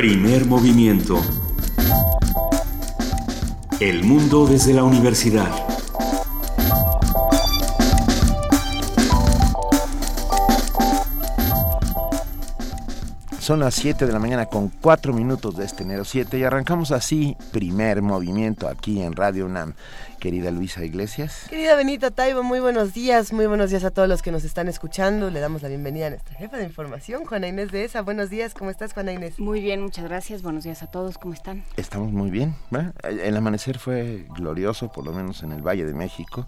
Primer movimiento. El mundo desde la universidad. Son las 7 de la mañana con 4 minutos de este enero 7 y arrancamos así primer movimiento aquí en Radio UNAM querida Luisa Iglesias. Querida Benita Taibo, muy buenos días, muy buenos días a todos los que nos están escuchando. Le damos la bienvenida a nuestra jefa de información, Juana Inés de ESA. Buenos días, ¿cómo estás, Juana Inés? Muy bien, muchas gracias. Buenos días a todos, ¿cómo están? Estamos muy bien. El amanecer fue glorioso, por lo menos en el Valle de México.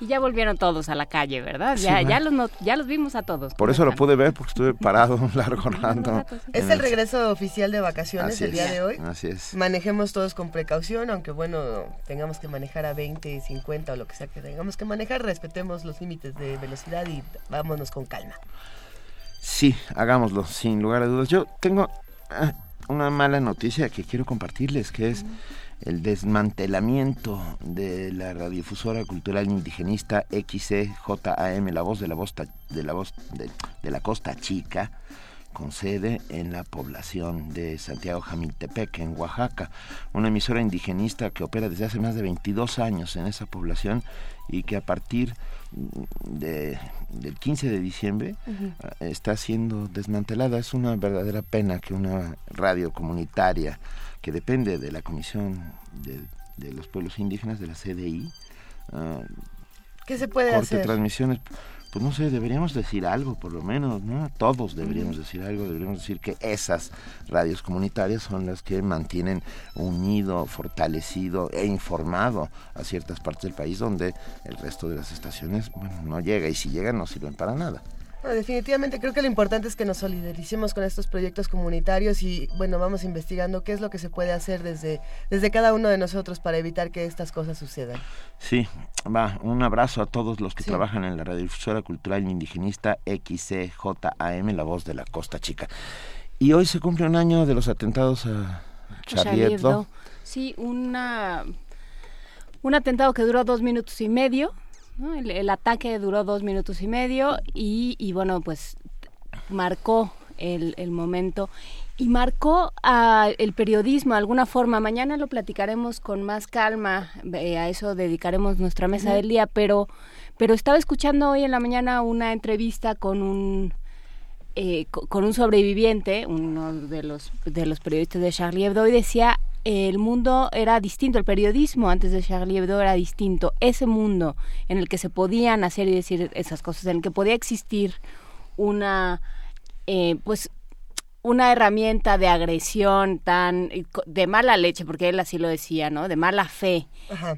Y ya volvieron todos a la calle, ¿verdad? ya, ya, los, ya los vimos a todos. Por eso lo pude ver, porque estuve parado un largo rato. Es el regreso oficial de vacaciones el día de hoy. Así es. Manejemos todos con precaución, aunque bueno, tengamos que manejar a 20, 50 o lo que sea que tengamos que manejar, respetemos los límites de velocidad y vámonos con calma. Sí, hagámoslo, sin lugar a dudas. Yo tengo ah, una mala noticia que quiero compartirles, que es el desmantelamiento de la radiodifusora cultural indigenista XCJAM, la voz de la voz de la voz de, la Costa Chica, con sede en la población de Santiago Jamiltepec, en Oaxaca, una emisora indigenista que opera desde hace más de 22 años en esa población y que a partir de, del 15 de diciembre está siendo desmantelada. Es una verdadera pena que una radio comunitaria que depende de la Comisión de, los Pueblos Indígenas, de la CDI. Uh, ¿Qué se puede corte transmisiones. Pues no sé, deberíamos decir algo, por lo menos, ¿no? Todos deberíamos decir algo, deberíamos decir que esas radios comunitarias son las que mantienen unido, fortalecido e informado a ciertas partes del país donde el resto de las estaciones, bueno, no llega y si llegan no sirven para nada definitivamente creo que lo importante es que nos solidaricemos con estos proyectos comunitarios y bueno, vamos investigando qué es lo que se puede hacer desde, desde cada uno de nosotros para evitar que estas cosas sucedan. Sí, va, un abrazo a todos los que trabajan en la radiodifusora cultural indigenista XCJAM, la voz de la Costa Chica. Y hoy se cumple un año de los atentados a Charlie. Sí, una, un atentado que duró dos minutos y medio el, ataque duró dos minutos y medio y, bueno, pues marcó el, momento. Y marcó a el periodismo de alguna forma. Mañana lo platicaremos con más calma, eh, a eso dedicaremos nuestra mesa del día, pero, pero estaba escuchando hoy en la mañana una entrevista con un... Eh, con un sobreviviente, uno de los, de los periodistas de Charlie Hebdo, y decía el mundo era distinto, el periodismo antes de Charlie Hebdo era distinto, ese mundo en el que se podían hacer y decir esas cosas, en el que podía existir una, eh, pues, una herramienta de agresión tan de mala leche, porque él así lo decía, ¿no? De mala fe,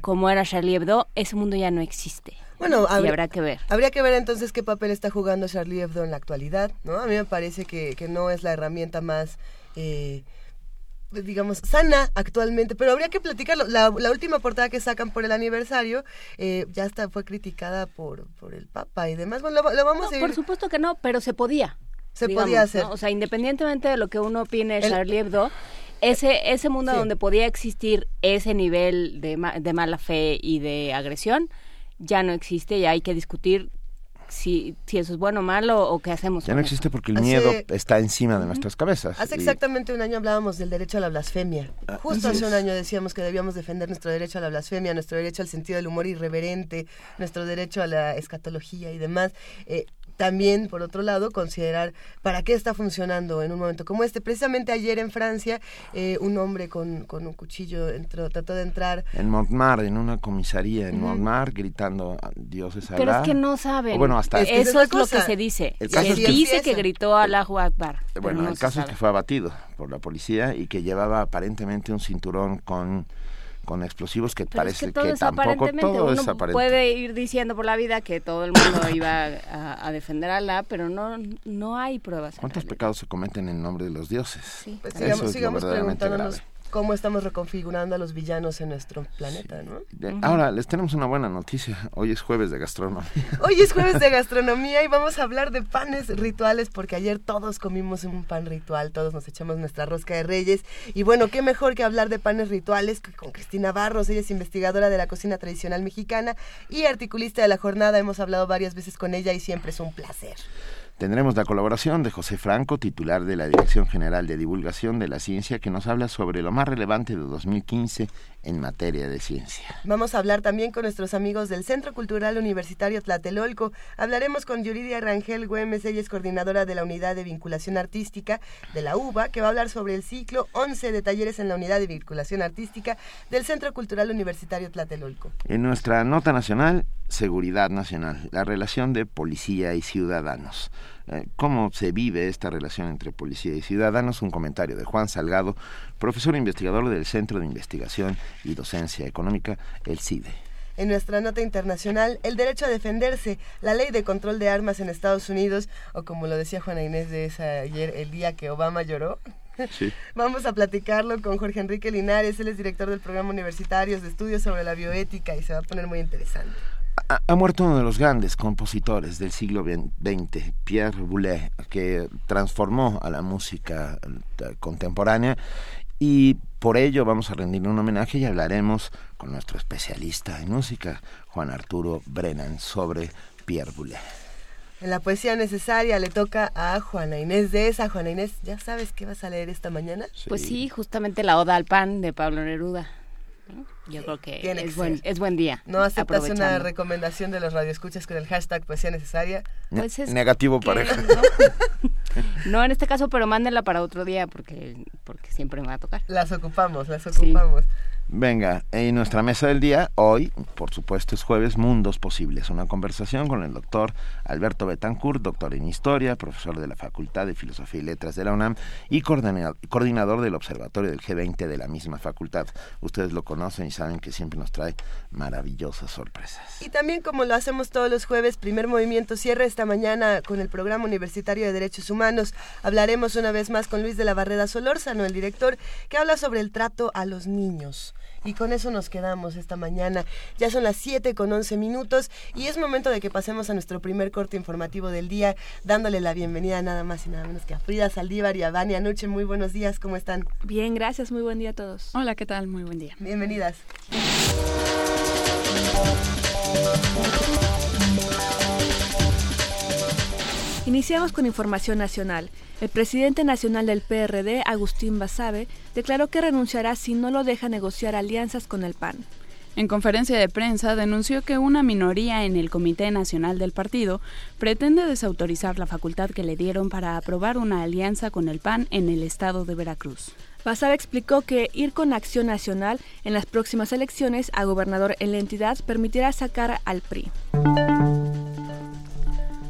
como era Charlie Hebdo, ese mundo ya no existe. Bueno, habrá que ver. Habría que ver entonces qué papel está jugando Charlie Hebdo en la actualidad, ¿no? A mí me parece que, que no es la herramienta más eh, digamos, sana actualmente, pero habría que platicarlo. La, última portada que sacan por el aniversario eh, ya está, fue criticada por, por el Papa y demás. Bueno, lo, vamos Por supuesto que no, pero se podía. Se podía hacer. O sea, independientemente de lo que uno opine de Charlie Hebdo, ese, ese mundo donde podía existir ese nivel de, de mala fe y de agresión, ya no existe y hay que discutir si, si eso es bueno o malo o qué hacemos. Ya no existe porque el miedo está encima de nuestras cabezas. Hace exactamente un año hablábamos del derecho a la blasfemia. Ah, Justo hace un año decíamos que debíamos defender nuestro derecho a la blasfemia, nuestro derecho al sentido del humor irreverente, nuestro derecho a la escatología y demás. Eh, también, por otro lado, considerar para qué está funcionando en un momento como este. Precisamente ayer en Francia, eh, un hombre con, con, un cuchillo entró, trató de entrar... En Montmartre, en una comisaría en Montmartre, gritando Dios es Pero es que no saben. bueno, hasta Eso es, lo que se dice. se dice que gritó Allahu Akbar. Bueno, el caso es que fue abatido por la policía y que llevaba aparentemente un cinturón con con explosivos que parece que, tampoco todo es aparente. puede ir diciendo por la vida que todo el mundo iba a, defender a Alá, pero no no hay pruebas. ¿Cuántos pecados se cometen en nombre de los dioses? Sí. Pues sigamos, sigamos preguntándonos cómo estamos reconfigurando a los villanos en nuestro planeta, ¿no? Ahora, les tenemos una buena noticia. Hoy es jueves de gastronomía. Hoy es jueves de gastronomía y vamos a hablar de panes rituales porque ayer todos comimos un pan ritual, todos nos echamos nuestra rosca de reyes. Y bueno, qué mejor que hablar de panes rituales con Cristina Barros. Ella es investigadora de la cocina tradicional mexicana y articulista de la jornada. Hemos hablado varias veces con ella y siempre es un placer. Tendremos la colaboración de José Franco, titular de la Dirección General de Divulgación de la Ciencia, que nos habla sobre lo más relevante de 2015 en materia de ciencia. Vamos a hablar también con nuestros amigos del Centro Cultural Universitario Tlatelolco. Hablaremos con Yuridia Rangel Güemes, ella es coordinadora de la Unidad de Vinculación Artística de la UBA, que va a hablar sobre el ciclo 11 de talleres en la Unidad de Vinculación Artística del Centro Cultural Universitario Tlatelolco. En nuestra nota nacional, Seguridad Nacional, la relación de policía y ciudadanos. Eh, ¿Cómo se vive esta relación entre policía y ciudadanos? Un comentario de Juan Salgado, profesor investigador del Centro de Investigación y Docencia Económica, el CIDE. En nuestra nota internacional, el derecho a defenderse, la ley de control de armas en Estados Unidos, o como lo decía Juana Inés de esa ayer, el día que Obama lloró. Sí. Vamos a platicarlo con Jorge Enrique Linares, él es director del programa Universitarios de Estudios sobre la Bioética y se va a poner muy interesante. Ha, ha, muerto uno de los grandes compositores del siglo XX, Pierre Boulez, que transformó a la música contemporánea y por ello vamos a rendirle un homenaje y hablaremos con nuestro especialista en música, Juan Arturo Brennan, sobre Pierre Boulez. En la poesía necesaria le toca a Juana Inés de esa. Juana Inés, ¿ya sabes qué vas a leer esta mañana? Sí. Pues sí, justamente la Oda al Pan de Pablo Neruda. Yo creo que Tiene es, que buen, es buen día. ¿No aceptas una recomendación de los radioescuchas con el hashtag poesía necesaria? Ne- Pues es Negativo que- pareja. No, No, en este caso, pero mándenla para otro día porque, porque siempre me va a tocar. Las ocupamos, las Sí. Venga, en nuestra mesa del día, hoy, por supuesto, es jueves Mundos Posibles, una conversación con el doctor Alberto Betancourt, doctor en Historia, profesor de la Facultad de Filosofía y Letras de la UNAM y coordina- coordinador del Observatorio del G20 de la misma facultad. Ustedes lo conocen y saben que siempre nos trae maravillosas sorpresas. Y también como lo hacemos todos los jueves, primer movimiento cierra esta mañana con el programa universitario de derechos humanos. Hablaremos una vez más con Luis de la Barrera Solórzano, el director, que habla sobre el trato a los niños. Y con eso nos quedamos esta mañana. Ya son las 7 con 11 minutos y es momento de que pasemos a nuestro primer corte informativo del día, dándole la bienvenida nada más y nada menos que a Frida Saldívar y a Vania Nuche. Muy buenos días, ¿cómo están? Bien, gracias, muy buen día a todos. Hola, ¿qué tal? Muy buen día. Bienvenidas. Iniciamos con información nacional. El presidente nacional del PRD, Agustín Basabe, declaró que renunciará si no lo deja negociar alianzas con el PAN. En conferencia de prensa denunció que una minoría en el Comité Nacional del Partido pretende desautorizar la facultad que le dieron para aprobar una alianza con el PAN en el estado de Veracruz. Basabe explicó que ir con Acción Nacional en las próximas elecciones a gobernador en la entidad permitirá sacar al PRI.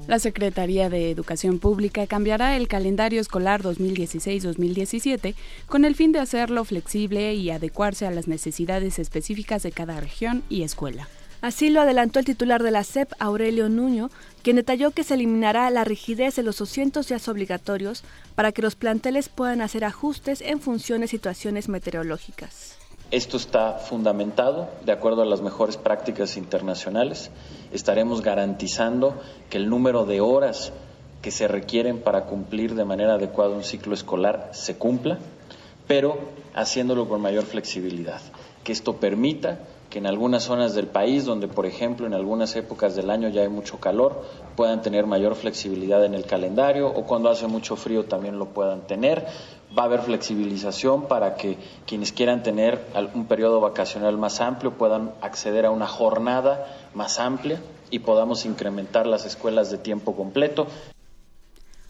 La Secretaría de Educación Pública cambiará el calendario escolar 2016-2017 con el fin de hacerlo flexible y adecuarse a las necesidades específicas de cada región y escuela. Así lo adelantó el titular de la SEP, Aurelio Nuño, quien detalló que se eliminará la rigidez de los 200 días obligatorios para que los planteles puedan hacer ajustes en función de situaciones meteorológicas. Esto está fundamentado de acuerdo a las mejores prácticas internacionales. Estaremos garantizando que el número de horas que se requieren para cumplir de manera adecuada un ciclo escolar se cumpla, pero haciéndolo con mayor flexibilidad. Que esto permita que en algunas zonas del país, donde por ejemplo en algunas épocas del año ya hay mucho calor, puedan tener mayor flexibilidad en el calendario o cuando hace mucho frío también lo puedan tener. Va a haber flexibilización para que quienes quieran tener un periodo vacacional más amplio puedan acceder a una jornada más amplia y podamos incrementar las escuelas de tiempo completo.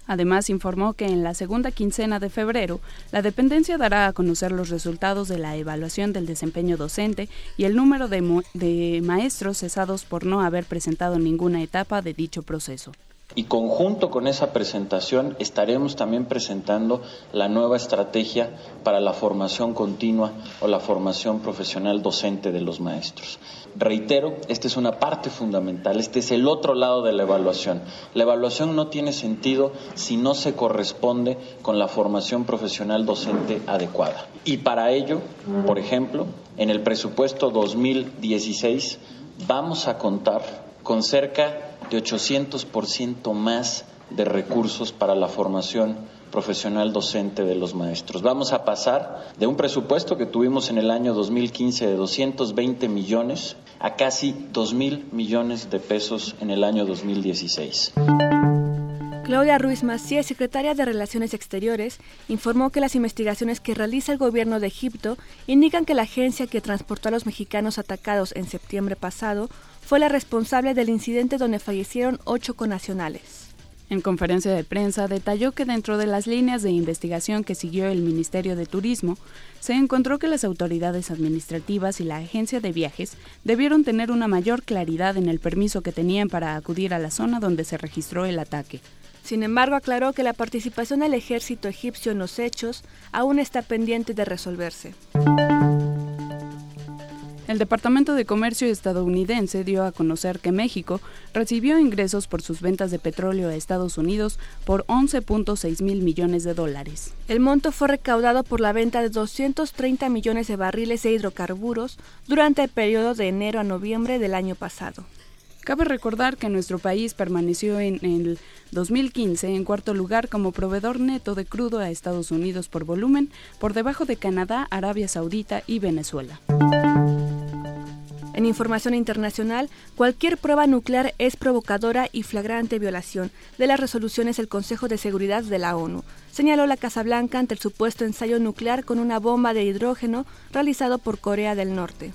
Además, informó que en la segunda quincena de febrero, la dependencia dará a conocer los resultados de la evaluación del desempeño docente y el número de, de maestros cesados por no haber presentado ninguna etapa de dicho proceso. Y conjunto con esa presentación estaremos también presentando la nueva estrategia para la formación continua o la formación profesional docente de los maestros. Reitero, esta es una parte fundamental, este es el otro lado de la evaluación. La evaluación no tiene sentido si no se corresponde con la formación profesional docente adecuada. Y para ello, por ejemplo, en el presupuesto 2016 vamos a contar con cerca de 800% más de recursos para la formación profesional docente de los maestros. Vamos a pasar de un presupuesto que tuvimos en el año 2015 de 220 millones a casi 2 mil millones de pesos en el año 2016. Claudia Ruiz Macié, secretaria de Relaciones Exteriores, informó que las investigaciones que realiza el gobierno de Egipto indican que la agencia que transportó a los mexicanos atacados en septiembre pasado fue la responsable del incidente donde fallecieron ocho conacionales. En conferencia de prensa detalló que dentro de las líneas de investigación que siguió el Ministerio de Turismo, se encontró que las autoridades administrativas y la agencia de viajes debieron tener una mayor claridad en el permiso que tenían para acudir a la zona donde se registró el ataque. Sin embargo, aclaró que la participación del ejército egipcio en los hechos aún está pendiente de resolverse. El Departamento de Comercio estadounidense dio a conocer que México recibió ingresos por sus ventas de petróleo a Estados Unidos por 11.6 mil millones de dólares. El monto fue recaudado por la venta de 230 millones de barriles de hidrocarburos durante el periodo de enero a noviembre del año pasado. Cabe recordar que nuestro país permaneció en el 2015 en cuarto lugar como proveedor neto de crudo a Estados Unidos por volumen, por debajo de Canadá, Arabia Saudita y Venezuela. En información internacional, cualquier prueba nuclear es provocadora y flagrante violación de las resoluciones del Consejo de Seguridad de la ONU, señaló la Casa Blanca ante el supuesto ensayo nuclear con una bomba de hidrógeno realizado por Corea del Norte.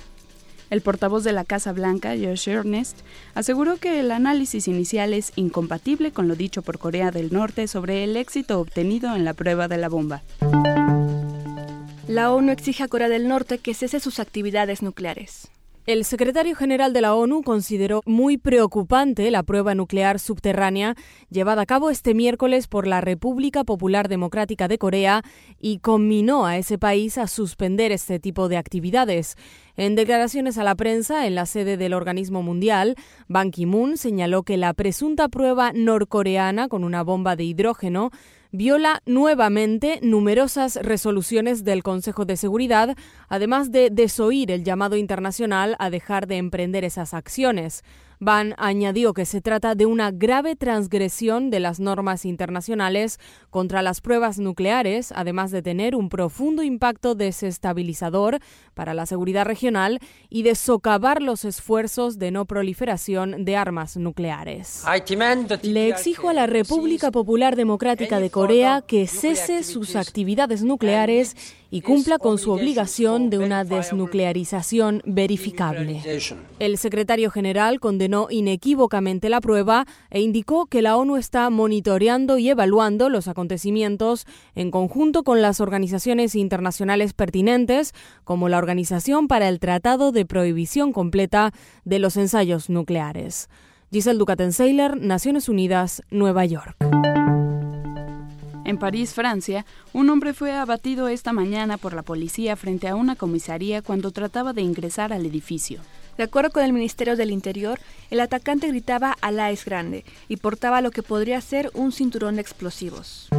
El portavoz de la Casa Blanca, Josh Earnest, aseguró que el análisis inicial es incompatible con lo dicho por Corea del Norte sobre el éxito obtenido en la prueba de la bomba. La ONU exige a Corea del Norte que cese sus actividades nucleares. El secretario general de la ONU consideró muy preocupante la prueba nuclear subterránea llevada a cabo este miércoles por la República Popular Democrática de Corea y conminó a ese país a suspender este tipo de actividades. En declaraciones a la prensa en la sede del organismo mundial, Ban Ki-moon señaló que la presunta prueba norcoreana con una bomba de hidrógeno viola nuevamente numerosas resoluciones del Consejo de Seguridad, además de desoír el llamado internacional a dejar de emprender esas acciones. Ban añadió que se trata de una grave transgresión de las normas internacionales contra las pruebas nucleares, además de tener un profundo impacto desestabilizador para la seguridad regional y de socavar los esfuerzos de no proliferación de armas nucleares. Le exijo a la República Popular Democrática de Corea que cese sus actividades nucleares y cumpla con su obligación de una desnuclearización verificable. El secretario general condenó inequívocamente la prueba e indicó que la ONU está monitoreando y evaluando los acontecimientos en conjunto con las organizaciones internacionales pertinentes, como la Organización para el Tratado de Prohibición Completa de los Ensayos Nucleares. Giselle Ducaten-Seiler, Naciones Unidas, Nueva York. En París, Francia, un hombre fue abatido esta mañana por la policía frente a una comisaría cuando trataba de ingresar al edificio. De acuerdo con el Ministerio del Interior, el atacante gritaba Alá es grande y portaba lo que podría ser un cinturón de explosivos.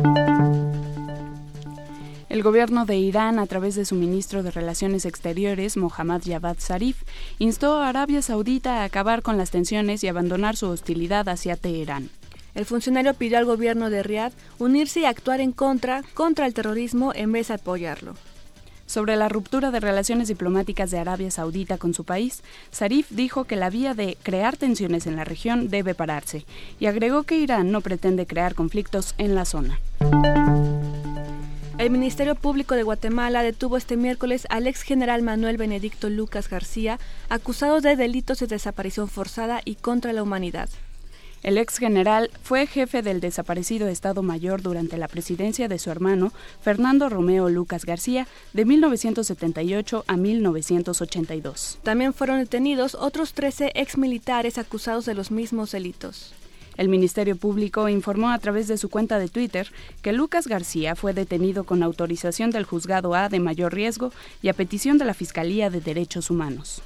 El gobierno de Irán, a través de su ministro de Relaciones Exteriores, Mohammad Javad Zarif, instó a Arabia Saudita a acabar con las tensiones y abandonar su hostilidad hacia Teherán. El funcionario pidió al gobierno de Riad unirse y actuar en contra contra el terrorismo en vez de apoyarlo. Sobre la ruptura de relaciones diplomáticas de Arabia Saudita con su país, Zarif dijo que la vía de crear tensiones en la región debe pararse y agregó que Irán no pretende crear conflictos en la zona. El Ministerio Público de Guatemala detuvo este miércoles al ex general Manuel Benedicto Lucas García, acusado de delitos de desaparición forzada y contra la humanidad. El ex general fue jefe del desaparecido Estado Mayor durante la presidencia de su hermano, Fernando Romeo Lucas García, de 1978 a 1982. También fueron detenidos otros 13 exmilitares acusados de los mismos delitos. El Ministerio Público informó a través de su cuenta de Twitter que Lucas García fue detenido con autorización del Juzgado A de mayor riesgo y a petición de la Fiscalía de Derechos Humanos.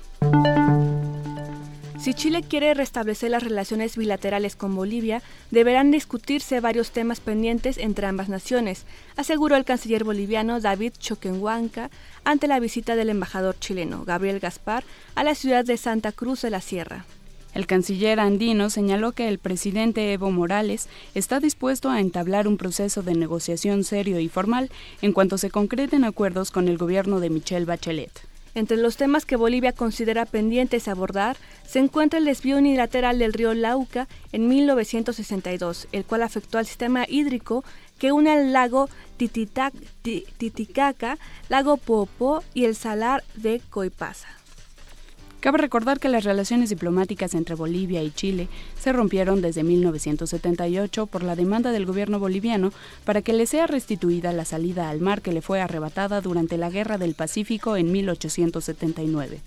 Si Chile quiere restablecer las relaciones bilaterales con Bolivia, deberán discutirse varios temas pendientes entre ambas naciones, aseguró el canciller boliviano David Choquenhuanca ante la visita del embajador chileno Gabriel Gaspar a la ciudad de Santa Cruz de la Sierra. El canciller andino señaló que el presidente Evo Morales está dispuesto a entablar un proceso de negociación serio y formal en cuanto se concreten acuerdos con el gobierno de Michelle Bachelet. Entre los temas que Bolivia considera pendientes abordar se encuentra el desvío unilateral del río Lauca en 1962, el cual afectó al sistema hídrico que une el lago Titicaca, lago Popo y el salar de Coipasa. Cabe recordar que las relaciones diplomáticas entre Bolivia y Chile se rompieron desde 1978 por la demanda del gobierno boliviano para que le sea restituida la salida al mar que le fue arrebatada durante la Guerra del Pacífico en 1879.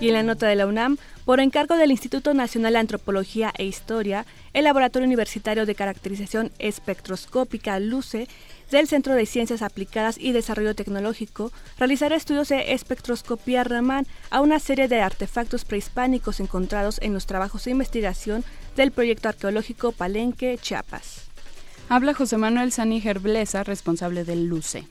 Y en la nota de la UNAM, por encargo del Instituto Nacional de Antropología e Historia, el Laboratorio Universitario de Caracterización Espectroscópica LUCE del Centro de Ciencias Aplicadas y Desarrollo Tecnológico realizará estudios de espectroscopía Raman a una serie de artefactos prehispánicos encontrados en los trabajos de investigación del proyecto arqueológico Palenque, Chiapas. Habla José Manuel Saníger Blesa, responsable del LUCE.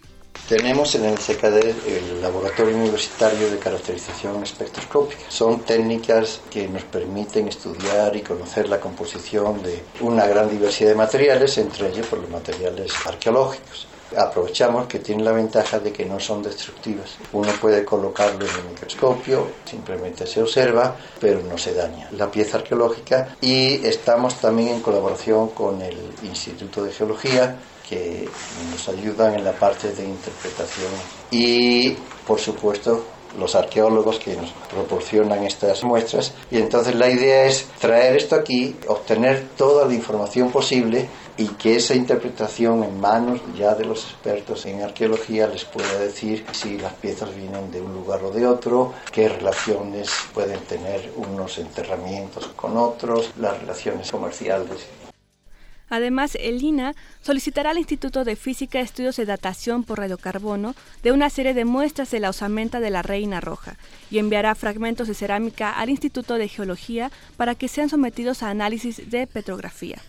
Tenemos en el CKD el Laboratorio Universitario de Caracterización Espectroscópica. Son técnicas que nos permiten estudiar y conocer la composición de una gran diversidad de materiales, entre ellos por los materiales arqueológicos aprovechamos que tienen la ventaja de que no son destructivas. Uno puede colocarlo en el microscopio, simplemente se observa, pero no se daña la pieza arqueológica y estamos también en colaboración con el Instituto de Geología que nos ayudan en la parte de interpretación. Y por supuesto los arqueólogos que nos proporcionan estas muestras. Y entonces la idea es traer esto aquí, obtener toda la información posible y que esa interpretación en manos ya de los expertos en arqueología les pueda decir si las piezas vienen de un lugar o de otro, qué relaciones pueden tener unos enterramientos con otros, las relaciones comerciales Además, el INA solicitará al Instituto de Física estudios de datación por radiocarbono de una serie de muestras de la osamenta de la Reina Roja y enviará fragmentos de cerámica al Instituto de Geología para que sean sometidos a análisis de petrografía.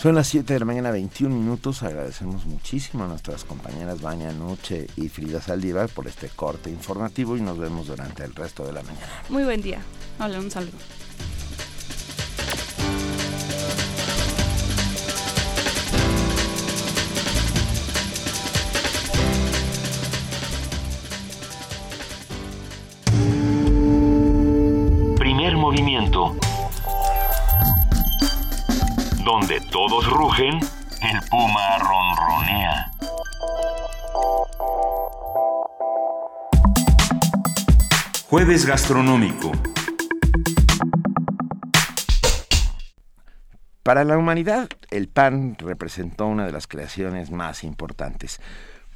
Son las 7 de la mañana, 21 minutos. Agradecemos muchísimo a nuestras compañeras Baña Nuche y Frida Saldívar por este corte informativo y nos vemos durante el resto de la mañana. Muy buen día. Hola, un saludo. Donde todos rugen, el puma ronronea. Jueves gastronómico. Para la humanidad, el pan representó una de las creaciones más importantes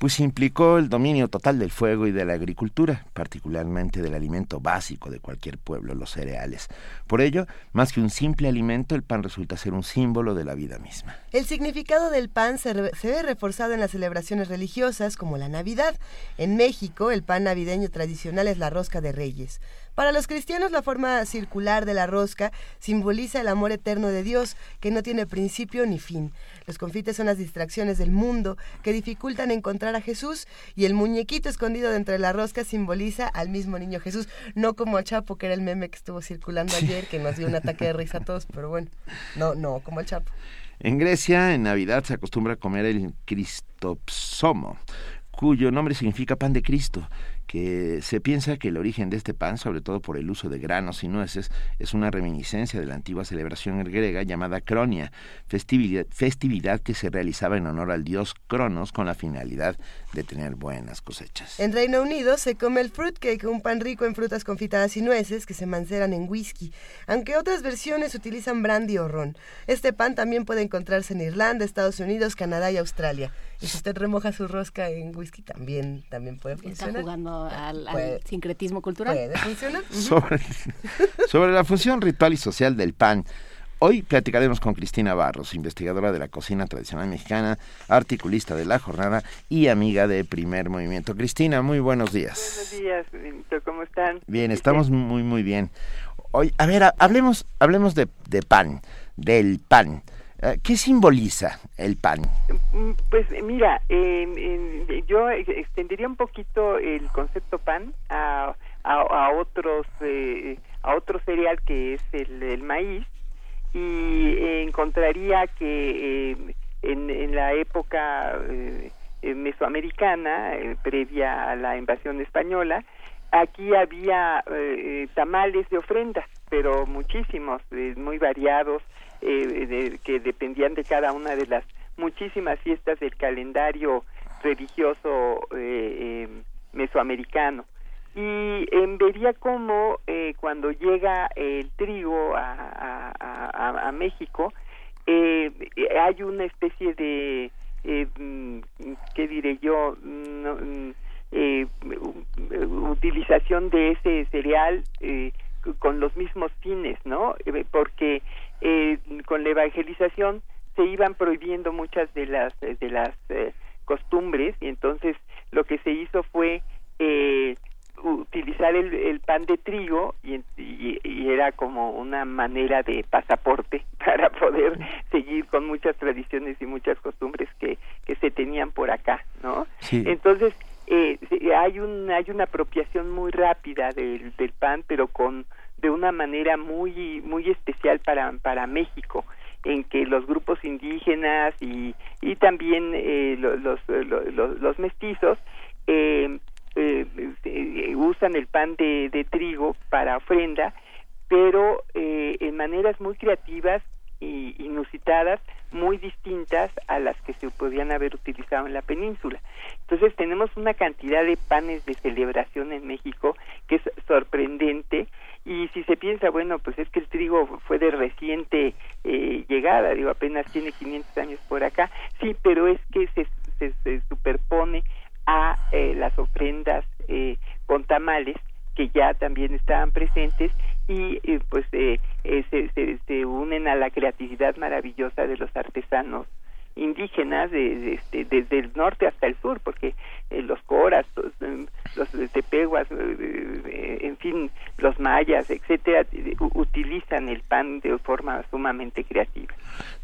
pues implicó el dominio total del fuego y de la agricultura, particularmente del alimento básico de cualquier pueblo, los cereales. Por ello, más que un simple alimento, el pan resulta ser un símbolo de la vida misma. El significado del pan se, ve reforzado en las celebraciones religiosas como la Navidad. En México, el pan navideño tradicional es la rosca de reyes. Para los cristianos la forma circular de la rosca simboliza el amor eterno de Dios, que no tiene principio ni fin. Los confites son las distracciones del mundo que dificultan encontrar a Jesús y el muñequito escondido dentro de la rosca simboliza al mismo niño Jesús, no como a Chapo, que era el meme que estuvo circulando ayer, que nos dio un ataque de risa a todos, pero bueno, no, no, como el Chapo. En Grecia, en Navidad se acostumbra a comer el Cristopsomo, cuyo nombre significa pan de Cristo que se piensa que el origen de este pan, sobre todo por el uso de granos y nueces, es una reminiscencia de la antigua celebración griega llamada Cronia, festividad, festividad que se realizaba en honor al dios Cronos con la finalidad de tener buenas cosechas. En Reino Unido se come el fruitcake, un pan rico en frutas confitadas y nueces que se manceran en whisky, aunque otras versiones utilizan brandy o ron. Este pan también puede encontrarse en Irlanda, Estados Unidos, Canadá y Australia. Y si usted remoja su rosca en whisky, también, también puede funcionar. Está jugando al, sincretismo cultural. Puede funcionar. sobre, sobre la función ritual y social del pan. Hoy platicaremos con Cristina Barros, investigadora de la cocina tradicional mexicana, articulista de la jornada y amiga de Primer Movimiento. Cristina, muy buenos días. Buenos días, ¿cómo están? Bien, estamos muy, muy bien. Hoy, a ver, hablemos, hablemos de, de pan, del pan. Eh, ¿Qué simboliza el pan? Mm, pues mira, yo extendería un poquito el concepto pan a a, otros eh, a otro cereal que es el, maíz y encontraría que en, en, la época mesoamericana previa a la invasión española aquí había tamales de ofrenda pero muchísimos muy variados que dependían de cada una de las muchísimas fiestas del calendario religioso eh, em, mesoamericano. Y vería cómo eh, cuando llega el trigo a, a, a, México, eh, hay una especie de, mm, ¿qué diré yo? Mm, utilización de ese cereal con los mismos fines, ¿no? Porque con la evangelización se iban prohibiendo muchas de las de las costumbres y entonces lo que se hizo fue eh, utilizar el, pan de trigo y, era como una manera de pasaporte para poder seguir con muchas tradiciones y muchas costumbres que, que se tenían por acá, ¿no? Entonces eh, hay un hay una apropiación muy rápida del, del pan, pero con de una manera muy muy especial para para México en que los grupos indígenas y, y también eh, los, los, mestizos eh, eh, usan el pan de, de, trigo para ofrenda, pero en maneras muy creativas y inusitadas, muy distintas a las que se podían haber utilizado en la península. Entonces tenemos una cantidad de panes de celebración en México que es sorprendente y si se piensa, bueno, pues es que el trigo fue de reciente eh, llegada, digo, apenas tiene 500 años por acá, sí, pero es que se, se, superpone a eh, las ofrendas eh, con tamales que ya también estaban presentes y eh, pues se, se, se, unen a la creatividad maravillosa de los artesanos indígenas de, este, desde el norte hasta el sur, porque eh, los coras, los, los tepehuas, eh, en fin, los mayas, etcétera, utilizan el pan de forma sumamente creativa.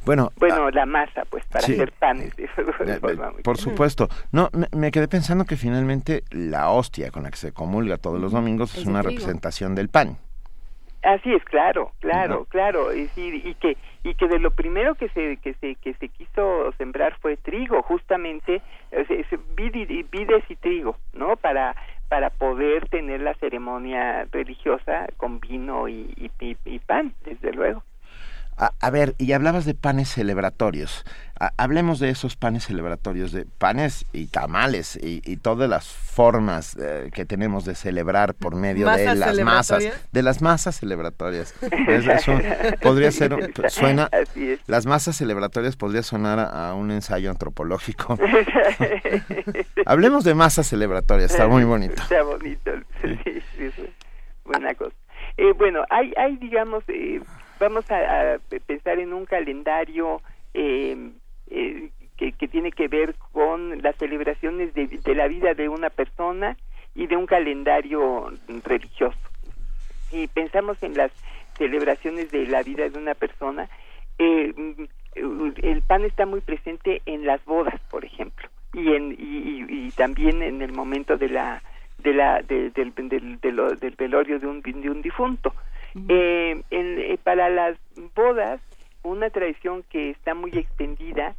Bueno, bueno ah, la masa, pues, para hacer panes. De, forma muy por supuesto. No, me, quedé pensando que finalmente la hostia con la que se comulga todos los domingos es, una representación del pan. Así es, claro, claro, claro, y, y que y que de lo primero que se que se que se quiso sembrar fue trigo, justamente vides y trigo, ¿no? Para para poder tener la ceremonia religiosa con vino y, y pan, desde luego. A, ver, y hablabas de panes celebratorios. hablemos de esos panes celebratorios, de panes y tamales y, todas las formas eh, que tenemos de celebrar por medio de las masas, de las masas celebratorias. eso podría ser, suena, las masas celebratorias podría sonar a, un ensayo antropológico. hablemos de masas celebratorias, está muy bonito. Está bonito, sí, buena cosa. Eh, bueno, hay, hay digamos, eh, vamos a, pensar en un calendario em, eh, que, que, tiene que ver con las celebraciones de, de, la vida de una persona y de un calendario religioso. Y pensamos en las celebraciones de la vida de una persona, eh, el pan está muy presente en las bodas, por ejemplo, y, en, y, y también en el momento de la de la del, del, del, velorio de un, de un difunto. Eh, eh, para las bodas, una tradición que está muy extendida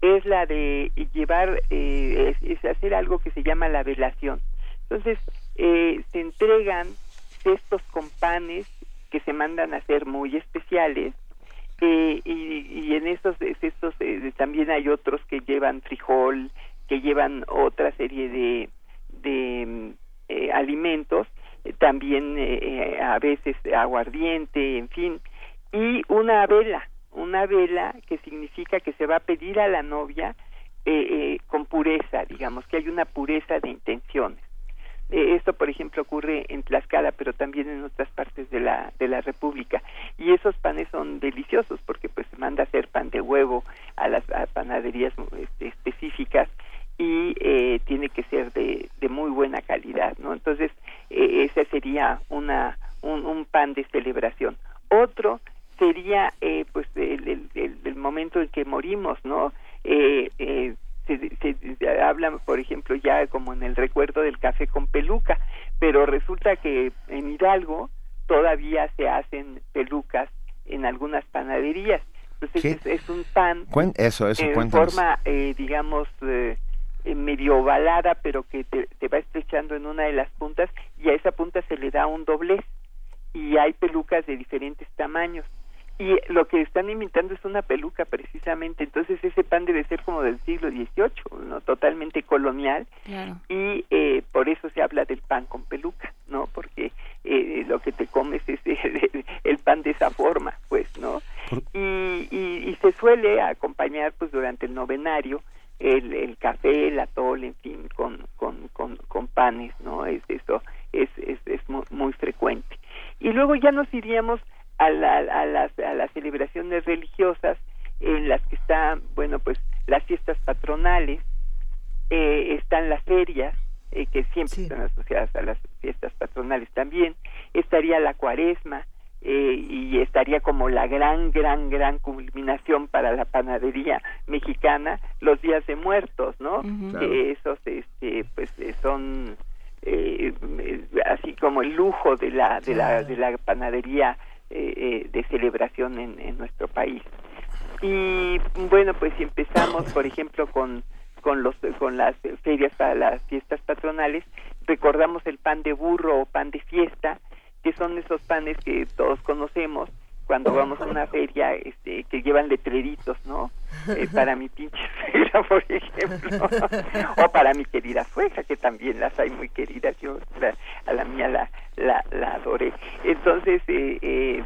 es la de llevar, eh, es, hacer algo que se llama la velación. Entonces, eh, se entregan cestos con panes que se mandan a ser muy especiales y, y, en estos cestos también hay otros que llevan frijol, que llevan otra serie de, de alimentos también eh, eh, a veces aguardiente, en fin, y una vela, una vela que significa que se va a pedir a la novia eh, con pureza, digamos, que hay una pureza de intenciones. esto, por ejemplo, ocurre en Tlaxcala, pero también en otras partes de la, de la República. Y esos panes son deliciosos porque pues se manda a hacer pan de huevo a las panaderías este, específicas y eh, tiene que ser de, de, muy buena calidad, ¿no? Entonces, eh, ese sería una, un, pan de celebración. Otro sería, eh, pues, el, el, momento en que morimos, ¿no? Eh, eh, se, se, habla, por ejemplo, ya como en el recuerdo del café con peluca, pero resulta que en Hidalgo todavía se hacen pelucas en algunas panaderías. Entonces es, un pan eso, eso, en forma, eh, digamos, eh, medio ovalada, pero que te, te, va estrechando en una de las puntas y a esa punta se le da un doblez. Y hay pelucas de diferentes tamaños. Y lo que están imitando es una peluca precisamente. Entonces ese pan debe ser como del siglo XVIII no totalmente colonial. Y eh, por eso se habla del pan con peluca no porque eh, lo que te comes es el, pan de esa forma pues no y, y, se suele acompañar pues durante el novenario el, el café el atol en fin con con, con, con panes no es eso es es, es muy, muy frecuente. Y luego ya nos iríamos a, a, las, a las celebraciones religiosas en las que están, bueno, pues las fiestas patronales, eh, están las ferias, eh, que siempre están asociadas a las fiestas patronales también, estaría la cuaresma, eh, y estaría como la gran, gran, gran culminación para la panadería mexicana, los días de muertos, ¿no? esos, este, pues son así como el lujo de la, de la, de la panadería eh, eh, de celebración en, nuestro país. Y bueno, pues si empezamos, por ejemplo, con con los con las ferias para las fiestas patronales, recordamos el pan de burro o pan de fiesta, que son esos panes que todos conocemos cuando vamos a una feria este, que llevan letreritos, ¿no? Eh, para mi pinche suegra, por ejemplo, o para mi querida suegra, que también las hay muy queridas, yo a la mía la, la, la adoré. Entonces, eh, eh,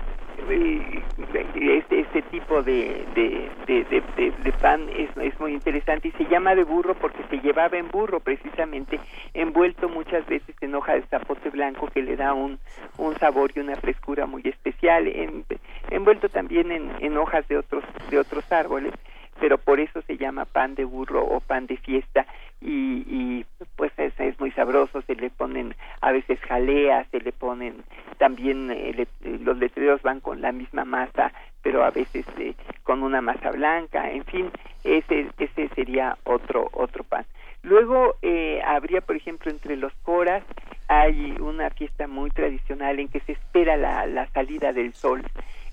este, este tipo de, de, de, de, pan es, es muy interesante y se llama de burro porque se llevaba en burro precisamente envuelto muchas veces en hoja de zapote blanco que le da un, un sabor y una frescura muy especial en, envuelto también en, en hojas de otros de otros árboles pero por eso se llama pan de burro o pan de fiesta y, y pues es, es, muy sabroso, se le ponen a veces jalea, se le ponen también eh, los letreros van con la misma masa, pero a veces eh, con una masa blanca, en fin, ese ese sería otro otro pan. Luego eh, habría, por ejemplo, entre los coras hay una fiesta muy tradicional en que se espera la salida del sol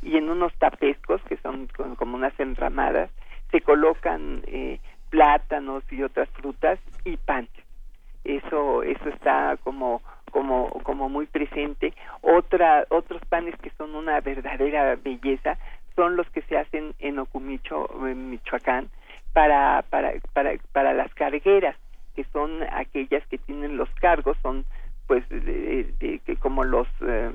y en unos tapescos que son como unas enramadas se colocan eh, plátanos y otras frutas y pan. Eso eso está como como como muy presente. Otra otros panes que son una verdadera belleza son los que se hacen en Ocumicho en Michoacán para para para para las cargueras que son aquellas que tienen los cargos son pues de, de, como los eh,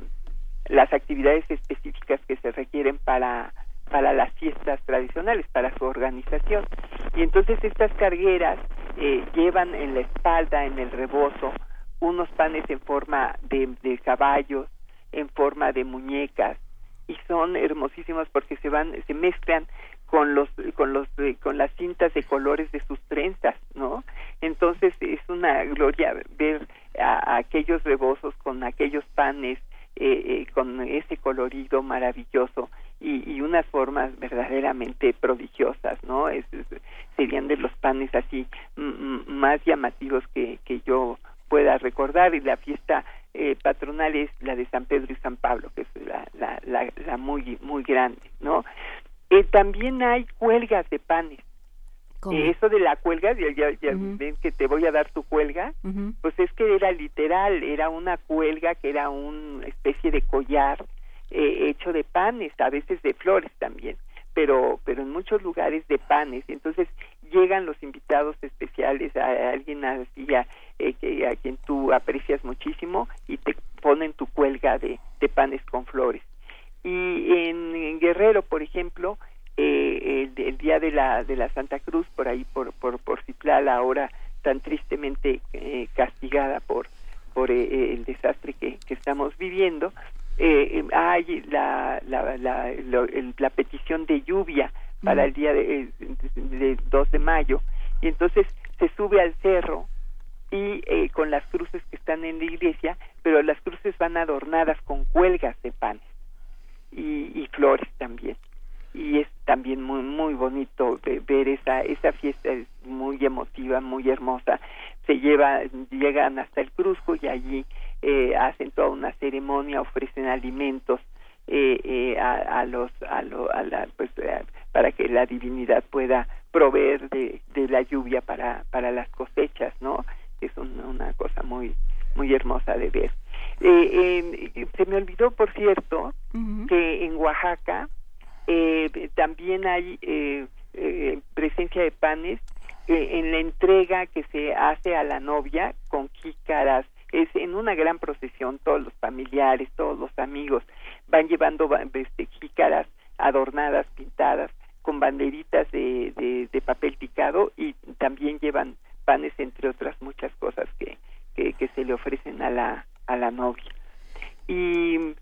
las actividades específicas que se requieren para para las fiestas tradicionales, para su organización. Y entonces estas cargueras eh, llevan en la espalda, en el rebozo, unos panes en forma de, de caballos, en forma de muñecas, y son hermosísimos porque se van, se mezclan con los con los eh, con las cintas de colores de sus trenzas no entonces es una gloria ver a, aquellos rebozos con aquellos panes eh, eh, con ese colorido maravilloso y, y, unas formas verdaderamente prodigiosas, ¿no? serían de los panes así más llamativos que, que yo pueda recordar y la fiesta eh, patronal es la de San Pedro y San Pablo, que es la, la, la, la muy, muy grande, ¿no? Eh, también hay cuelgas de panes. Eh, eso de la cuelga, ya, ya, ven que te voy a dar tu cuelga, pues es que era literal, era una cuelga que era una especie de collar eh, hecho de panes, a veces de flores también, pero, pero en muchos lugares de panes. Entonces llegan los invitados especiales, a, alguien así eh, que, a quien tú aprecias muchísimo y te ponen tu cuelga de, de panes con flores. Y en, Guerrero, por ejemplo, eh, el, día de la, de la Santa Cruz, por ahí, por, por, por ahora tan tristemente eh, castigada por, por eh, el desastre que, que estamos viviendo, eh, hay la, la, la, la, petición de lluvia para el día de, de, 2 de mayo y entonces se sube al cerro y eh, con las cruces que están en la iglesia, pero las cruces van adornadas con cuelgas de panes y, y flores también. Y es también muy muy bonito ver esa esa fiesta es muy emotiva muy hermosa. Se lleva llegan hasta el Cruzco y allí eh, hacen toda una ceremonia, ofrecen alimentos eh, eh, a, los a, lo, a la, pues, para que la divinidad pueda proveer de, de la lluvia para para las cosechas, ¿no? Es una cosa muy muy hermosa de ver. se me olvidó, por cierto, que en Oaxaca también hay presencia de panes en la entrega que se hace a la novia con jícaras, es en una gran procesión, todos los familiares, todos los amigos van llevando este, jícaras adornadas, pintadas, con banderitas de, de, papel picado y también llevan panes, entre otras muchas cosas que, que, se le ofrecen a la, a la novia. Y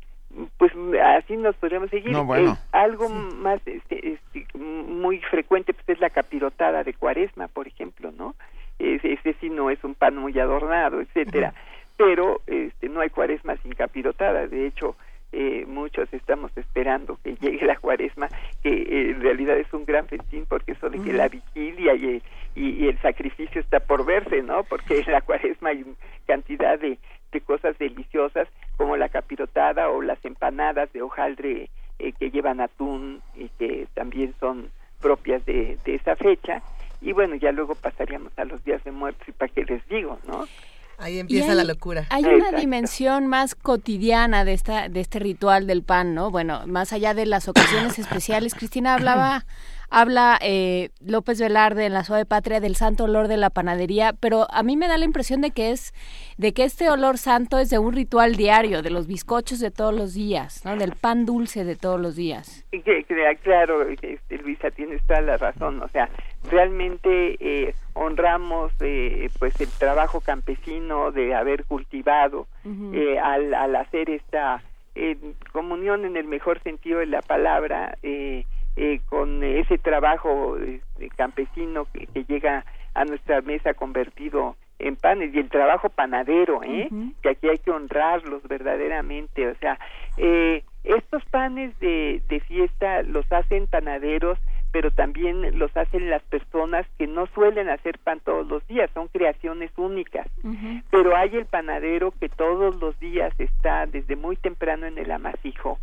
pues así nos podríamos seguir. Eh, algo más este, este, muy frecuente pues es la capirotada de cuaresma, por ejemplo, ¿no? Ese, sí no es un pan muy adornado, etcétera. Pero este, no hay cuaresma sin capirotada. De hecho, eh, muchos estamos esperando que llegue la cuaresma, que eh, en realidad es un gran festín porque eso de que la vigilia y, y, el sacrificio está por verse, ¿no? Porque en la cuaresma hay cantidad de, de cosas deliciosas como la capirotada o las empanadas de hojaldre eh, que llevan atún y que también son propias de, de esa fecha. Y bueno, ya luego pasaríamos a los días de muertos y para qué les digo, ¿no? Ahí empieza la locura. Hay una dimensión más cotidiana de esta de este ritual del pan, ¿no? Bueno, más allá de las ocasiones especiales, Cristina hablaba habla eh, López Velarde en la Suave Patria del santo olor de la panadería, pero a mí me da la impresión de que es de que este olor santo es de un ritual diario, de los bizcochos de todos los días, ¿no? del pan dulce de todos los días. claro, este, Luisa, tienes toda la razón, o sea, realmente eh, honramos eh, pues el trabajo campesino de haber cultivado eh, al, al hacer esta comunión en el mejor sentido de la palabra eh, eh, con ese trabajo este, campesino que, llega a nuestra mesa convertido en panes y el trabajo panadero, ¿eh? que aquí hay que honrarlos verdaderamente, o sea, eh, estos panes de, de fiesta los hacen panaderos, pero también los hacen las personas que no suelen hacer pan todos los días, son creaciones únicas. Pero hay el panadero que todos los días está desde muy temprano en el amasijo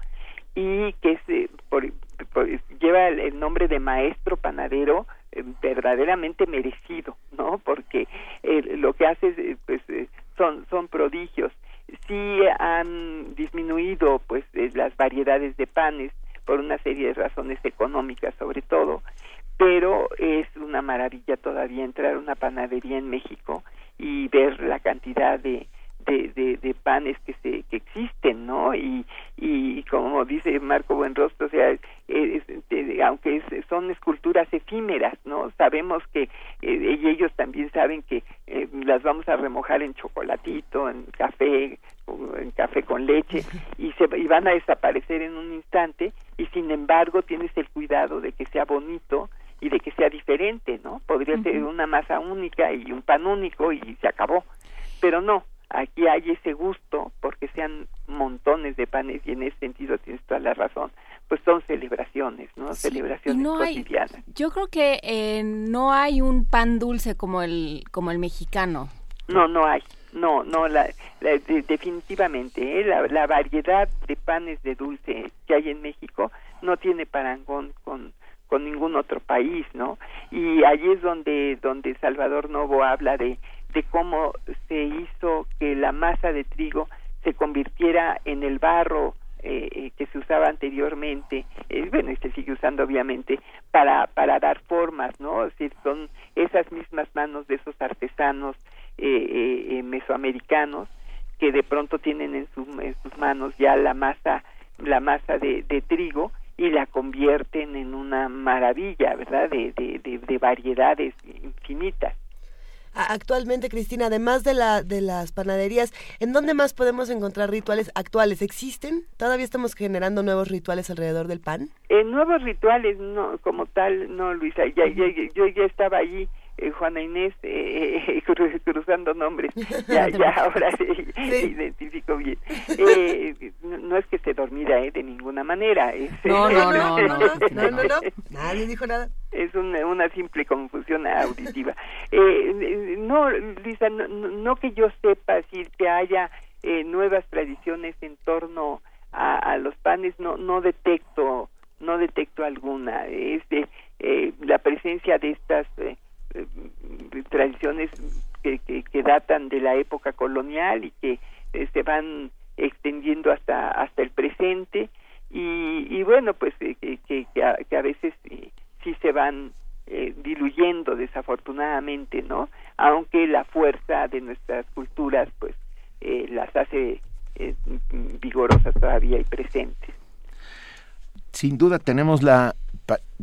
y que es, por, lleva el, nombre de maestro panadero eh, verdaderamente merecido, ¿no? Porque eh, lo que hace eh, pues son son prodigios. Sí han disminuido pues las variedades de panes por una serie de razones económicas sobre todo, pero es una maravilla todavía entrar a una panadería en México y ver la cantidad de de, de, panes que se que existen no y y como dice Marco Buenrostro o sea aunque son esculturas efímeras no sabemos que eh, y ellos también saben que eh, las vamos a remojar en chocolatito en café en café con leche y se y van a desaparecer en un instante y sin embargo tienes el cuidado de que sea bonito y de que sea diferente, ¿no? Podría ser una masa única y un pan único y se acabó. Pero no, aquí hay ese gusto porque sean montones de panes y en ese sentido tienes toda la razón pues son celebraciones no celebraciones cotidianas yo creo que eh, no hay un pan dulce como el como el mexicano no no hay no no la, definitivamente ¿eh? la, la variedad de panes de dulce que hay en México no tiene parangón con con ningún otro país, ¿no? Y allí es donde donde Salvador Novo habla de de cómo se hizo que la masa de trigo se convirtiera en el barro eh, eh, que se usaba anteriormente, eh, bueno, y se sigue usando obviamente, para, para dar formas, ¿no? Es decir, son esas mismas manos de esos artesanos mesoamericanos que de pronto tienen en, en, sus manos ya la masa, la masa de, de trigo y la convierten en una maravilla, ¿verdad? De, de variedades infinitas actualmente, Cristina, además de, la, de las panaderías, ¿en dónde más podemos encontrar rituales actuales? ¿Existen? ¿Todavía estamos generando nuevos rituales alrededor del pan? En nuevos rituales, no, como tal, no, Luisa. Ya, yo ya estaba allí eh, Juana Inés eh, cruzando nombres. Ya ya ahora identifico bien. Eh, no, es que se dormida eh, de ninguna manera no, no, no, no, no, no, nadie dijo nada. Es una, una simple confusión auditiva. Eh, no Luisa no, no, que yo sepa si que haya eh, nuevas tradiciones en torno a, los panes no no detecto no detecto alguna. Este la presencia de estas tradiciones que, que, datan de la época colonial y que se van extendiendo hasta hasta el presente y, bueno pues que, que, a, veces sí se van diluyendo desafortunadamente no aunque la fuerza de nuestras culturas pues eh, las hace eh, vigorosas todavía y presentes. Sin duda tenemos la,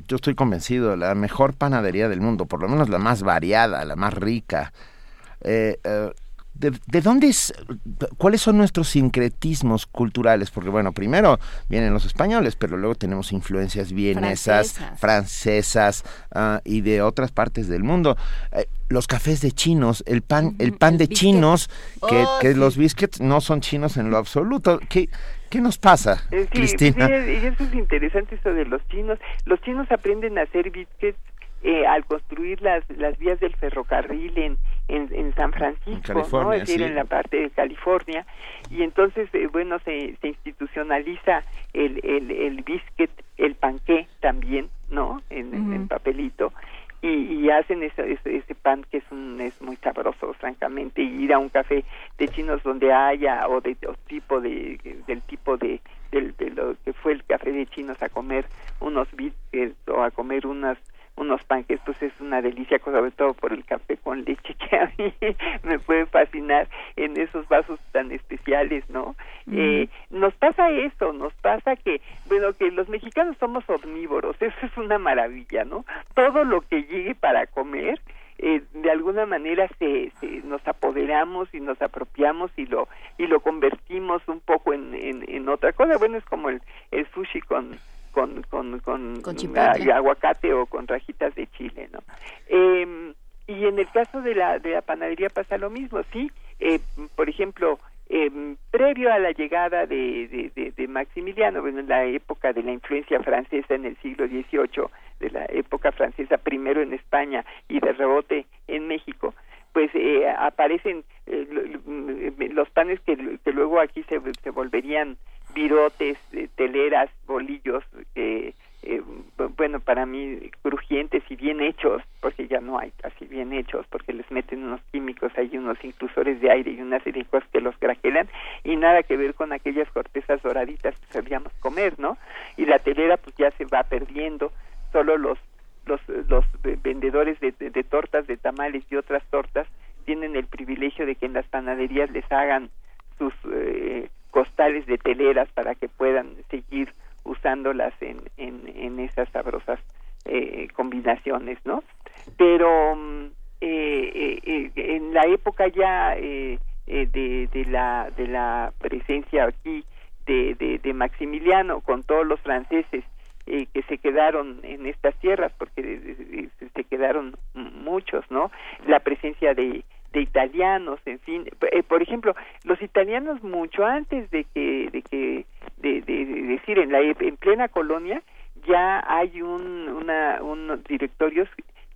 yo estoy convencido, la mejor panadería del mundo, por lo menos la más variada, la más rica. Eh, ¿De, dónde es, cuáles son nuestros sincretismos culturales? Porque bueno, primero vienen los españoles, pero luego tenemos influencias vienesas, francesas, ah, y de otras partes del mundo. Eh, los cafés de chinos, el pan, el pan de chinos, que, oh, los biscuits no son chinos en lo absoluto. ¿Qué, ¿Qué nos pasa, eh, Cristina? y eso es interesante, eso de los chinos. Los chinos aprenden a hacer biscuits eh, al construir las, las vías del ferrocarril en, en, San Francisco, ¿no? es decir, en la parte de California, y entonces, eh, bueno, se, se institucionaliza el, el, el biscuit, el panqué también, ¿no? En, papelito, y, y hacen ese, ese, pan que es, un, es muy sabroso, francamente, y ir a un café de chinos donde haya, o de tipo de, del tipo de, del, de lo que fue el café de chinos a comer unos biscuits o a comer unas unos panques, pues es una delicia, sobre todo por el café con leche que a mí me puede fascinar en esos vasos tan especiales, ¿no? eh, nos pasa eso, nos pasa que, bueno, que los mexicanos somos omnívoros, eso es una maravilla, ¿no? Todo lo que llegue para comer, eh, de alguna manera se, se, nos apoderamos y nos apropiamos y lo y lo convertimos un poco en, en, en otra cosa bueno es como el, el sushi con con, con, con, aguacate o con rajitas de chile, ¿no? Eh, y en el caso de la, de la panadería pasa lo mismo, sí, eh, por ejemplo, eh, previo a la llegada de, de, de, Maximiliano, bueno, en la época de la influencia francesa en el siglo XVIII, de la época francesa primero en España y de rebote en México, pues eh, aparecen eh, los panes que, que luego aquí se, se volverían virotes, eh, teleras, bolillos, eh, eh, bueno, para mí crujientes y bien hechos, porque ya no hay así bien hechos, porque les meten unos químicos, hay unos inclusores de aire y una serie cosas que los craquelan, y nada que ver con aquellas cortezas doraditas que sabíamos comer, ¿no? Y la telera pues ya se va perdiendo, solo los los, los vendedores de, de tortas, de tamales y otras tortas tienen el privilegio de que en las panaderías les hagan sus eh, costales de teleras para que puedan seguir usándolas en, en, en esas sabrosas eh, combinaciones, ¿no? Pero mm, eh, eh, en la época ya de, de, la, de la presencia aquí de, de, de Maximiliano con todos los franceses que se quedaron en estas tierras, porque se quedaron muchos, ¿no? La presencia de, de italianos, en fin, eh, por ejemplo, los italianos mucho antes de que de que de, de, decir en la en plena colonia ya hay un una unos directorios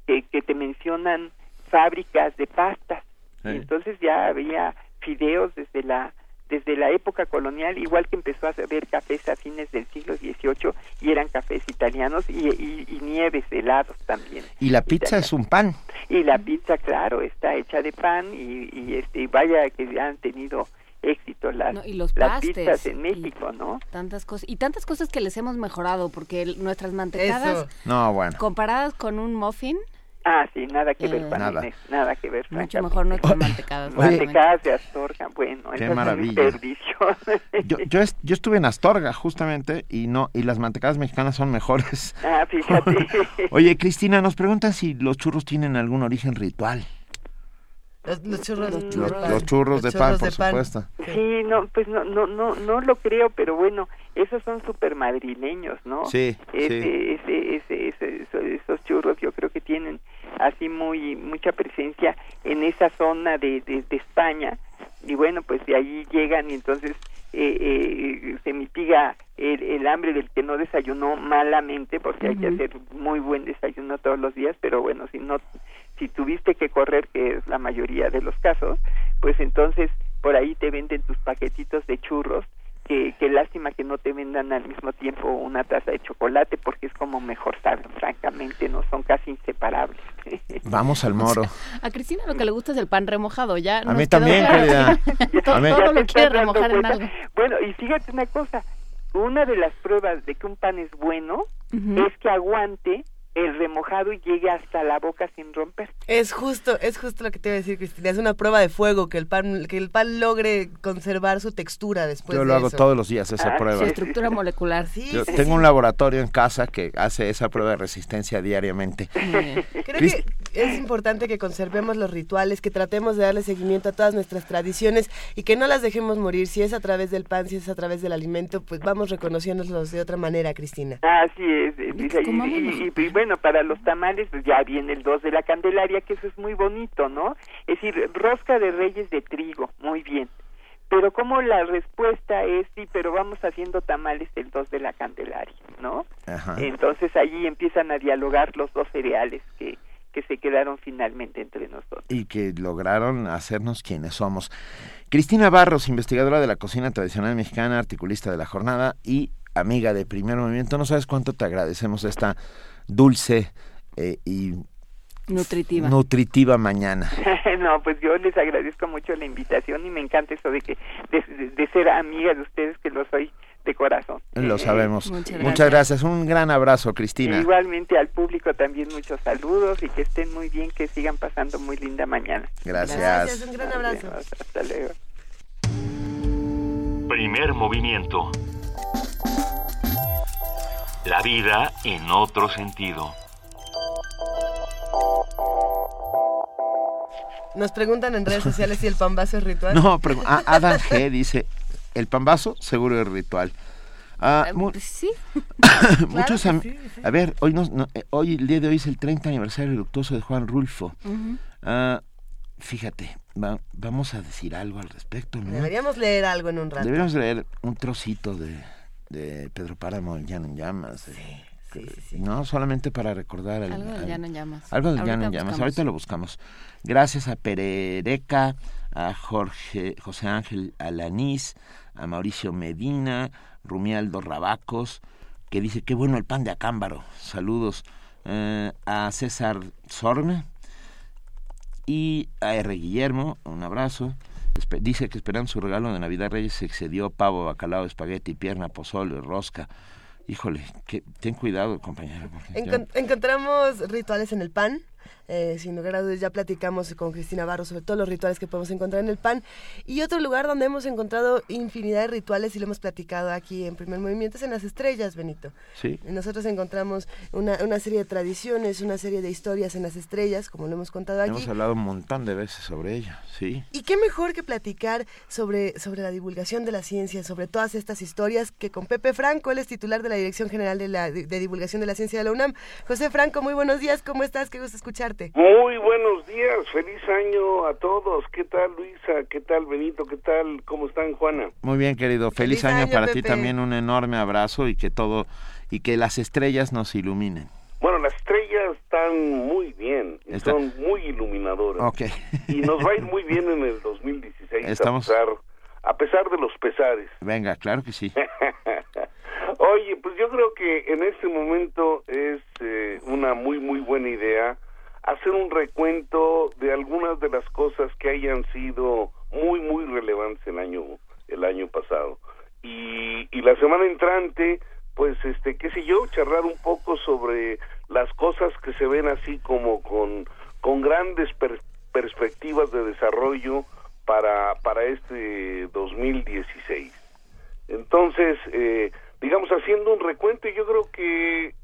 que, que te mencionan fábricas de pastas. Entonces ya había fideos desde la desde la época colonial, igual que empezó a haber cafés a fines del siglo XVIII y eran cafés italianos y, y, nieves, helados también. Y la pizza es un pan. Y la pizza, claro, está hecha de pan y, y este vaya que han tenido éxito las, y los las pizzas en México, ¿no? Tantas cosas y tantas cosas que les hemos mejorado porque nuestras mantecadas no, bueno. comparadas con un muffin Ah, sí, nada que ver, eh, nada. nada que ver. Mucho mejor nuestras mantecadas. mantecadas de Astorga, bueno, qué maravilla. yo, yo, yo, estuve en Astorga justamente y no y las mantecadas mexicanas son mejores. Ah, fíjate. Oye, Cristina, nos preguntan si los churros tienen algún origen ritual. Los, churros, los, churros, de, pan, por supuesto. Sí, no, pues no, no, no, no lo creo, pero bueno, esos son súper madrileños, ¿no? Sí, ese, Ese, ese, esos churros yo creo que tienen así muy mucha presencia en esa zona de, de, España. Y bueno, pues de ahí llegan y entonces eh, eh, se mitiga el, el, hambre del que no desayunó malamente, porque hay que hacer muy buen desayuno todos los días, pero bueno, si no si tuviste que correr, que es la mayoría de los casos, pues entonces por ahí te venden tus paquetitos de churros que, que lástima que no te vendan al mismo tiempo una taza de chocolate porque es como mejor saben, francamente, no son casi inseparables. Vamos al moro. a Cristina lo que le gusta es el pan remojado, ya. A mí también, querida. todo, todo lo quiere remojar en algo. Bueno, y fíjate una cosa, una de las pruebas de que un pan es bueno es que aguante el remojado y llegue hasta la boca sin romper. Es justo, es justo lo que te iba a decir, Cristina. Es una prueba de fuego que el pan, que el pan logre conservar su textura después. Yo lo hago todos los días esa prueba. Su estructura molecular. Sí, Yo sí, tengo sí. un laboratorio en casa que hace esa prueba de resistencia diariamente. Creo Crist- que es importante que conservemos los rituales, que tratemos de darle seguimiento a todas nuestras tradiciones y que no las dejemos morir. Si es a través del pan, si es a través del alimento, pues vamos reconociéndolos de otra manera, Cristina. Así es, dice, y, y- y- y bueno, para los tamales pues ya viene el 2 de la Candelaria, que eso es muy bonito, ¿no? Es decir, rosca de reyes de trigo, muy bien. Pero como la respuesta es, sí, pero vamos haciendo tamales el 2 de la Candelaria, ¿no? Ajá. Entonces allí empiezan a dialogar los dos cereales que, que se quedaron finalmente entre nosotros. y que lograron hacernos quienes somos. Cristina Barros, investigadora de la cocina tradicional mexicana, articulista de la jornada y amiga de Primer Movimiento. No sabes cuánto te agradecemos esta dulce eh, y Nutritiva. nutritiva mañana. no, pues yo les agradezco mucho la invitación y me encanta eso de que de, de- de ser amiga de ustedes que lo soy de corazón. Lo Eh, sabemos. Muchas Muchas gracias. Un gran abrazo, Cristina. Igualmente al público también muchos saludos y que estén muy bien, que sigan pasando muy linda mañana. Gracias. Gracias, un gran abrazo. Hasta luego. Primer movimiento. La vida en otro sentido. Nos preguntan en redes sociales si el pambazo es ritual. No, pero Adam G dice, el pambazo seguro es ritual. Ah, mu- Eh, sí. muchos am- sí, sí. A ver, hoy, nos- no, eh, hoy, el día de hoy es el 30 aniversario luctuoso de Juan Rulfo. Ah, fíjate, va- vamos a decir algo al respecto, ¿no? Deberíamos leer algo en un rato. Deberíamos leer un trocito de, de Pedro Páramo, el Llano en Llamas. eh, sí, sí, sí. No solamente para recordar al- Algo del llano en llamas. algo del Llano en Llamas. Ahorita lo buscamos. Gracias a Perereca, a Jorge, José Ángel Alanís, a Mauricio Medina, Rumialdo Rabacos, que dice, qué bueno el pan de acámbaro. Saludos. Eh, a César Sorme y a R. Guillermo, un abrazo. Dice que esperando su regalo de Navidad Reyes se excedió pavo, bacalao, espagueti, pierna, pozole, rosca. Híjole, que, ten cuidado, compañero. ya- encontramos rituales en el pan. Eh, sin lugar a dudas, ya platicamos con Cristina Barro sobre todos los rituales que podemos encontrar en el pan. Y otro lugar donde hemos encontrado infinidad de rituales y lo hemos platicado aquí en Primer Movimiento es en las estrellas, Benito. Sí. Nosotros encontramos una, una serie de tradiciones, una serie de historias en las estrellas, como lo hemos contado aquí. Hemos hablado un montón de veces sobre ella, sí. Y qué mejor que platicar sobre, sobre la divulgación de la ciencia, sobre todas estas historias, que con Pepe Franco, él es titular de la Dirección General de, la, de Divulgación de la Ciencia de la UNAM. José Franco, muy buenos días, ¿cómo estás? Qué gusto escucharte. Muy buenos días, feliz año a todos. ¿Qué tal Luisa? ¿Qué tal Benito? ¿Qué tal? ¿Cómo están Juana? Muy bien, querido. Feliz, Feliz año, año, para ti también, un enorme abrazo y que todo y que las estrellas nos iluminen. Bueno, las estrellas están muy bien, Está- son muy iluminadoras. Ok. Y nos va a ir muy bien en el 2016 Estamos- a, pesar, a pesar de los pesares. Venga, claro que sí. Oye, pues yo creo que en este momento es eh, una muy, muy buena idea hacer un recuento de algunas de las cosas que hayan sido muy, muy relevantes el año, el año pasado. Y, y la semana entrante, pues, este, qué sé yo, charlar un poco sobre las cosas que se ven así como con, con grandes per- perspectivas de desarrollo para, para este 2016. Entonces, eh, digamos, haciendo un recuento, yo creo que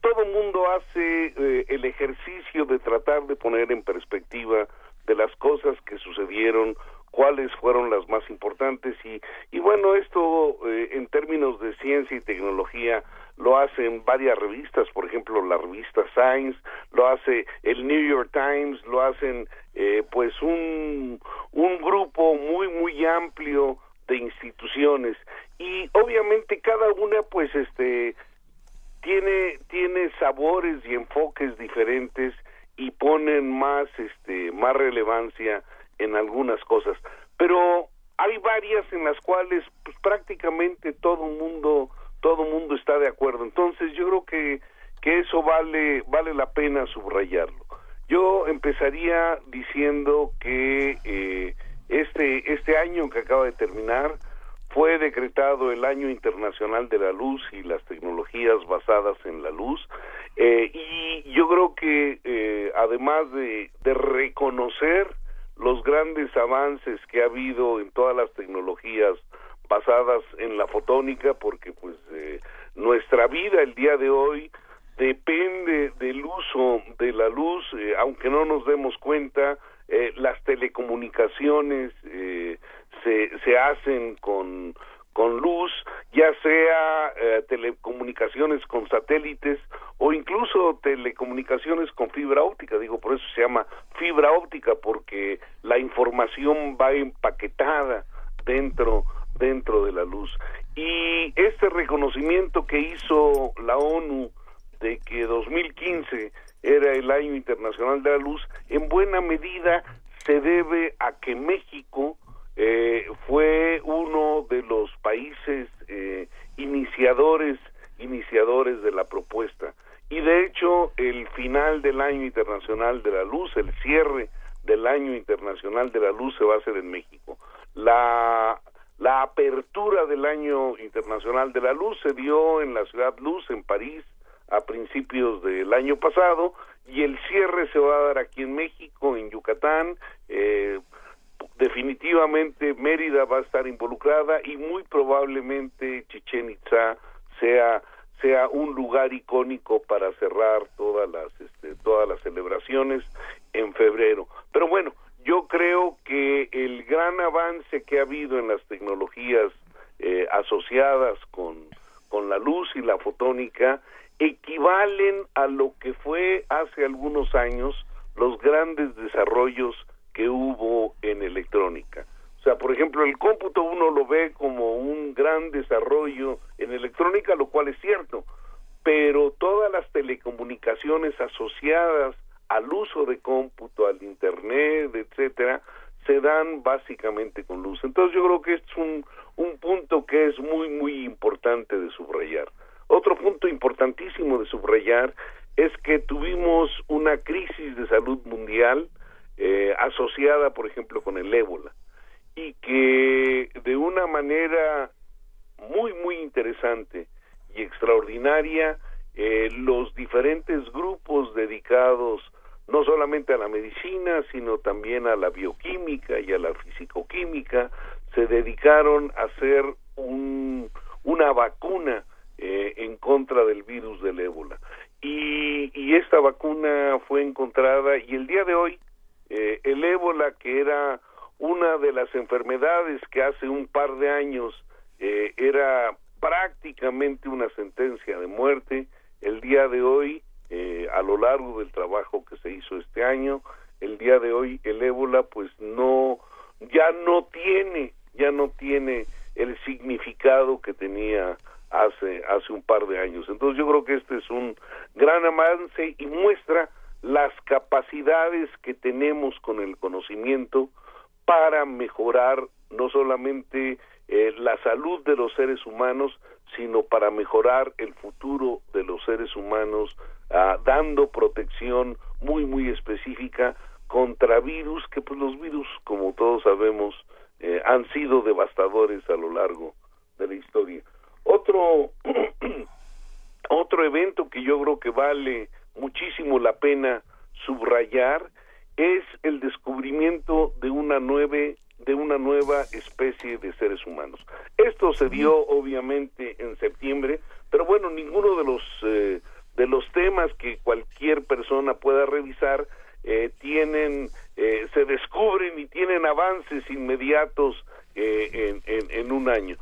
todo mundo hace eh, el ejercicio de tratar de poner en perspectiva de las cosas que sucedieron, cuáles fueron las más importantes y, y bueno, esto eh, en términos de ciencia y tecnología lo hacen varias revistas, por ejemplo la revista Science, lo hace el New York Times, lo hacen eh, pues un, un grupo muy muy amplio de instituciones. Y obviamente cada una pues este tiene tiene sabores y enfoques diferentes y ponen más este más relevancia en algunas cosas pero hay varias en las cuales pues, prácticamente todo mundo todo mundo está de acuerdo. Entonces yo creo que que eso vale vale la pena subrayarlo. Yo empezaría diciendo que eh, este este año que acaba de terminar fue decretado el Año Internacional de la Luz y las tecnologías basadas en la luz. Eh, y yo creo que eh, además de, reconocer los grandes avances que ha habido en todas las tecnologías basadas en la fotónica, porque pues eh, nuestra vida el día de hoy depende del uso de la luz, eh, aunque no nos demos cuenta, eh, las telecomunicaciones eh, se, se hacen con, con luz, ya sea eh, telecomunicaciones con satélites o incluso telecomunicaciones con fibra óptica, digo, por eso se llama fibra óptica, porque la información va empaquetada dentro dentro de la luz. Y este reconocimiento que hizo la ONU de que 2015 era el año internacional de la luz, en buena medida se debe a que México eh, fue uno de los países eh, iniciadores iniciadores de la propuesta. Y de hecho el final del año internacional de la luz el cierre del año internacional de la luz se va a hacer en México. La la apertura del año internacional de la luz se dio en la ciudad Luz en París a principios del año pasado y el cierre se va a dar aquí en México, en Yucatán. Eh, definitivamente Mérida va a estar involucrada y muy probablemente Chichen Itza sea sea un lugar icónico para cerrar todas las este, todas las celebraciones en febrero. Pero bueno, yo creo que el gran avance que ha habido en las tecnologías eh, asociadas con con la luz y la fotónica equivalen a lo que fue hace algunos años los grandes desarrollos que hubo en electrónica. O sea, por ejemplo, el cómputo uno lo ve como un gran desarrollo en electrónica, lo cual es cierto, pero todas las telecomunicaciones asociadas al uso de cómputo, al internet, etcétera, se dan básicamente con luz. Entonces yo creo que es un, un punto que es muy, muy importante de subrayar. Otro punto importantísimo de subrayar es que tuvimos una crisis de salud mundial eh, asociada, por ejemplo, con el ébola y que de una manera muy, muy interesante y extraordinaria, eh, los diferentes grupos dedicados no solamente a la medicina, sino también a la bioquímica y a la fisicoquímica, se dedicaron a hacer un, una vacuna eh, en contra del virus del ébola. Y, esta vacuna fue encontrada y el día de hoy eh, el ébola, que era una de las enfermedades que hace un par de años eh, era prácticamente una sentencia de muerte, el día de hoy, eh, a lo largo del trabajo que se hizo este año, el día de hoy el ébola pues no, ya no tiene, ya no tiene el significado que tenía hace, hace un par de años. Entonces yo creo que este es un gran avance y muestra las capacidades que tenemos con el conocimiento para mejorar no solamente eh, la salud de los seres humanos, sino para mejorar el futuro de los seres humanos, ah, dando protección muy, muy específica contra virus, que pues los virus, como todos sabemos, eh, han sido devastadores a lo largo de la historia. Otro, otro evento que yo creo que vale muchísimo la pena subrayar es el descubrimiento de una nueva de una nueva especie de seres humanos. Esto se dio obviamente en septiembre, pero bueno, ninguno de los eh, de los temas que cualquier persona pueda revisar eh, tienen eh, se descubren y tienen avances inmediatos en, en, en, un año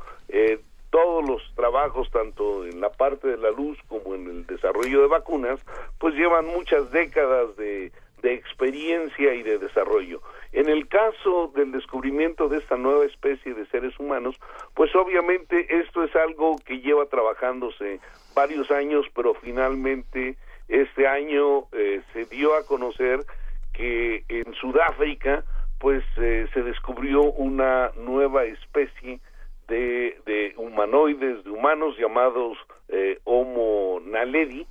todos los trabajos, tanto en la parte de la luz como en el desarrollo de vacunas, pues llevan muchas décadas de, de experiencia y de desarrollo. En el caso del descubrimiento de esta nueva especie de seres humanos, pues obviamente esto es algo que lleva trabajándose varios años, pero finalmente este año eh, se dio a conocer que en Sudáfrica pues eh, se descubrió una nueva especie de, de humanoides, de humanos llamados eh, Homo naledi,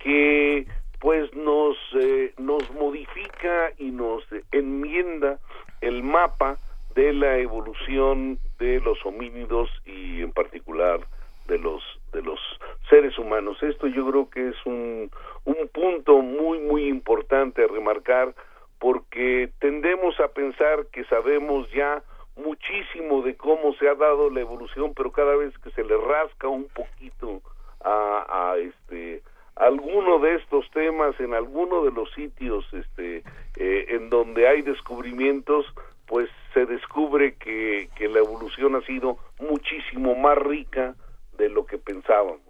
que pues nos, eh, nos modifica y nos enmienda el mapa de la evolución de los homínidos y en particular de los de los seres humanos. Esto yo creo que es un, un punto muy muy importante a remarcar porque tendemos a pensar que sabemos ya muchísimo de cómo se ha dado la evolución, pero cada vez que se le rasca un poquito a, a este alguno de estos temas en alguno de los sitios este eh, en donde hay descubrimientos pues se descubre que, que la evolución ha sido muchísimo más rica de lo que pensábamos.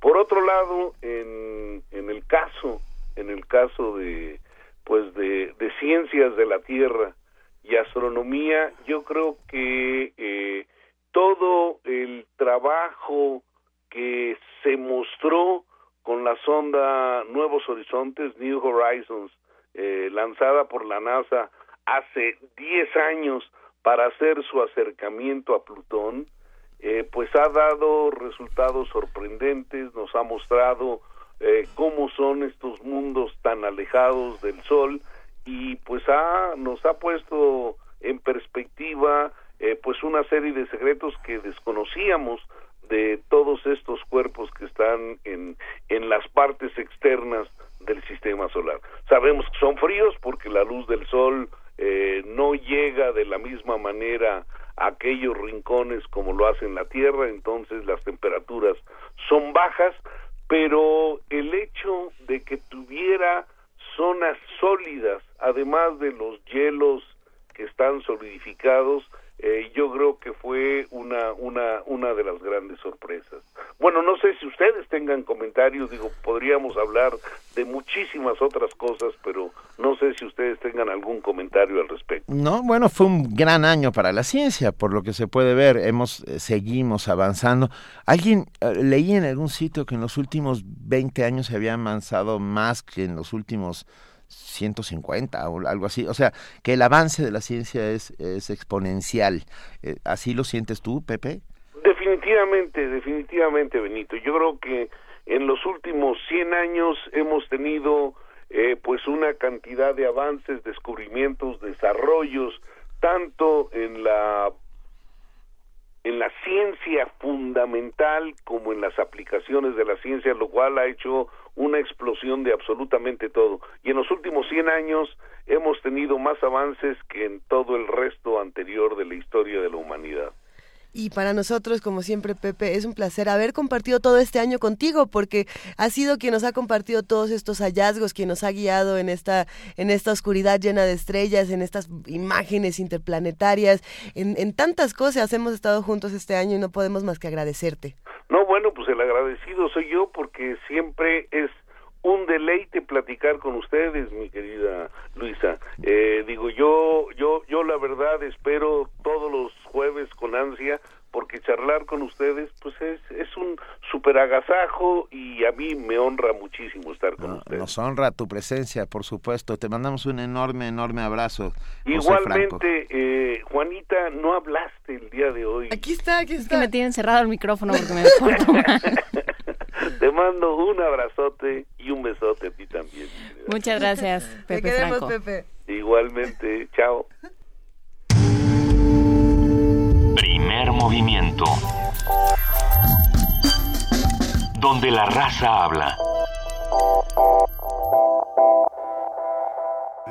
Por otro lado en, en el caso en el caso de pues de, de ciencias de la tierra y astronomía, yo creo que eh, todo el trabajo que se mostró con la sonda Nuevos Horizontes, New Horizons, eh, lanzada por la NASA hace 10 años para hacer su acercamiento a Plutón, eh, pues ha dado resultados sorprendentes, nos ha mostrado eh, cómo son estos mundos tan alejados del Sol y pues ha, nos ha puesto en perspectiva eh, pues una serie de secretos que desconocíamos de todos estos cuerpos que están en, en las partes externas del sistema solar. Sabemos que son fríos porque la luz del sol eh, no llega de la misma manera a aquellos rincones como lo hace en la Tierra, entonces las temperaturas son bajas, pero el hecho de que tuviera zonas sólidas, además de los hielos que están solidificados, eh, yo creo que fue una, una, una de las grandes sorpresas. Bueno, no sé si ustedes tengan comentarios, digo, podríamos hablar de muchísimas otras cosas, pero no sé si ustedes tengan algún comentario al respecto. No, bueno, fue un gran año para la ciencia, por lo que se puede ver, hemos eh, seguimos avanzando. Alguien eh, leí en algún sitio que en los últimos 20 años se había avanzado más que en los últimos 150 o algo así. O sea, que el avance de la ciencia es, es exponencial. Eh, ¿Así lo sientes tú, Pepe? Definitivamente, definitivamente, Benito. Yo creo que en los últimos 100 años hemos tenido eh, pues una cantidad de avances, descubrimientos, desarrollos, tanto en la en la ciencia fundamental como en las aplicaciones de la ciencia, lo cual ha hecho una explosión de absolutamente todo. Y en los últimos 100 años hemos tenido más avances que en todo el resto anterior de la historia de la humanidad. Y para nosotros, como siempre, Pepe, es un placer haber compartido todo este año contigo, porque ha sido quien nos ha compartido todos estos hallazgos, quien nos ha guiado en esta, en esta oscuridad llena de estrellas, en estas imágenes interplanetarias, en, en tantas cosas. Hemos estado juntos este año y no podemos más que agradecerte. No, bueno, pues el agradecido soy yo porque siempre es un deleite platicar con ustedes, mi querida Luisa. Eh, digo, yo, yo, yo la verdad espero todos los jueves con ansia porque charlar con ustedes pues es, es un super agasajo y a mí me honra muchísimo estar con ustedes. Nos honra tu presencia, por supuesto. Te mandamos un enorme, enorme abrazo. Igualmente, eh, Juanita, no hablaste el día de hoy. Aquí está, aquí está. Es que me tienen cerrado el micrófono porque me Te mando un abrazote y un besote a ti también. Muchas gracias, Pepe Te queremos, Franco. Pepe. Igualmente, chao. Primer movimiento. Donde la raza habla.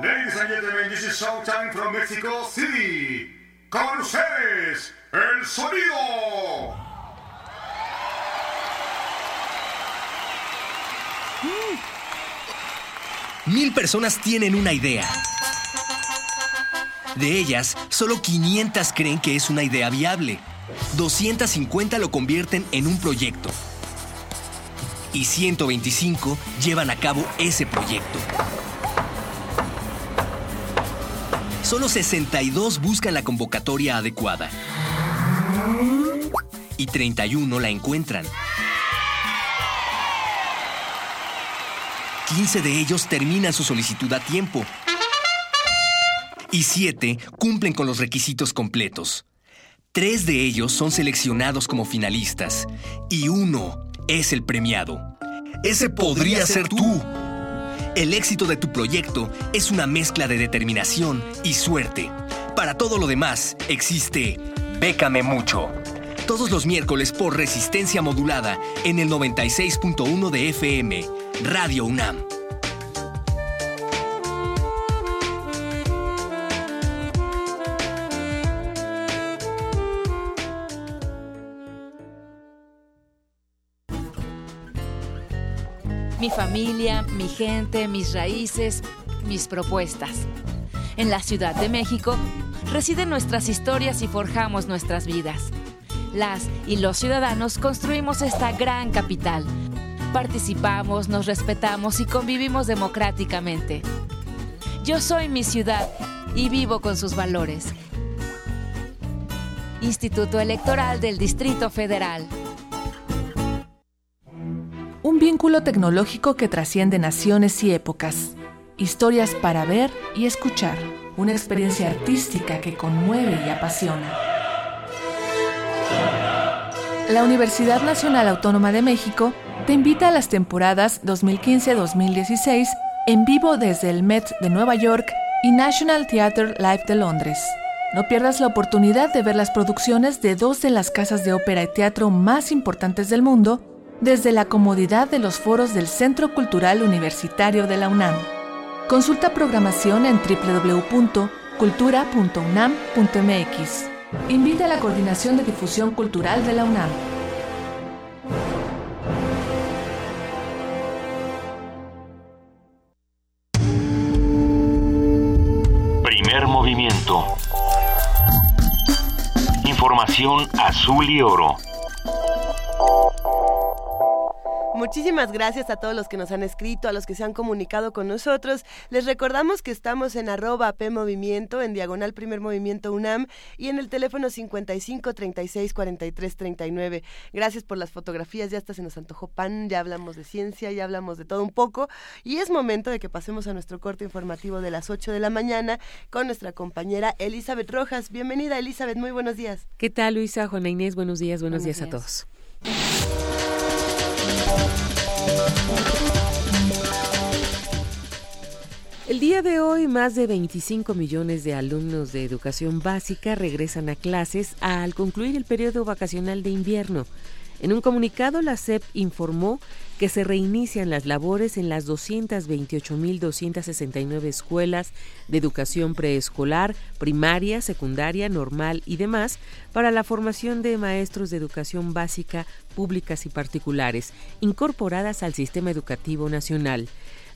Ladies and gentlemen, this is Showtime from Mexico City. Con ustedes, el sonido. Mil personas tienen una idea. De ellas, solo 500 creen que es una idea viable. 250 lo convierten en un proyecto. Y 125 llevan a cabo ese proyecto. Solo 62 buscan la convocatoria adecuada. Y 31 la encuentran. 15 de ellos terminan su solicitud a tiempo. y siete cumplen con los requisitos completos. Tres de ellos son seleccionados como finalistas y uno es el premiado. Ese podría ser tú. El éxito de tu proyecto es una mezcla de determinación y suerte. Para todo lo demás existe Bécame Mucho. Todos los miércoles por resistencia modulada en el 96.1 de FM, Radio UNAM. Mi familia, mi gente, mis raíces, mis propuestas. En la Ciudad de México residen nuestras historias y forjamos nuestras vidas. Las y los ciudadanos construimos esta gran capital. Participamos, nos respetamos y convivimos democráticamente. Yo soy mi ciudad y vivo con sus valores. Instituto Electoral del Distrito Federal. Un vínculo tecnológico que trasciende naciones y épocas. Historias para ver y escuchar. Una experiencia artística que conmueve y apasiona. La Universidad Nacional Autónoma de México te invita a las temporadas 2015-2016 en vivo desde el Met de Nueva York y National Theatre Live de Londres. No pierdas la oportunidad de ver las producciones de dos de las casas de ópera y teatro más importantes del mundo desde la comodidad de los foros del Centro Cultural Universitario de la UNAM. Consulta programación en www.cultura.unam.mx. Invita a la Coordinación de Difusión Cultural de la UNAM. Primer movimiento. Información azul y oro. Muchísimas gracias a todos los que nos han escrito, a los que se han comunicado con nosotros. Les recordamos que estamos en arroba P Movimiento, en diagonal Primer Movimiento UNAM y en el teléfono 55 36 43 39. Gracias por las fotografías, ya hasta se nos antojó pan, ya hablamos de ciencia, ya hablamos de todo un poco y es momento de que pasemos a nuestro corte informativo de las 8 de la mañana con nuestra compañera Elizabeth Rojas. Bienvenida Elizabeth, muy buenos días. ¿Qué tal Luisa, Juana Inés? Buenos días, buenos, días a todos. El día de hoy, más de 25 millones de alumnos de educación básica regresan a clases al concluir el periodo vacacional de invierno. En un comunicado, la SEP informó que se reinician las labores en las 228.269 escuelas de educación preescolar, primaria, secundaria, normal y demás para la formación de maestros de educación básica públicas y particulares, incorporadas al sistema educativo nacional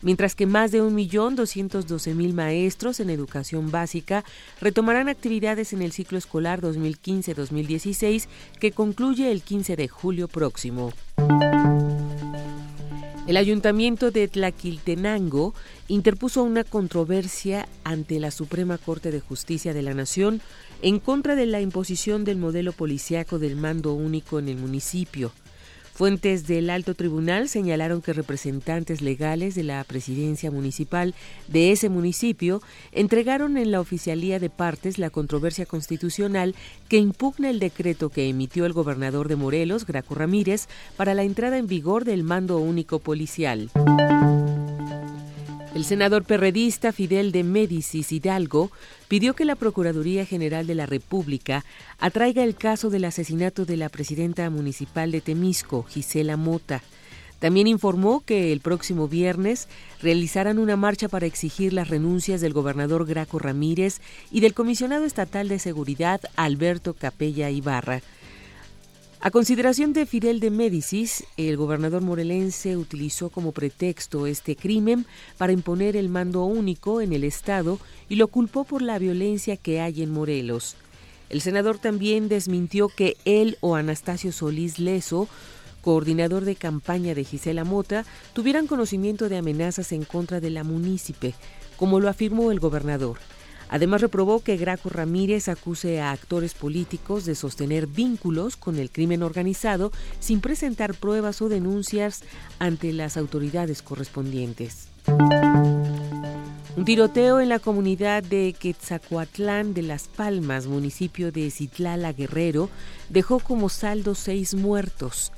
mientras que más de 1.212.000 maestros en educación básica retomarán actividades en el ciclo escolar 2015-2016 que concluye el 15 de julio próximo. El ayuntamiento de Tlaquiltenango interpuso una controversia ante la Suprema Corte de Justicia de la Nación en contra de la imposición del modelo policiaco del mando único en el municipio. Fuentes del alto tribunal señalaron que representantes legales de la presidencia municipal de ese municipio entregaron en la oficialía de partes la controversia constitucional que impugna el decreto que emitió el gobernador de Morelos, Graco Ramírez, para la entrada en vigor del mando único policial. El senador perredista Fidel de Médicis Hidalgo pidió que la Procuraduría General de la República atraiga el caso del asesinato de la presidenta municipal de Temisco, Gisela Mota. También informó que el próximo viernes realizarán una marcha para exigir las renuncias del gobernador Graco Ramírez y del comisionado estatal de seguridad Alberto Capella Ibarra. A consideración de Fidel de Médicis, el gobernador morelense utilizó como pretexto este crimen para imponer el mando único en el Estado y lo culpó por la violencia que hay en Morelos. El senador también desmintió que él o Anastasio Solís Leso, coordinador de campaña de Gisela Mota, tuvieran conocimiento de amenazas en contra de la munícipe, como lo afirmó el gobernador. Además, reprobó que Graco Ramírez acuse a actores políticos de sostener vínculos con el crimen organizado sin presentar pruebas o denuncias ante las autoridades correspondientes. Un tiroteo en la comunidad de Quetzacoatlán de Las Palmas, municipio de Citlala Guerrero, dejó como saldo seis muertos.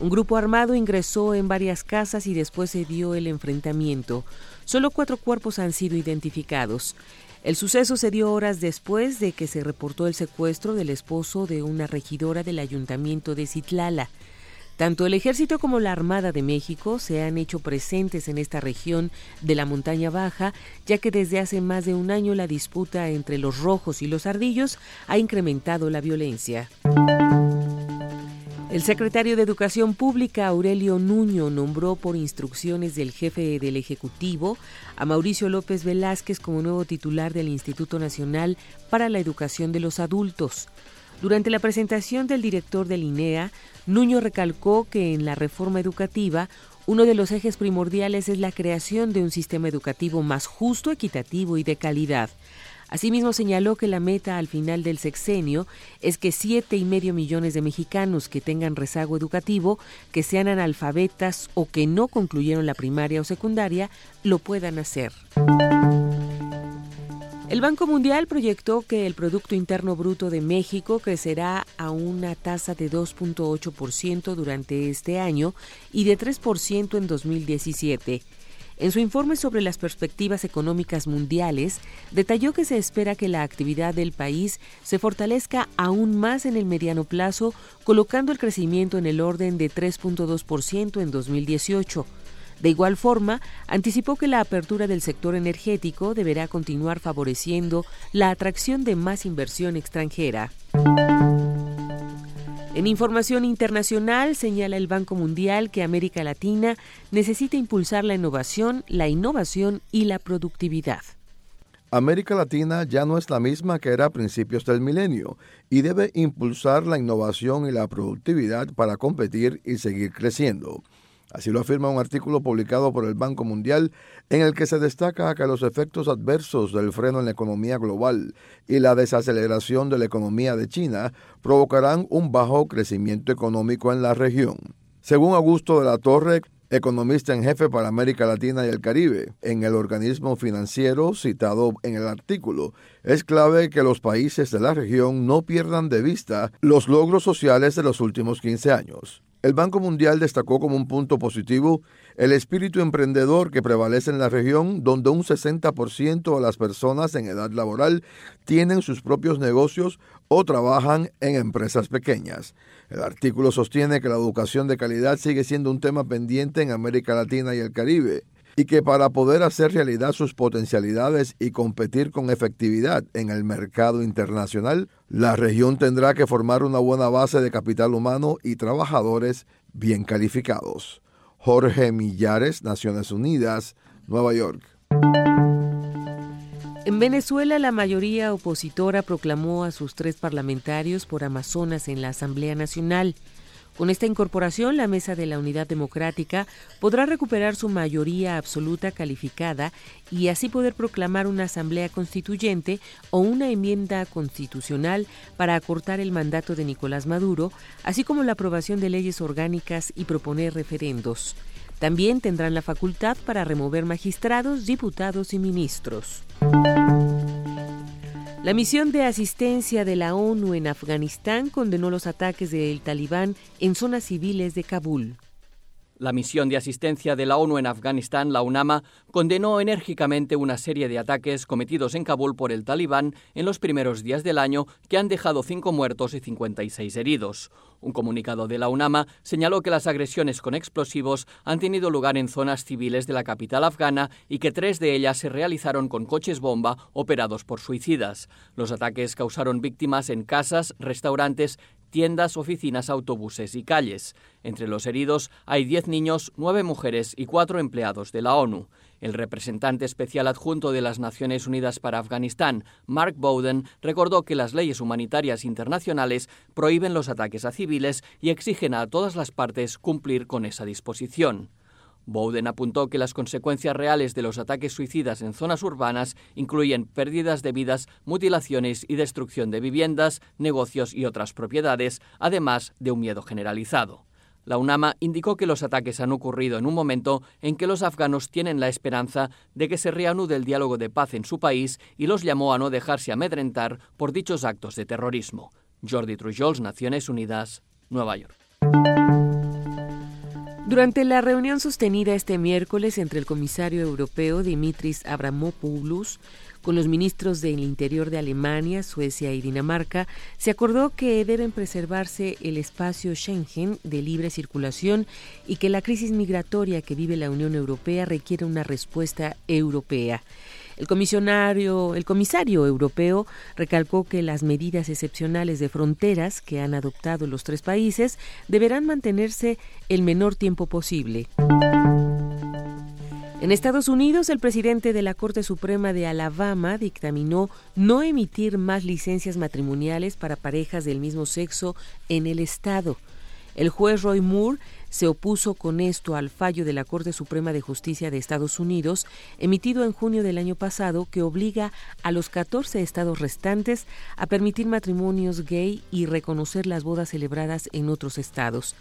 Un grupo armado ingresó en varias casas y después se dio el enfrentamiento. Solo cuatro cuerpos han sido identificados. El suceso se dio horas después de que se reportó el secuestro del esposo de una regidora del ayuntamiento de Citlala. Tanto el Ejército como la Armada de México se han hecho presentes en esta región de la montaña baja, ya que desde hace más de un año la disputa entre los rojos y los ardillos ha incrementado la violencia. El secretario de Educación Pública, Aurelio Nuño, nombró por instrucciones del jefe del Ejecutivo a Mauricio López Velázquez como nuevo titular del Instituto Nacional para la Educación de los Adultos. Durante la presentación del director del INEA, Nuño recalcó que en la reforma educativa uno de los ejes primordiales es la creación de un sistema educativo más justo, equitativo y de calidad. Asimismo señaló que la meta al final del sexenio es que siete y medio millones de mexicanos que tengan rezago educativo, que sean analfabetas o que no concluyeron la primaria o secundaria, lo puedan hacer. El Banco Mundial proyectó que el Producto Interno Bruto de México crecerá a una tasa de 2.8% durante este año y de 3% en 2017. En su informe sobre las perspectivas económicas mundiales, detalló que se espera que la actividad del país se fortalezca aún más en el mediano plazo, colocando el crecimiento en el orden de 3.2% en 2018. De igual forma, anticipó que la apertura del sector energético deberá continuar favoreciendo la atracción de más inversión extranjera. En información internacional, señala el Banco Mundial que América Latina necesita impulsar la innovación, la innovación y la productividad. América Latina ya no es la misma que era a principios del milenio y debe impulsar la innovación y la productividad para competir y seguir creciendo. Así lo afirma un artículo publicado por el Banco Mundial en el que se destaca que los efectos adversos del freno en la economía global y la desaceleración de la economía de China provocarán un bajo crecimiento económico en la región. Según Augusto de la Torre, economista en jefe para América Latina y el Caribe, en el organismo financiero citado en el artículo, es clave que los países de la región no pierdan de vista los logros sociales de los últimos 15 años. El Banco Mundial destacó como un punto positivo el espíritu emprendedor que prevalece en la región, donde un 60% de las personas en edad laboral tienen sus propios negocios o trabajan en empresas pequeñas. El artículo sostiene que la educación de calidad sigue siendo un tema pendiente en América Latina y el Caribe y que para poder hacer realidad sus potencialidades y competir con efectividad en el mercado internacional, la región tendrá que formar una buena base de capital humano y trabajadores bien calificados. Jorge Millares, Naciones Unidas, Nueva York. En Venezuela, la mayoría opositora proclamó a sus tres parlamentarios por Amazonas en la Asamblea Nacional. Con esta incorporación, la Mesa de la Unidad Democrática podrá recuperar su mayoría absoluta calificada y así poder proclamar una asamblea constituyente o una enmienda constitucional para acortar el mandato de Nicolás Maduro, así como la aprobación de leyes orgánicas y proponer referendos. También tendrán la facultad para remover magistrados, diputados y ministros. La misión de asistencia de la ONU en Afganistán condenó los ataques del talibán en zonas civiles de Kabul. La misión de asistencia de la ONU en Afganistán, la UNAMA, condenó enérgicamente una serie de ataques cometidos en Kabul por el talibán en los primeros días del año que han dejado cinco muertos y 56 heridos. Un comunicado de la UNAMA señaló que las agresiones con explosivos han tenido lugar en zonas civiles de la capital afgana y que tres de ellas se realizaron con coches bomba operados por suicidas. Los ataques causaron víctimas en casas, restaurantes, tiendas, oficinas, autobuses y calles. Entre los heridos hay diez niños, nueve mujeres y cuatro empleados de la ONU. El representante especial adjunto de las Naciones Unidas para Afganistán, Mark Bowden, recordó que las leyes humanitarias internacionales prohíben los ataques a civiles y exigen a todas las partes cumplir con esa disposición. Bowden apuntó que las consecuencias reales de los ataques suicidas en zonas urbanas incluyen pérdidas de vidas, mutilaciones y destrucción de viviendas, negocios y otras propiedades, además de un miedo generalizado. La UNAMA indicó que los ataques han ocurrido en un momento en que los afganos tienen la esperanza de que se reanude el diálogo de paz en su país y los llamó a no dejarse amedrentar por dichos actos de terrorismo. Jordi Trujols, Naciones Unidas, Nueva York. Durante la reunión sostenida este miércoles entre el comisario europeo Dimitris Abramopoulos con los ministros del Interior de Alemania, Suecia y Dinamarca, se acordó que deben preservarse el espacio Schengen de libre circulación y que la crisis migratoria que vive la Unión Europea requiere una respuesta europea. El comisionario, el comisario europeo recalcó que las medidas excepcionales de fronteras que han adoptado los tres países deberán mantenerse el menor tiempo posible. En Estados Unidos, el presidente de la Corte Suprema de Alabama dictaminó no emitir más licencias matrimoniales para parejas del mismo sexo en el estado. El juez Roy Moore se opuso con esto al fallo de la Corte Suprema de Justicia de Estados Unidos, emitido en junio del año pasado, que obliga a los 14 estados restantes a permitir matrimonios gay y reconocer las bodas celebradas en otros estados.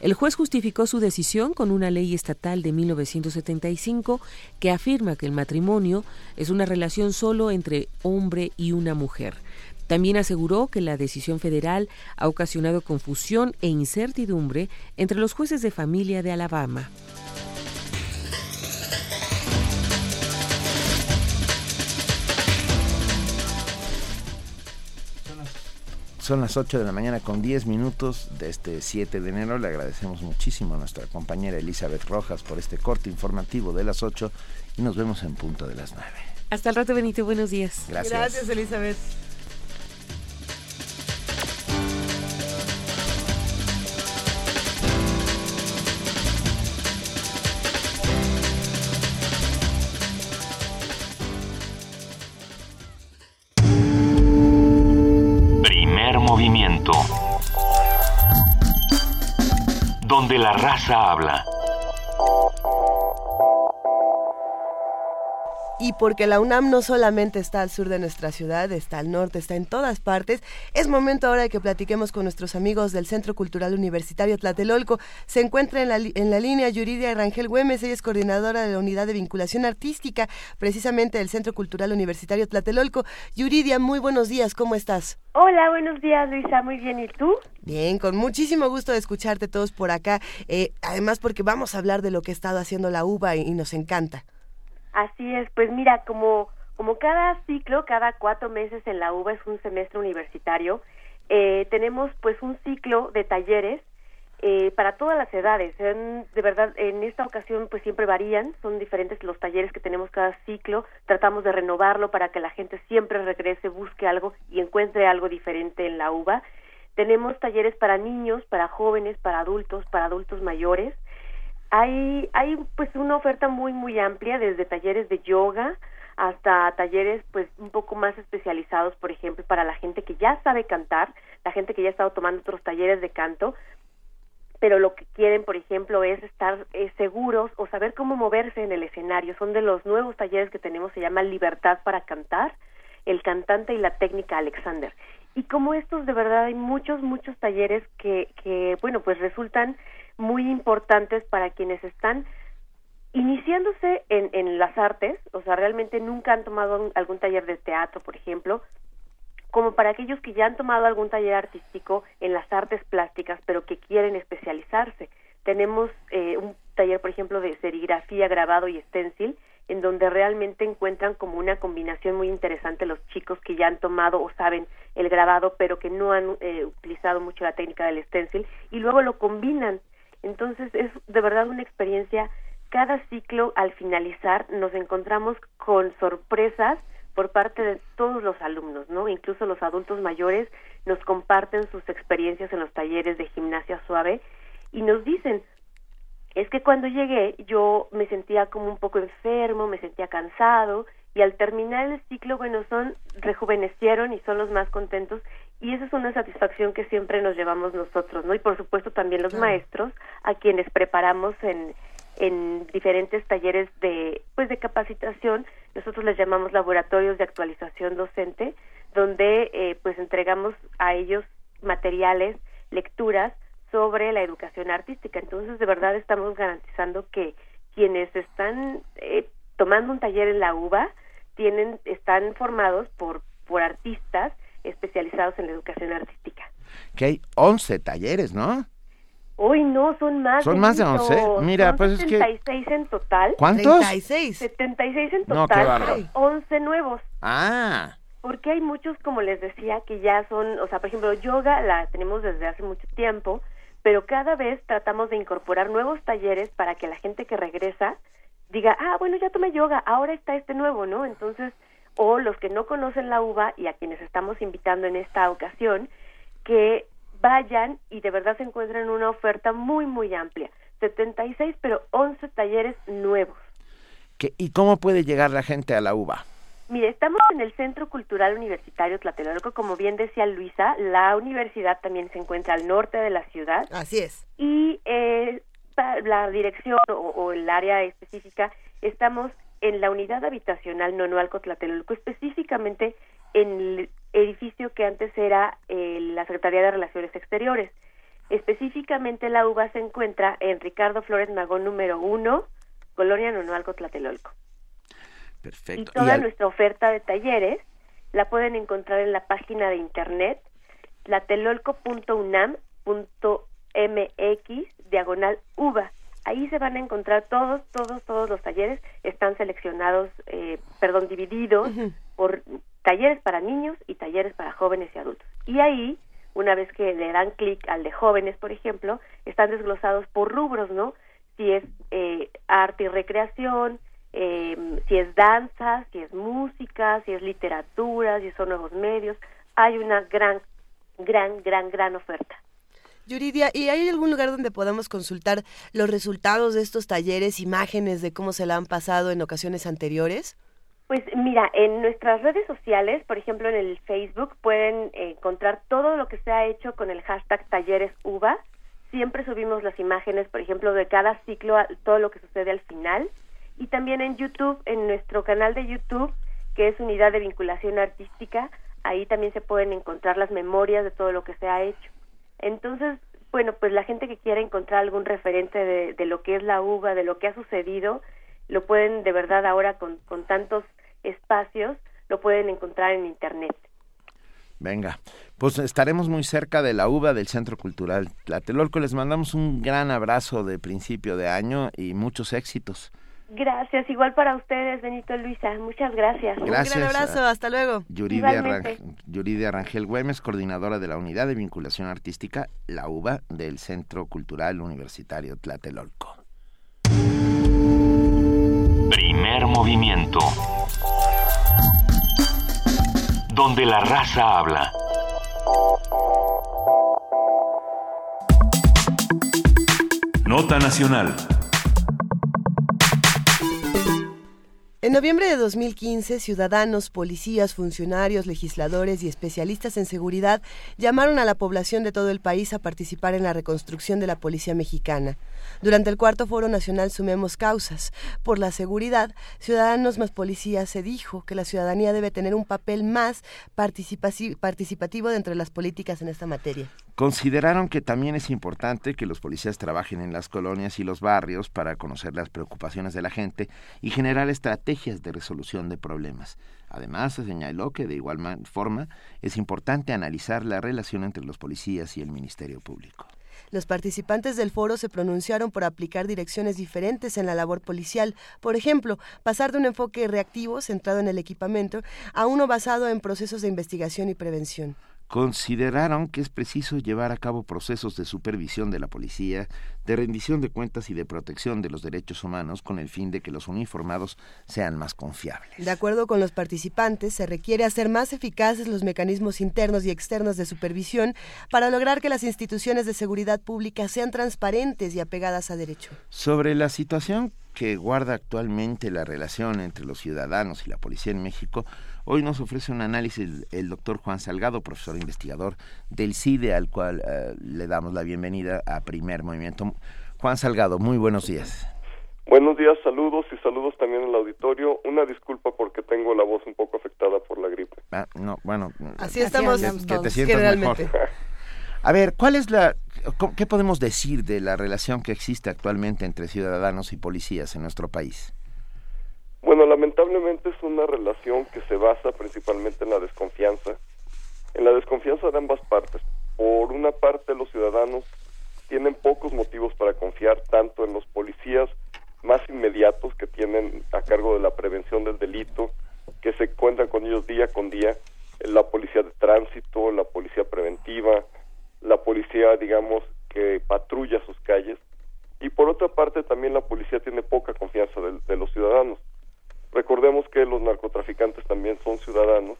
El juez justificó su decisión con una ley estatal de 1975 que afirma que el matrimonio es una relación solo entre hombre y una mujer. También aseguró que la decisión federal ha ocasionado confusión e incertidumbre entre los jueces de familia de Alabama. Son las 8 de la mañana con 10 minutos de este 7 de enero. Le agradecemos muchísimo a nuestra compañera Elizabeth Rojas por este corte informativo de las 8 y nos vemos en punto de las 9. Hasta el rato, Benito. Buenos días. Gracias. Gracias, Elizabeth. La raza habla. Y porque la UNAM no solamente está al sur de nuestra ciudad, está al norte, está en todas partes, es momento ahora de que platiquemos con nuestros amigos del Centro Cultural Universitario Tlatelolco. Se encuentra en la, en la línea Yuridia Rangel Güemes, ella es coordinadora de la Unidad de Vinculación Artística, precisamente del Centro Cultural Universitario Tlatelolco. Yuridia, muy buenos días, ¿cómo estás? Hola, buenos días Luisa, muy bien, ¿y tú? Bien, con muchísimo gusto de escucharte todos por acá, eh, además porque vamos a hablar de lo que ha estado haciendo la UBA y, y nos encanta. Así es, pues mira, como, como cada ciclo, cada cuatro meses en la UBA es un semestre universitario, eh, tenemos pues un ciclo de talleres eh, para todas las edades. En- de verdad, en esta ocasión pues siempre varían, son diferentes los talleres que tenemos cada ciclo, tratamos de renovarlo para que la gente siempre regrese, busque algo y encuentre algo diferente en la UBA. Tenemos talleres para niños, para jóvenes, para adultos, para adultos mayores. Hay, hay pues una oferta muy muy amplia desde talleres de yoga hasta talleres pues un poco más especializados, por ejemplo, para la gente que ya sabe cantar, la gente que ya ha estado tomando otros talleres de canto, pero lo que quieren, por ejemplo, es estar eh, seguros o saber cómo moverse en el escenario. Son de los nuevos talleres que tenemos, se llama Libertad para Cantar, el cantante y la técnica Alexander. Y como estos, de verdad, hay muchos, muchos talleres que, que bueno, pues resultan muy importantes para quienes están iniciándose en, en las artes, o sea, realmente nunca han tomado algún taller de teatro, por ejemplo, como para aquellos que ya han tomado algún taller artístico en las artes plásticas, pero que quieren especializarse. Tenemos eh, un taller, por ejemplo, de serigrafía, grabado y stencil, en donde realmente encuentran como una combinación muy interesante los chicos que ya han tomado o saben el grabado, pero que no han eh, utilizado mucho la técnica del stencil, y luego lo combinan. Entonces es de verdad una experiencia. Cada ciclo, al finalizar, nos encontramos con sorpresas por parte de todos los alumnos, ¿no? Incluso los adultos mayores nos comparten sus experiencias en los talleres de gimnasia suave y nos dicen, es que cuando llegué yo me sentía como un poco enfermo, me sentía cansado y al terminar el ciclo, bueno, son rejuvenecieron y son los más contentos y esa es una satisfacción que siempre nos llevamos nosotros, ¿no? Y por supuesto también los maestros a quienes preparamos en en diferentes talleres de pues de capacitación nosotros les llamamos laboratorios de actualización docente donde eh, pues entregamos a ellos materiales lecturas sobre la educación artística. Entonces, de verdad estamos garantizando que quienes están eh, tomando un taller en la UBA tienen están formados por por artistas especializados en la educación artística. Que hay 11 talleres, ¿no? Hoy no, son más Son de más de muchos. 11. Mira, Son pues es que- 76 en total. ¿Cuántos? 36. 76 en No, qué total, pero 11 nuevos. Ah, Porque hay muchos, como les decía, que ya son, o sea, por ejemplo, yoga la tenemos desde hace mucho tiempo, pero cada vez tratamos de incorporar nuevos talleres para que la gente que regresa diga, ah, bueno, ya tomé yoga, ahora está este nuevo, ¿no? Entonces, o los que no conocen la uva y a quienes estamos invitando en esta ocasión, que vayan y de verdad se encuentren una oferta muy, muy amplia. 76, pero 11 talleres nuevos. que- ¿y cómo puede llegar la gente a la UBA? Mire, estamos en el Centro Cultural Universitario Tlatelolco, como bien decía Luisa, la universidad también se encuentra al norte de la ciudad. Así es. Y eh, la dirección o, o el área específica, estamos en la unidad habitacional Nonualco Tlatelolco, específicamente en el edificio que antes era eh, la Secretaría de Relaciones Exteriores. Específicamente la UBA se encuentra en Ricardo Flores Magón número 1, Colonia Nonualco Tlatelolco. Perfecto. Y toda al- nuestra oferta de talleres la pueden encontrar en la página de internet latelolco.unam.mx diagonal uva. Ahí se van a encontrar todos, todos, todos los talleres. Están seleccionados, eh, perdón, divididos por talleres para niños y talleres para jóvenes y adultos. Y ahí, una vez que le dan clic al de jóvenes, por ejemplo, están desglosados por rubros, ¿no? Si es eh, arte y recreación, eh, si es danza, si es música, si es literatura, si son nuevos medios. Hay una gran, gran, gran, gran oferta. Yuridia, ¿y hay algún lugar donde podamos consultar los resultados de estos talleres, imágenes de cómo se la han pasado en ocasiones anteriores? Pues mira, en nuestras redes sociales, por ejemplo en el Facebook, pueden encontrar todo lo que se ha hecho con el hashtag Talleres UVA. Siempre subimos las imágenes, por ejemplo, de cada ciclo, todo lo que sucede al final. Y también en YouTube, en nuestro canal de YouTube, que es Unidad de Vinculación Artística, ahí también se pueden encontrar las memorias de todo lo que se ha hecho. Entonces, bueno, pues la gente que quiera encontrar algún referente de, lo que es la uva, de lo que ha sucedido, lo pueden de verdad ahora con, con tantos espacios, lo pueden encontrar en Internet. Venga, pues estaremos muy cerca de la UBA del Centro Cultural Tlatelolco. Les mandamos un gran abrazo de principio de año y muchos éxitos. Gracias, igual para ustedes, Benito Luisa. Muchas gracias. Gracias. Un gran abrazo, a- hasta luego. Yuridia, Igualmente. Rangel, Yuridia Rangel Güemes, coordinadora de la Unidad de Vinculación Artística, la UBA del Centro Cultural Universitario Tlatelolco. Primer movimiento. Donde la raza habla. Nota nacional. En noviembre de 2015, ciudadanos, policías, funcionarios, legisladores y especialistas en seguridad llamaron a la población de todo el país a participar en la reconstrucción de la policía mexicana. Durante el cuarto Foro Nacional Sumemos Causas por la Seguridad, Ciudadanos más Policías se dijo que la ciudadanía debe tener un papel más participativo dentro de las políticas en esta materia. Consideraron que también es importante que los policías trabajen en las colonias y los barrios para conocer las preocupaciones de la gente y generar estrategias de resolución de problemas. Además, se señaló que de igual ma- forma es importante analizar la relación entre los policías y el Ministerio Público. Los participantes del foro se pronunciaron por aplicar direcciones diferentes en la labor policial. Por ejemplo, pasar de un enfoque reactivo centrado en el equipamiento a uno basado en procesos de investigación y prevención. Consideraron que es preciso llevar a cabo procesos de supervisión de la policía, de rendición de cuentas y de protección de los derechos humanos con el fin de que los uniformados sean más confiables. De acuerdo con los participantes, se requiere hacer más eficaces los mecanismos internos y externos de supervisión para lograr que las instituciones de seguridad pública sean transparentes y apegadas a derecho. Sobre la situación que guarda actualmente la relación entre los ciudadanos y la policía en México, hoy nos ofrece un análisis el doctor Juan Salgado, profesor investigador del CIDE, al cual eh, le damos la bienvenida a Primer Movimiento. Juan Salgado, muy buenos días. Buenos días, saludos y saludos también al auditorio. Una disculpa porque tengo la voz un poco afectada por la gripe. Ah, no, bueno, Así estamos que, todos, que te sientas mejor. A ver, ¿cuál es la ¿Qué podemos decir de la relación que existe actualmente entre ciudadanos y policías en nuestro país? Bueno, lamentablemente es una relación que se basa principalmente en la desconfianza, en la desconfianza de ambas partes. Por una parte, los ciudadanos tienen pocos motivos para confiar tanto en los policías más inmediatos que tienen a cargo de la prevención del delito, que se cuentan con ellos día con día, la policía de tránsito, la policía preventiva, la policía, digamos, que patrulla sus calles, y por otra parte también la policía tiene poca confianza de, los ciudadanos. Recordemos que los narcotraficantes también son ciudadanos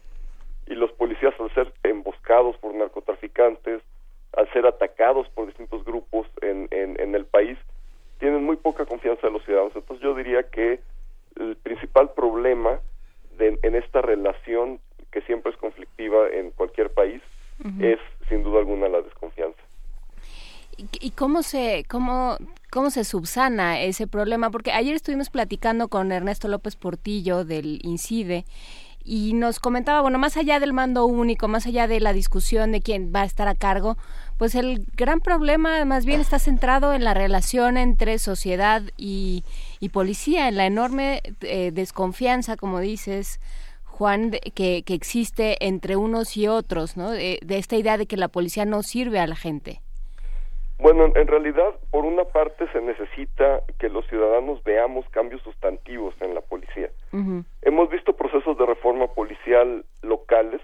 y los policías al ser emboscados por narcotraficantes, al ser atacados por distintos grupos en, en, el país, tienen muy poca confianza de los ciudadanos. Entonces yo diría que el principal problema de, en esta relación que siempre es conflictiva en cualquier país es sin duda alguna la desconfianza. ¿Y cómo se, cómo, cómo se subsana ese problema? Porque ayer estuvimos platicando con Ernesto López Portillo del INCIDE y nos comentaba, bueno, más allá del mando único, más allá de la discusión de quién va a estar a cargo, pues el gran problema más bien está centrado en la relación entre sociedad y, policía, en la enorme eh, desconfianza, como dices, Juan, que, que, existe entre unos y otros, ¿no? De, esta idea de que la policía no sirve a la gente. Bueno, en realidad, por una parte se necesita que los ciudadanos veamos cambios sustantivos en la policía. Hemos visto procesos de reforma policial locales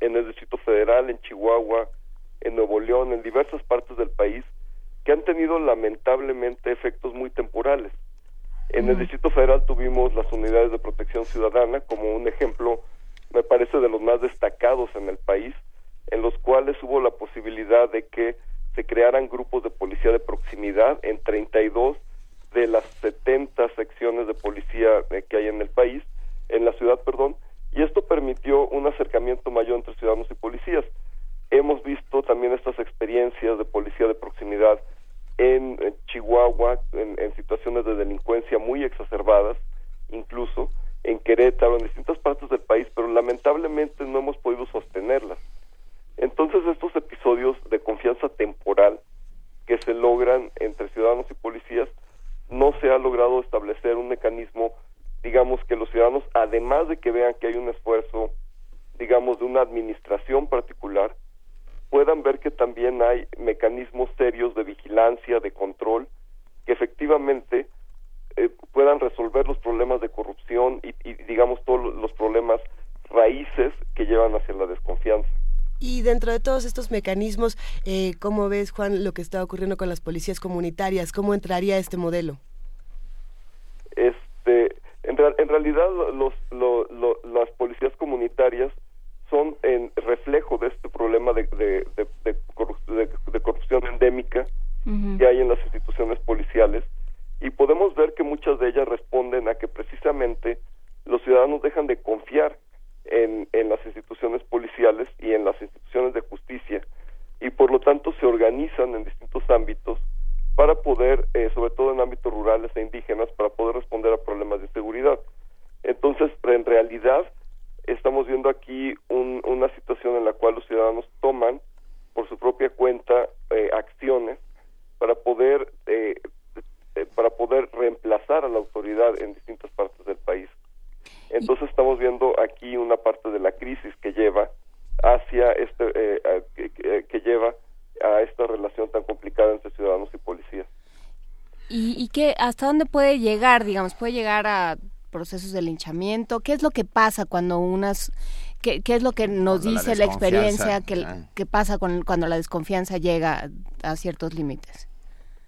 en el Distrito Federal, en Chihuahua, en Nuevo León, en diversas partes del país, que han tenido lamentablemente efectos muy temporales. En el Distrito Federal tuvimos las unidades de protección ciudadana como un ejemplo, me parece, de los más destacados en el país, en los cuales hubo la posibilidad de que se crearan grupos de policía de proximidad en 32 de las 70 secciones de policía eh, que hay en el país, en la ciudad, perdón, y esto permitió un acercamiento mayor entre ciudadanos y policías. Hemos visto también estas experiencias de policía de proximidad en, Chihuahua, en, situaciones de delincuencia muy exacerbadas, incluso en Querétaro, en distintas partes del país, pero lamentablemente no hemos podido sostenerlas. Entonces estos episodios de confianza temporal que se logran entre ciudadanos y policías, no se ha logrado establecer un mecanismo, digamos, que los ciudadanos, además de que vean que hay un esfuerzo, digamos, de una administración particular, puedan ver que también hay mecanismos serios de vigilancia, de control, que efectivamente eh, puedan resolver los problemas de corrupción y, digamos todos los problemas raíces que llevan hacia la desconfianza. Y dentro de todos estos mecanismos, eh, ¿cómo ves, Juan, lo que está ocurriendo con las policías comunitarias? ¿Cómo entraría este modelo? Este, en, en realidad, los, las policías comunitarias son en reflejo de este problema de, de, de, corrupción endémica que hay en las instituciones policiales y podemos ver que muchas de ellas responden a que precisamente los ciudadanos dejan de confiar en, en las instituciones policiales y en las instituciones de justicia y por lo tanto se organizan en distintos ámbitos para poder, eh, sobre todo en ámbitos rurales e indígenas, para poder responder a problemas de seguridad. Entonces, en realidad, estamos viendo aquí una situación en la cual los ciudadanos toman por su propia cuenta eh, acciones para poder eh, eh, para poder reemplazar a la autoridad en distintas partes del país. Entonces estamos viendo aquí una parte de la crisis que lleva hacia este que, que, lleva a esta relación tan complicada entre ciudadanos y policías. ¿Y, y qué, hasta dónde puede llegar, digamos? ¿Puede llegar a procesos de linchamiento? ¿Qué es lo que pasa cuando unas... ¿Qué, qué es lo que nos dice la, experiencia que, pasa con, cuando la desconfianza llega a ciertos límites?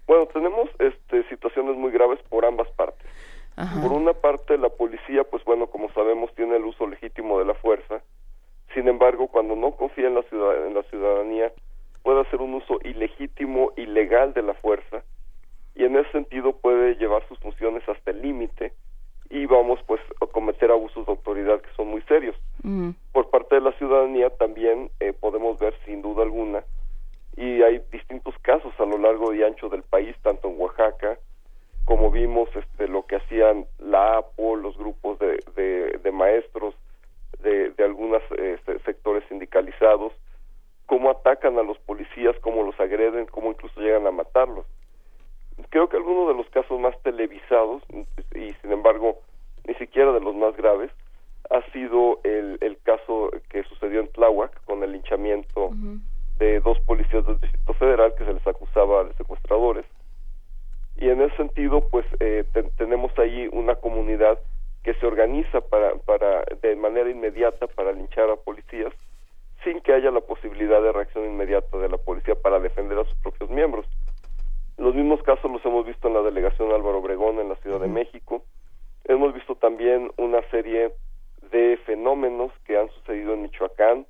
Bueno, tenemos este, situaciones muy graves por ambas partes. Por una parte, la policía, pues bueno, como sabemos, tiene el uso legítimo de la fuerza. Sin embargo, cuando no confía en la, ciudad, en la ciudadanía, puede hacer un uso ilegítimo, ilegal de la fuerza, y en ese sentido puede llevar sus funciones hasta el límite y vamos pues a cometer abusos de autoridad que son muy serios. Mm. Por parte de la ciudadanía también eh, podemos ver sin duda alguna y hay distintos casos a lo largo y ancho del país, tanto en Oaxaca como vimos este lo que hacían la APO, los grupos de, de, maestros de, de algunos este, sectores sindicalizados cómo atacan a los policías, cómo los agreden, cómo incluso llegan a matarlos. Creo que algunos de los casos más televisados, y sin embargo ni siquiera de los más graves, ha sido el, el caso que sucedió en Tláhuac con el linchamiento de dos policías del Distrito Federal que se les acusaba de secuestradores. Y en ese sentido, pues eh, tenemos ahí una comunidad que se organiza para, para de manera inmediata para linchar a policías sin que haya la posibilidad de reacción inmediata de la policía para defender a sus propios miembros. Los mismos casos los hemos visto en la delegación Álvaro Obregón en la Ciudad de México. Hemos visto también una serie de fenómenos que han sucedido en Michoacán,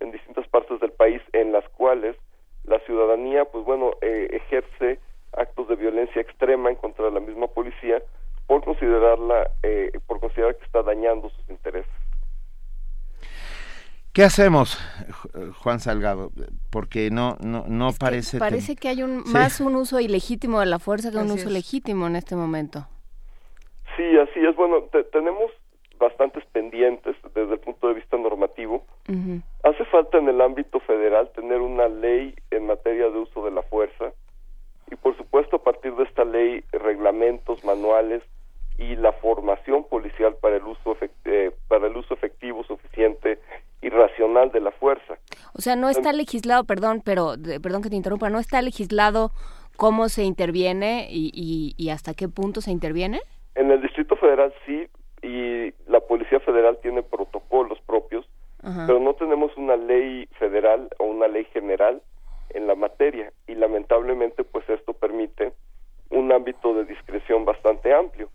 en distintas partes del país, en las cuales la ciudadanía, pues bueno, eh, ejerce actos de violencia extrema en contra de la misma policía por considerarla, eh, por considerar que está dañando sus intereses. ¿Qué hacemos, Juan Salgado? Porque no no no parece parece que hay un más un uso ilegítimo de la fuerza que un uso legítimo en este momento. Sí, así es. Bueno, tenemos bastantes pendientes desde el punto de vista normativo. Hace falta en el ámbito federal tener una ley en materia de uso de la fuerza y por supuesto a partir de esta ley reglamentos, manuales y la formación policial para el uso eh, para el uso efectivo, suficiente y racional de la fuerza. O sea, no está legislado, perdón, pero perdón que te interrumpa, no está legislado cómo se interviene y, y, hasta qué punto se interviene. En el Distrito Federal sí, y la Policía Federal tiene protocolos propios, pero no tenemos una ley federal o una ley general en la materia y lamentablemente pues esto permite un ámbito de discreción bastante amplio.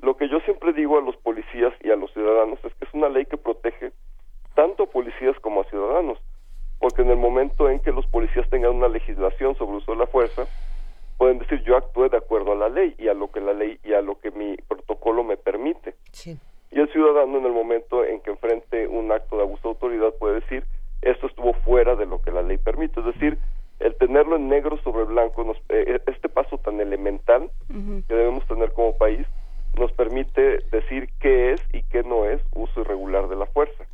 Lo que yo siempre digo a los policías y a los ciudadanos es que es una ley que protege tanto a policías como a ciudadanos, porque en el momento en que los policías tengan una legislación sobre uso de la fuerza, pueden decir yo actué de acuerdo a la ley y a lo que la ley y a lo que mi protocolo me permite. Y el ciudadano en el momento en que enfrente un acto de abuso de autoridad puede decir esto estuvo fuera de lo que la ley permite, es decir, el tenerlo en negro sobre blanco, nos, eh, este paso tan elemental que debemos tener como país, nos permite decir qué es y qué no es uso irregular de la fuerza.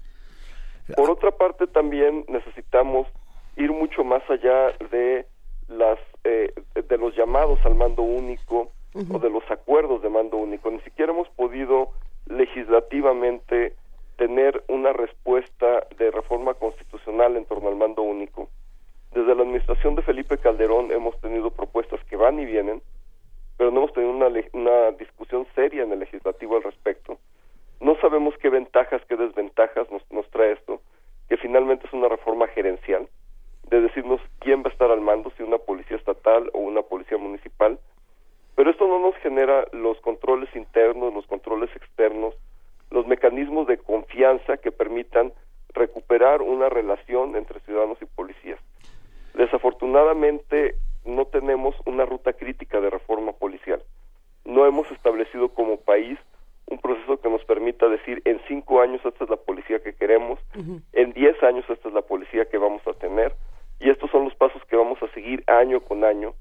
Por otra parte, también necesitamos ir mucho más allá de las eh, de los llamados al mando único o de los acuerdos de mando único. Ni siquiera hemos podido legislativamente tener una respuesta de reforma constitucional en torno al mando único. Desde la administración de Felipe Calderón hemos tenido propuestas que van y vienen, pero no hemos tenido una, discusión seria en el legislativo al respecto. No sabemos qué ventajas, qué desventajas nos trae esto, que finalmente es una reforma gerencial de decirnos quién va a estar al mando, si una policía estatal o una policía municipal. Pero esto no nos genera los controles internos, los controles externos, los mecanismos de confianza que permitan recuperar una relación entre ciudadanos y policías. Desafortunadamente no tenemos una ruta crítica de reforma policial. No hemos establecido como país un proceso que nos permita decir en cinco años esta es la policía que queremos, en diez años esta es la policía que vamos a tener, y estos son los pasos que vamos a seguir año con año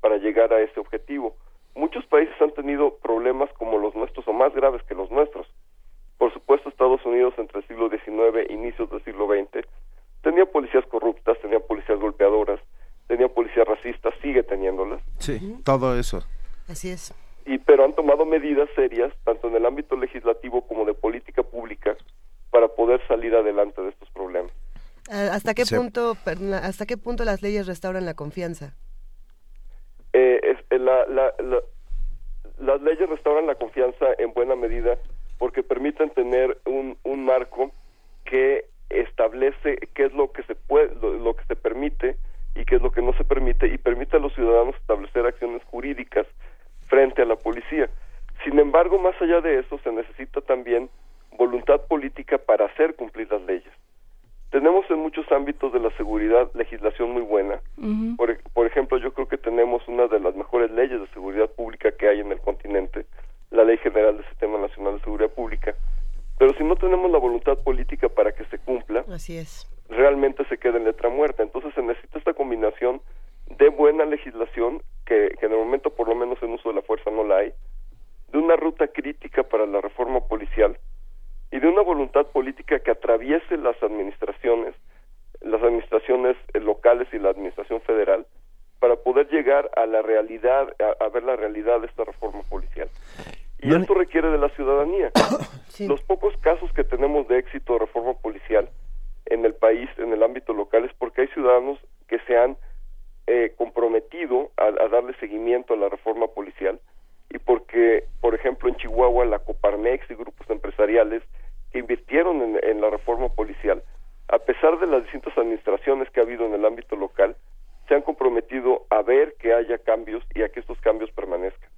para llegar a ese objetivo. Muchos países han tenido problemas como los nuestros o más graves que los nuestros. Por supuesto, Estados Unidos entre el siglo XIX e inicios del siglo XX tenía policías corruptas, tenía policías golpeadoras, tenía policías racistas, sigue teniéndolas. Sí, todo eso. Así es. Y pero han tomado medidas serias tanto en el ámbito legislativo como de política pública para poder salir adelante de estos problemas. ¿Hasta qué punto hasta qué punto las leyes restauran la confianza? Eh, eh, las leyes restauran la confianza en buena medida porque permiten tener un, un marco que establece qué es lo que se puede lo, que se permite y qué es lo que no se permite y permite a los ciudadanos establecer acciones jurídicas frente a la policía. Sin embargo, más allá de eso, se necesita también voluntad política para hacer cumplir las leyes. Tenemos en muchos ámbitos de la seguridad legislación muy buena. por, por, ejemplo, yo creo que tenemos una de las mejores leyes de seguridad pública que hay en el continente, la Ley General del Sistema Nacional de Seguridad Pública. Pero si no tenemos la voluntad política para que se cumpla, Así es. realmente se queda en letra muerta. Entonces se necesita esta combinación de buena legislación, que, que en el momento por lo menos en uso de la fuerza no la hay, de una ruta crítica para la reforma policial, y de una voluntad política que atraviese las administraciones las administraciones locales y la administración federal para poder llegar a la realidad, a, ver la realidad de esta reforma policial. Y esto requiere de la ciudadanía. Los pocos casos que tenemos de éxito de reforma policial en el país, en el ámbito local, es porque hay ciudadanos que se han eh, comprometido a, darle seguimiento a la reforma policial y porque, por ejemplo, en Chihuahua la Coparmex y grupos empresariales que invirtieron en, en la reforma policial, a pesar de las distintas administraciones que ha habido en el ámbito local, se han comprometido a ver que haya cambios y a que estos cambios permanezcan.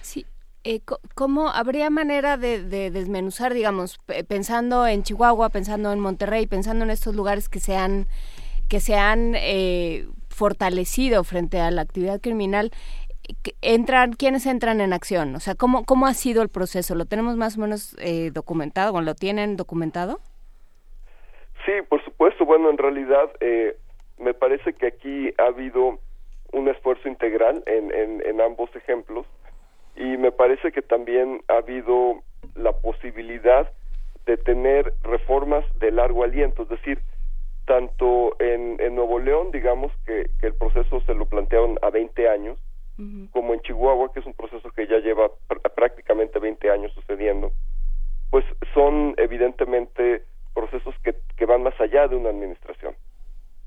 Sí. Eh, ¿Cómo habría manera de, desmenuzar, digamos, pensando en Chihuahua, pensando en Monterrey, pensando en estos lugares que se han, que se han eh, fortalecido frente a la actividad criminal? entran quiénes entran en acción o sea cómo cómo ha sido el proceso lo tenemos más o menos eh, documentado o lo tienen documentado sí por supuesto. Bueno en realidad eh, me parece que aquí ha habido un esfuerzo integral en, en, ambos ejemplos y me parece que también ha habido la posibilidad de tener reformas de largo aliento, es decir, tanto en, en Nuevo León, digamos que, que, el proceso se lo plantearon a 20 años, como en Chihuahua, que es un proceso que ya lleva prácticamente 20 años sucediendo, pues son evidentemente procesos que, que van más allá de una administración.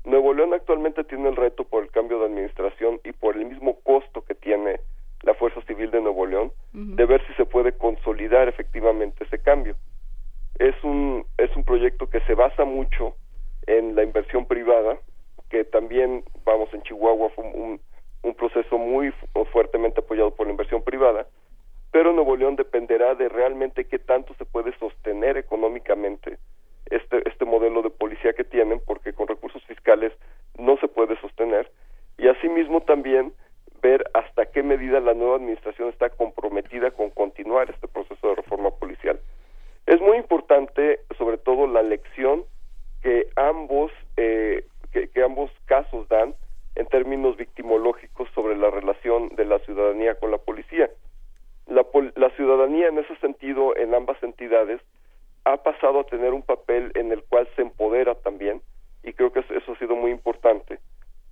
Nuevo León actualmente tiene el reto por el cambio de administración y por el mismo costo que tiene la Fuerza Civil de Nuevo León de ver si se puede consolidar efectivamente ese cambio. Es un es un proyecto que se basa mucho en la inversión privada, que también vamos en Chihuahua fue un, un proceso muy fuertemente apoyado por la inversión privada, pero Nuevo León dependerá de realmente qué tanto se puede sostener económicamente este, este modelo de policía que tienen, porque con recursos fiscales no se puede sostener, y asimismo también ver hasta qué medida la nueva administración está comprometida con continuar este proceso de reforma policial. Es muy importante, sobre todo, la lección que ambos, eh, que, ambos casos dan en términos victimológicos sobre la relación de la ciudadanía con la policía. La, la ciudadanía en ese sentido, en ambas entidades, ha pasado a tener un papel en el cual se empodera también y creo que eso ha sido muy importante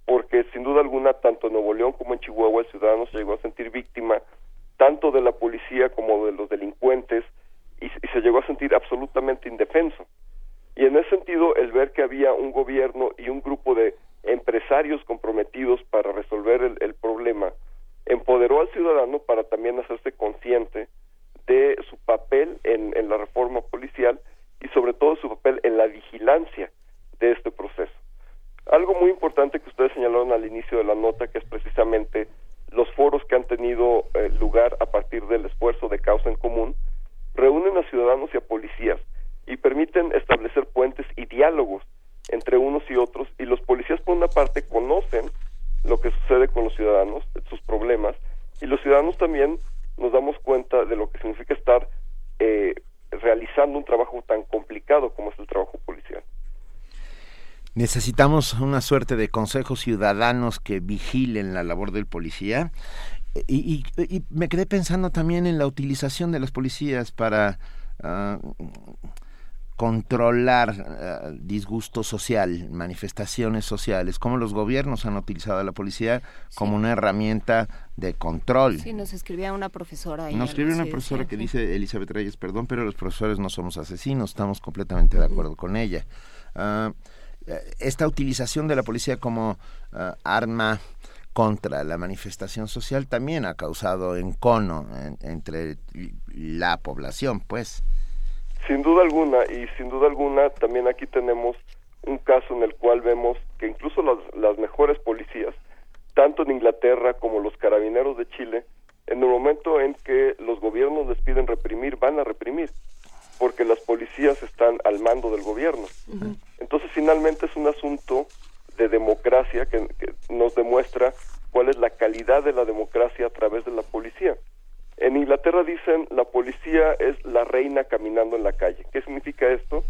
porque sin duda alguna tanto en Nuevo León como en Chihuahua el ciudadano se llegó a sentir víctima tanto de la policía como de los delincuentes y, se llegó a sentir absolutamente indefenso y en ese sentido el ver que había un gobierno y un grupo de empresarios comprometidos para resolver el, problema empoderó al ciudadano para también hacerse consciente de su papel en la reforma policial y sobre todo su papel en la vigilancia de este proceso. Algo muy importante que ustedes señalaron al inicio de la nota, que es precisamente los foros que han tenido eh, lugar a partir del esfuerzo de causa en común, reúnen a ciudadanos y a policías y permiten establecer puentes y diálogos entre unos y otros y los policías por una parte conocen lo que sucede con los ciudadanos, sus problemas, y los ciudadanos también nos damos cuenta de lo que significa estar eh, realizando un trabajo tan complicado como es el trabajo policial. Necesitamos una suerte de consejos ciudadanos que vigilen la labor del policía. Y, me quedé pensando también en la utilización de los policías para ah, controlar uh, disgusto social, manifestaciones sociales, como los gobiernos han utilizado a la policía como una herramienta de control. Sí, nos escribía una profesora. Nos escribió una profesora que dice, Elizabeth Reyes, perdón, pero los profesores no somos asesinos, estamos completamente de acuerdo con ella. Uh, esta utilización de la policía como uh, arma contra la manifestación social también ha causado encono entre la población, pues. Sin duda alguna, y sin duda alguna también aquí tenemos un caso en el cual vemos que incluso las, las mejores policías, tanto en Inglaterra como los carabineros de Chile, en el momento en que los gobiernos les piden reprimir, van a reprimir, porque las policías están al mando del gobierno. Entonces, finalmente es un asunto de democracia que, nos demuestra cuál es la calidad de la democracia a través de la policía. En Inglaterra dicen la policía es la reina caminando en la calle. ¿Qué significa esto?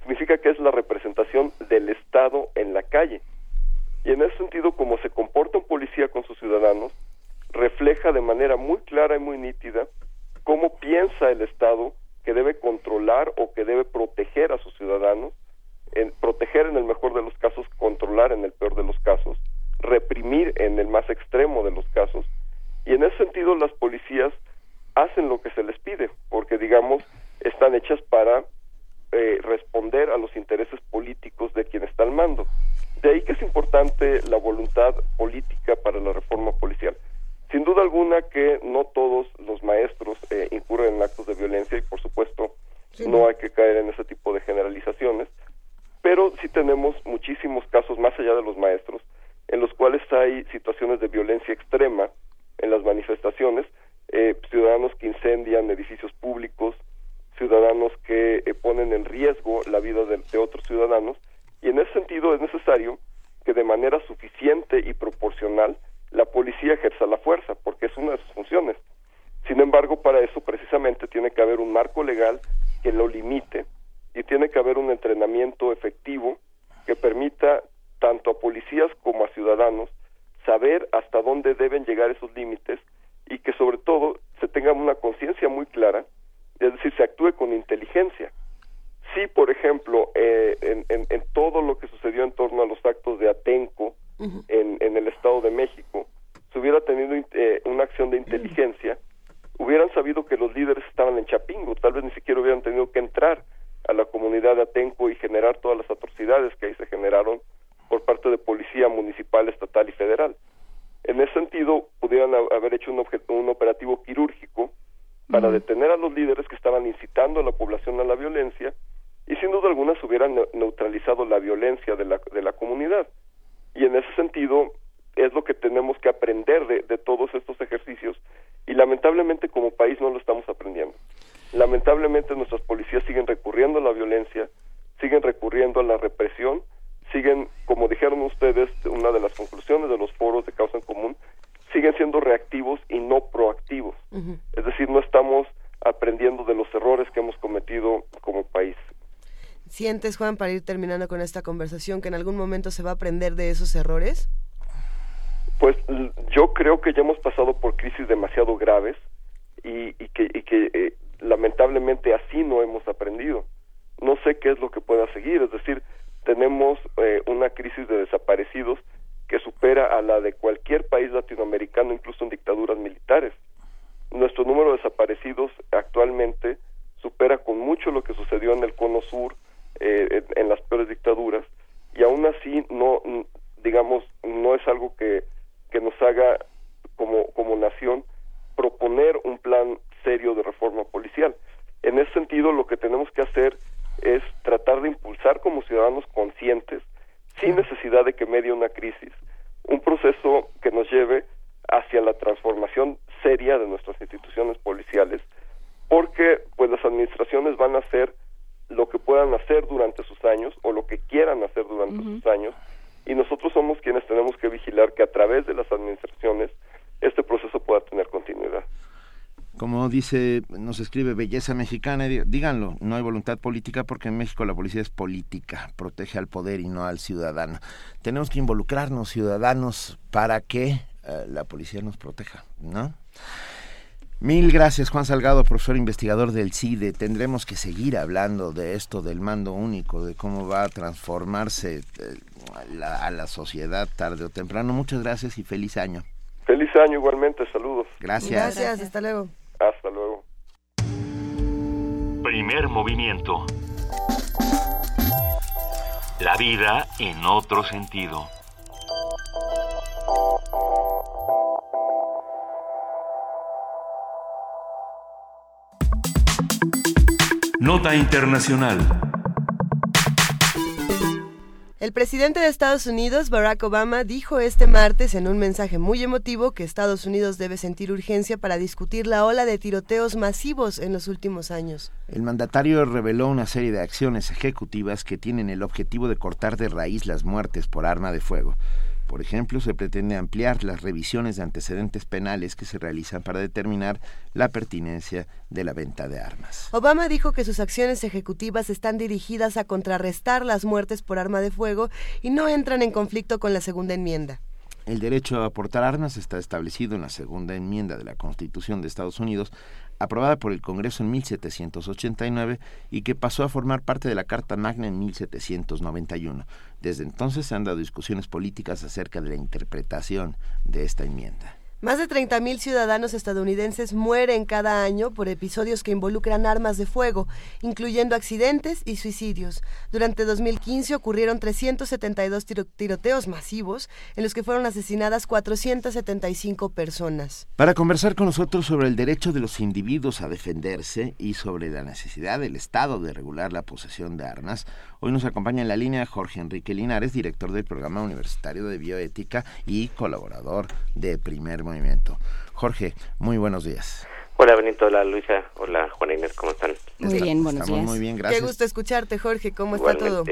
Significa que es la representación del Estado en la calle. Y en ese sentido, como se comporta un policía con sus ciudadanos, refleja de manera muy clara y muy nítida cómo piensa el Estado que debe controlar o que debe proteger a sus ciudadanos proteger en el mejor de los casos, controlar en el peor de los casos, reprimir en el más extremo de los casos. Y en ese sentido las policías hacen lo que se les pide, porque digamos, están hechas para eh, responder a los intereses políticos de quien está al mando. De ahí que es importante la voluntad política para la reforma policial. Sin duda alguna que no todos los maestros eh, incurren en actos de violencia y por supuesto no hay que caer en ese tipo de generalizaciones, pero sí tenemos muchísimos casos más allá de los maestros en los cuales hay situaciones de violencia extrema en las manifestaciones, eh, ciudadanos que incendian edificios públicos, ciudadanos que eh, ponen en riesgo la vida de, de otros ciudadanos y en ese sentido es necesario que de manera suficiente y proporcional la policía ejerza la fuerza, porque es una de sus funciones. Sin embargo, para eso precisamente tiene que haber un marco legal que lo limite y tiene que haber un entrenamiento efectivo que permita tanto a policías como a ciudadanos saber hasta dónde deben llegar esos límites y que sobre todo se tenga una conciencia muy clara, es decir, se actúe con inteligencia. Si, por ejemplo, eh, en, todo lo que sucedió en torno a los actos de Atenco en, en, el Estado de México, se hubiera tenido eh, una acción de inteligencia, hubieran sabido que los líderes estaban en Chapingo, tal vez ni siquiera hubieran tenido que entrar a la comunidad de Atenco y generar todas las atrocidades que ahí se generaron por parte de policía municipal, estatal y federal. En ese sentido, pudieran haber hecho un, un operativo quirúrgico para detener a los líderes que estaban incitando a la población a la violencia y sin duda alguna se hubieran neutralizado la violencia de la, de la comunidad. Y en ese sentido es lo que tenemos que aprender de, de todos estos ejercicios y lamentablemente como país no lo estamos aprendiendo. Lamentablemente nuestras policías siguen recurriendo a la violencia, siguen recurriendo a la represión, siguen, como dijeron ustedes, una de las conclusiones de los foros de causa en común, siguen siendo reactivos y no proactivos. Es decir, no estamos aprendiendo de los errores que hemos cometido como país. ¿Sientes, Juan, para ir terminando con esta conversación, que en algún momento se va a aprender de esos errores? Pues yo creo que ya hemos pasado por crisis demasiado graves y, que, y que eh, lamentablemente así no hemos aprendido. No sé qué es lo que pueda seguir, es decir, tenemos eh, una crisis de desaparecidos que supera a la de cualquier país latinoamericano, incluso en dictaduras militares. Nuestro número de desaparecidos actualmente supera con mucho lo que sucedió en el Cono Sur, eh, en, las peores dictaduras, y aún así no, digamos, no es algo que, que nos haga como, como nación proponer un plan serio de reforma policial. En ese sentido, lo que tenemos que hacer es tratar de impulsar como ciudadanos conscientes, sin necesidad de que medie una crisis, un proceso que nos lleve hacia la transformación seria de nuestras instituciones policiales, porque pues las administraciones van a hacer lo que puedan hacer durante sus años o lo que quieran hacer durante sus años y nosotros somos quienes tenemos que vigilar que a través de las administraciones este proceso pueda tener continuidad. Como dice, nos escribe Belleza Mexicana, díganlo, no hay voluntad política porque en México la policía es política, protege al poder y no al ciudadano. Tenemos que involucrarnos ciudadanos para que eh, la policía nos proteja, ¿no? Mil gracias, Juan Salgado, profesor investigador del CIDE. Tendremos que seguir hablando de esto, del mando único, de cómo va a transformarse eh, a la sociedad tarde o temprano. Muchas gracias y feliz año. Feliz año igualmente, saludos. Gracias. Gracias, hasta luego. Hasta luego. Primer movimiento. La vida en otro sentido. Nota Internacional. El presidente de Estados Unidos, Barack Obama, dijo este martes en un mensaje muy emotivo que Estados Unidos debe sentir urgencia para discutir la ola de tiroteos masivos en los últimos años. El mandatario reveló una serie de acciones ejecutivas que tienen el objetivo de cortar de raíz las muertes por arma de fuego. Por ejemplo, se pretende ampliar las revisiones de antecedentes penales que se realizan para determinar la pertinencia de la venta de armas. Obama dijo que sus acciones ejecutivas están dirigidas a contrarrestar las muertes por arma de fuego y no entran en conflicto con la segunda enmienda. El derecho a portar armas está establecido en la segunda enmienda de la Constitución de Estados Unidos, aprobada por el Congreso en 1789 y que pasó a formar parte de la Carta Magna en 1791. Desde entonces se han dado discusiones políticas acerca de la interpretación de esta enmienda. Más de 30.000 ciudadanos estadounidenses mueren cada año por episodios que involucran armas de fuego, incluyendo accidentes y suicidios. Durante 2015 ocurrieron 372 tiroteos masivos en los que fueron asesinadas 475 personas. Para conversar con nosotros sobre el derecho de los individuos a defenderse y sobre la necesidad del Estado de regular la posesión de armas, Hoy nos acompaña en la línea Jorge Enrique Linares, director del Programa Universitario de Bioética y colaborador de Primer Movimiento. Jorge, muy buenos días. Hola Benito, hola Luisa, hola Juana Inés, ¿cómo están? Muy bien, buenos Estamos muy bien, gracias. Qué gusto escucharte, Jorge, ¿cómo está todo?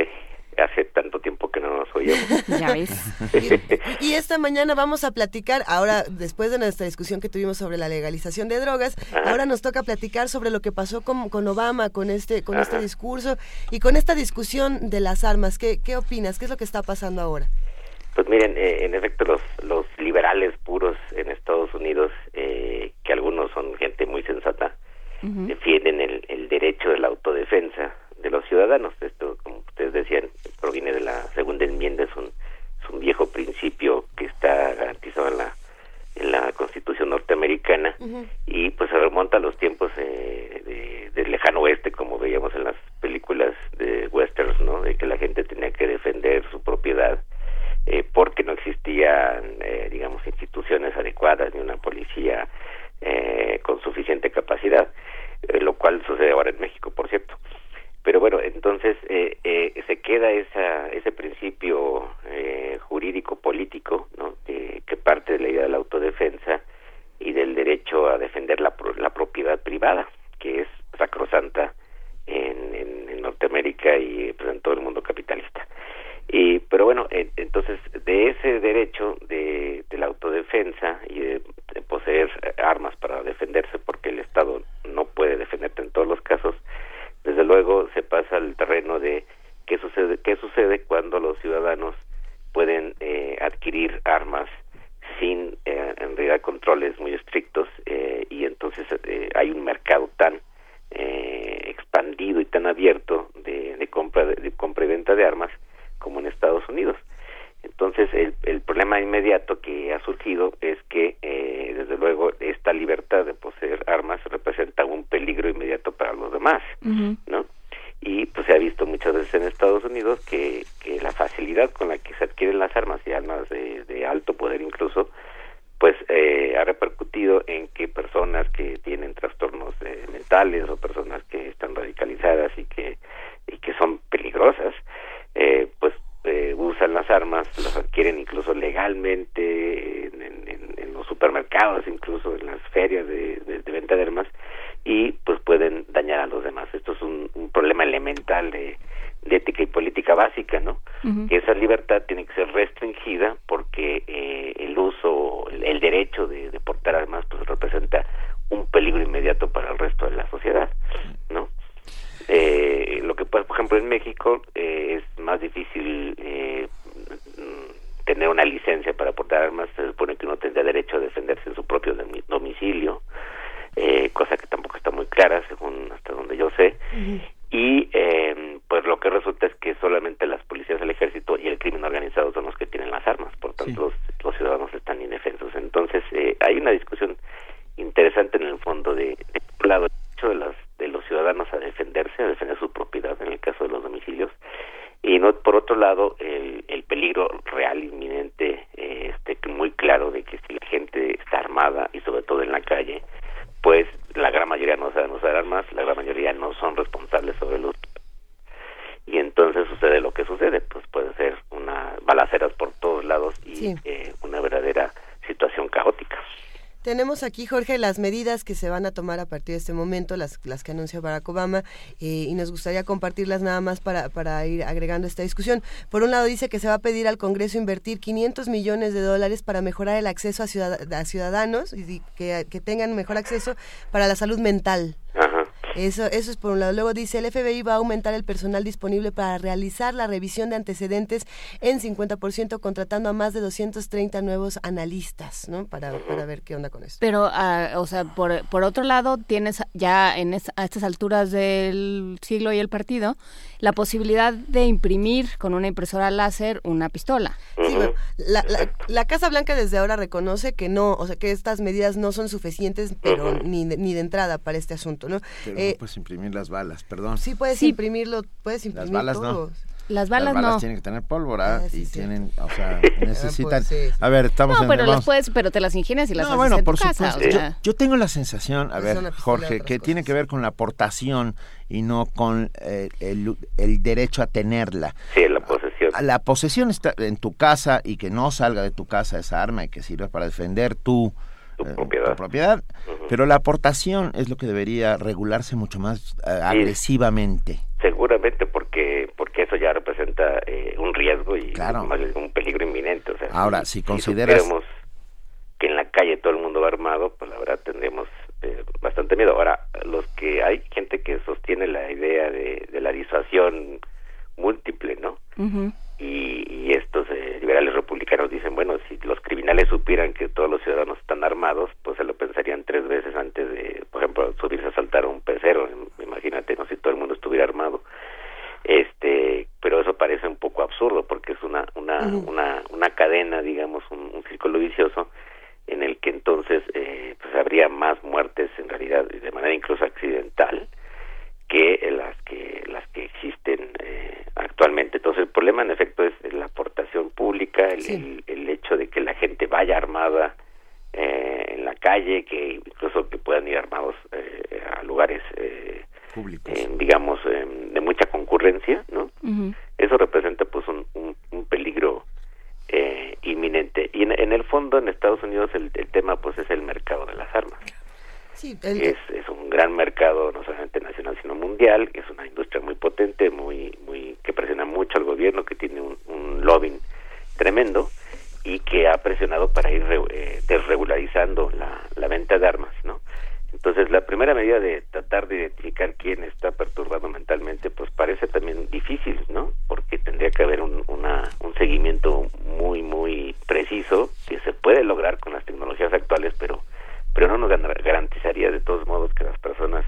Hace tanto tiempo que no nos oímos. ya ves. y, esta mañana vamos a platicar, ahora después de nuestra discusión que tuvimos sobre la legalización de drogas, ahora nos toca platicar sobre lo que pasó con, con Obama, con este, con este discurso y con esta discusión de las armas. ¿Qué, ¿Qué opinas? ¿Qué es lo que está pasando ahora? Pues miren, eh, en efecto los, los liberales puros en Estados Unidos, eh, que algunos son gente muy sensata, defienden el, el derecho de la autodefensa de los ciudadanos. Esto, como ustedes decían, proviene de la segunda enmienda, es un, es un viejo principio que está garantizado en la en la Constitución norteamericana y pues se remonta a los tiempos eh, del lejano oeste, como veíamos en las películas de westerns, ¿no? De que la gente tenía que defender su propiedad eh, porque no existían, eh, digamos, instituciones adecuadas ni una policía con suficiente capacidad, lo cual sucede ahora en México, por cierto pero bueno entonces eh, eh, se queda esa, ese principio eh, jurídico político ¿no? que parte de la idea de la autodefensa y del derecho a defender la, la propiedad privada que es sacrosanta en, en, Norteamérica y pues, en todo el mundo capitalista y pero bueno entonces de ese derecho de, la autodefensa y de poseer armas para defenderse porque el Estado no puede defenderte en todos los casos desde luego se pasa al terreno de qué sucede, qué sucede cuando los ciudadanos pueden eh, adquirir armas sin eh, en realidad controles muy estrictos eh, y entonces hay un mercado tan expandido y tan abierto de, de compra de, compra y venta de armas como en Estados Unidos entonces el, el problema inmediato que ha surgido es que desde luego esta libertad de poseer armas representa un peligro inmediato para los demás ¿no? Y pues se ha visto muchas veces en Estados Unidos que, que la facilidad con la que se adquieren las armas y armas de, de alto poder incluso, pues eh, ha repercutido en que personas que tienen trastornos eh, mentales o personas que están radicalizadas y que y que son peligrosas, eh, pues eh, usan las armas, las adquieren incluso legalmente en, en, en, los supermercados, incluso en las ferias de, de, de venta de armas, y pues pueden dañar a los demás. Esto es un, un problema elemental de, de, ética y política básica, ¿no? Que esa libertad tiene que ser restringida porque eh, el uso, el, el derecho de, de, portar armas, pues representa un peligro inmediato para el resto de la sociedad, ¿no? Eh, lo que pues, por ejemplo en México eh, es más difícil eh, tener una licencia para portar armas. Se supone que uno tendría derecho a defenderse en su propio domicilio eh, cosa que tampoco está muy clara según hasta donde yo sé. Y eh, pues lo que resulta es que solamente las policías del ejército y el crimen organizado son los que tienen las armas. Por tanto los, los, ciudadanos están indefensos. Entonces eh, hay una discusión interesante en el fondo de, de un lado el hecho de las de los ciudadanos a defenderse a defender su propiedad en el caso de los domicilios y no por otro lado el, el peligro real inminente eh, este muy claro de que si la gente está armada y sobre todo en la calle pues la gran mayoría no saben usar armas, la gran mayoría no son responsables sobre los y entonces sucede lo que sucede, pues puede ser una balaceras por todos lados y sí. eh, una verdadera situación caótica. Tenemos aquí, Jorge, las medidas que se van a tomar a partir de este momento, las, las que anunció Barack Obama, eh, y nos gustaría compartirlas nada más para, para ir agregando esta discusión. Por un lado, dice que se va a pedir al Congreso invertir 500 millones de dólares para mejorar el acceso a, ciudad, a ciudadanos y que, que, tengan mejor acceso para la salud mental. Ajá. Eso, eso es por un lado. Luego dice, el FBI va a aumentar el personal disponible para realizar la revisión de antecedentes en 50%, contratando a más de 230 nuevos analistas, ¿no? Para, para ver qué onda con eso. Pero, ah, o sea, por, por otro lado, tienes ya en a estas alturas del siglo y el partido la posibilidad de imprimir con una impresora láser una pistola. Sí, bueno, la, la, la, Casa Blanca desde ahora reconoce que no, o sea, que estas medidas no son suficientes, pero ni, de, ni de entrada para este asunto, ¿no? Pero eh, no puedes imprimir las balas, perdón. Sí, puedes sí. imprimirlo, puedes imprimir Las balas no. Las balas, las balas no. tienen que tener pólvora Ah, sí, y sí. tienen, o sea, necesitan. pues, sí, sí. A ver, estamos no, en pero las puedes, pero te las ingenias y las No, haces bueno, en por tu casa, supuesto. o Yo, sea. yo tengo la sensación, a Es ver, Jorge, que tiene que ver con la aportación y no con eh, el, el derecho a tenerla. Sí, la posesión. La posesión está en tu casa y que no salga de tu casa esa arma y que sirva para defender tu, Tu eh, propiedad. tu propiedad. Pero la aportación es lo que debería regularse mucho más eh, agresivamente. Seguramente porque porque eso ya representa eh, un riesgo y Claro. un peligro inminente. O sea, Ahora, si consideras- supiéramos que en la calle todo el mundo va armado, pues la verdad tendríamos eh, bastante miedo. Ahora, los que hay gente que sostiene la idea de, de la disuasión múltiple, ¿no? Y, y estos eh, liberales republicanos dicen, bueno, si los criminales supieran que todos los ciudadanos están armados, pues se lo pensarían tres veces antes de, por ejemplo, subirse a saltar un pecero. Imagínate, no si todo el mundo estuviera armado. Este, pero eso parece un poco absurdo porque es una una una, una cadena, digamos, un, un círculo vicioso en el que entonces eh, pues habría más muertes en realidad de manera incluso accidental que las que las que existen eh, actualmente. Entonces el problema en efecto es la aportación pública, el, el, el hecho de que la gente vaya armada eh, en la calle, que incluso que puedan ir armados eh, a lugares, eh, eh, digamos, eh, de mucha concurrencia, ¿no? Eso representa pues un, un, un peligro eh, inminente. Y en, en el fondo en Estados Unidos el, el tema pues es el mercado de las armas Sí, el- es, es un gran mercado no solamente nacional sino mundial. Es una industria muy potente muy muy que presiona mucho al gobierno que tiene un, un lobbying tremendo y que ha presionado para ir eh, desregularizando la, la venta de armas no entonces la primera medida de tratar de identificar quién está perturbado mentalmente pues parece también difícil no porque tendría que haber un, una, un seguimiento muy muy preciso que se puede lograr con las tecnologías actuales pero pero no nos gar- garantizaría de todos modos que las personas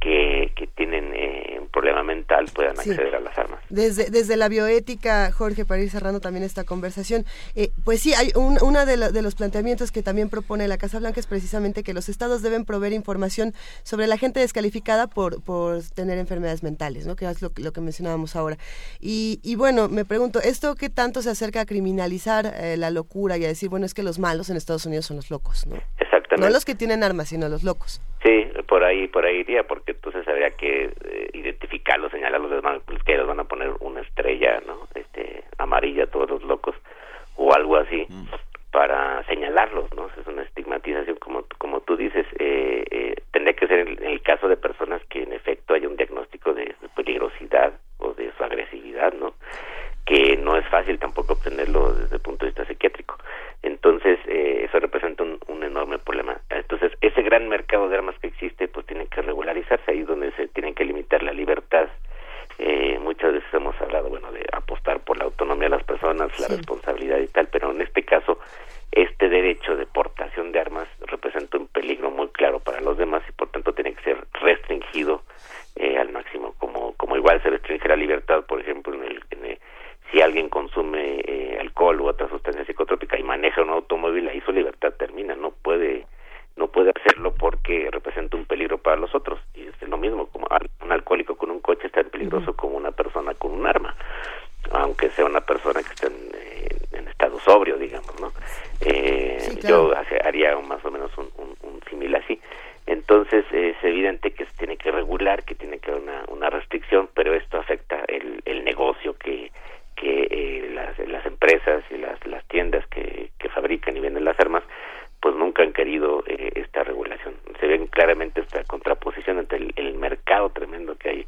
que, que tienen eh, un problema mental puedan Sí. acceder a las armas. Desde, desde la bioética, Jorge, para ir cerrando también esta conversación, eh, pues sí, hay un, uno de, de los planteamientos que también propone la Casa Blanca es precisamente que los estados deben proveer información sobre la gente descalificada por, por tener enfermedades mentales, ¿no? que es lo, lo que mencionábamos ahora. Y, y bueno, me pregunto, ¿esto qué tanto se acerca a criminalizar eh, la locura y a decir, bueno, es que los malos en Estados Unidos son los locos, ¿no? Exactamente. No los que tienen armas, sino los locos. Sí, por ahí, por ahí iría, porque entonces habría que eh, identificarlos, señalarlos, les van, pues, que les van a poner una estrella, ¿no? Este, amarilla a todos los locos, o algo así, para señalarlos, ¿no? Es una estigmatización, como, como tú dices, eh, eh, tendría que ser en el caso de personas que en efecto haya un diagnóstico de, de peligrosidad o de su agresividad, ¿no? Que no es fácil tampoco obtenerlo desde el punto de vista psiquiátrico. Entonces, eh, eso representa un, un enorme problema. Entonces, ese gran mercado de armas que existe, pues tiene que regularizarse ahí donde se tienen que limitar la libertad. Eh, muchas veces hemos hablado, bueno, de apostar por la autonomía de las personas, la responsabilidad y tal, pero en este caso, este derecho de portación de armas representa un peligro muy claro para los demás y por tanto tiene que ser restringido eh, al máximo, como, como igual se restringe la libertad, por ejemplo, en el, en el- si alguien consume eh, alcohol u otra sustancia psicotrópica y maneja un automóvil, ahí su libertad termina, no puede no puede hacerlo porque representa un peligro para los otros. Y es lo mismo como un alcohólico con un coche es tan peligroso como una persona con un arma aunque sea una persona que esté en, en- en estado sobrio digamos no Eh, Sí, claro. yo haría más o menos un, un, un símil así. Entonces es evidente que se tiene que regular que tiene que haber una, una restricción pero esto afecta el, el negocio que que eh, las, las empresas y las, las tiendas que, que fabrican y venden las armas pues nunca han querido eh, esta regulación. Se ven claramente esta contraposición entre el, el mercado tremendo que hay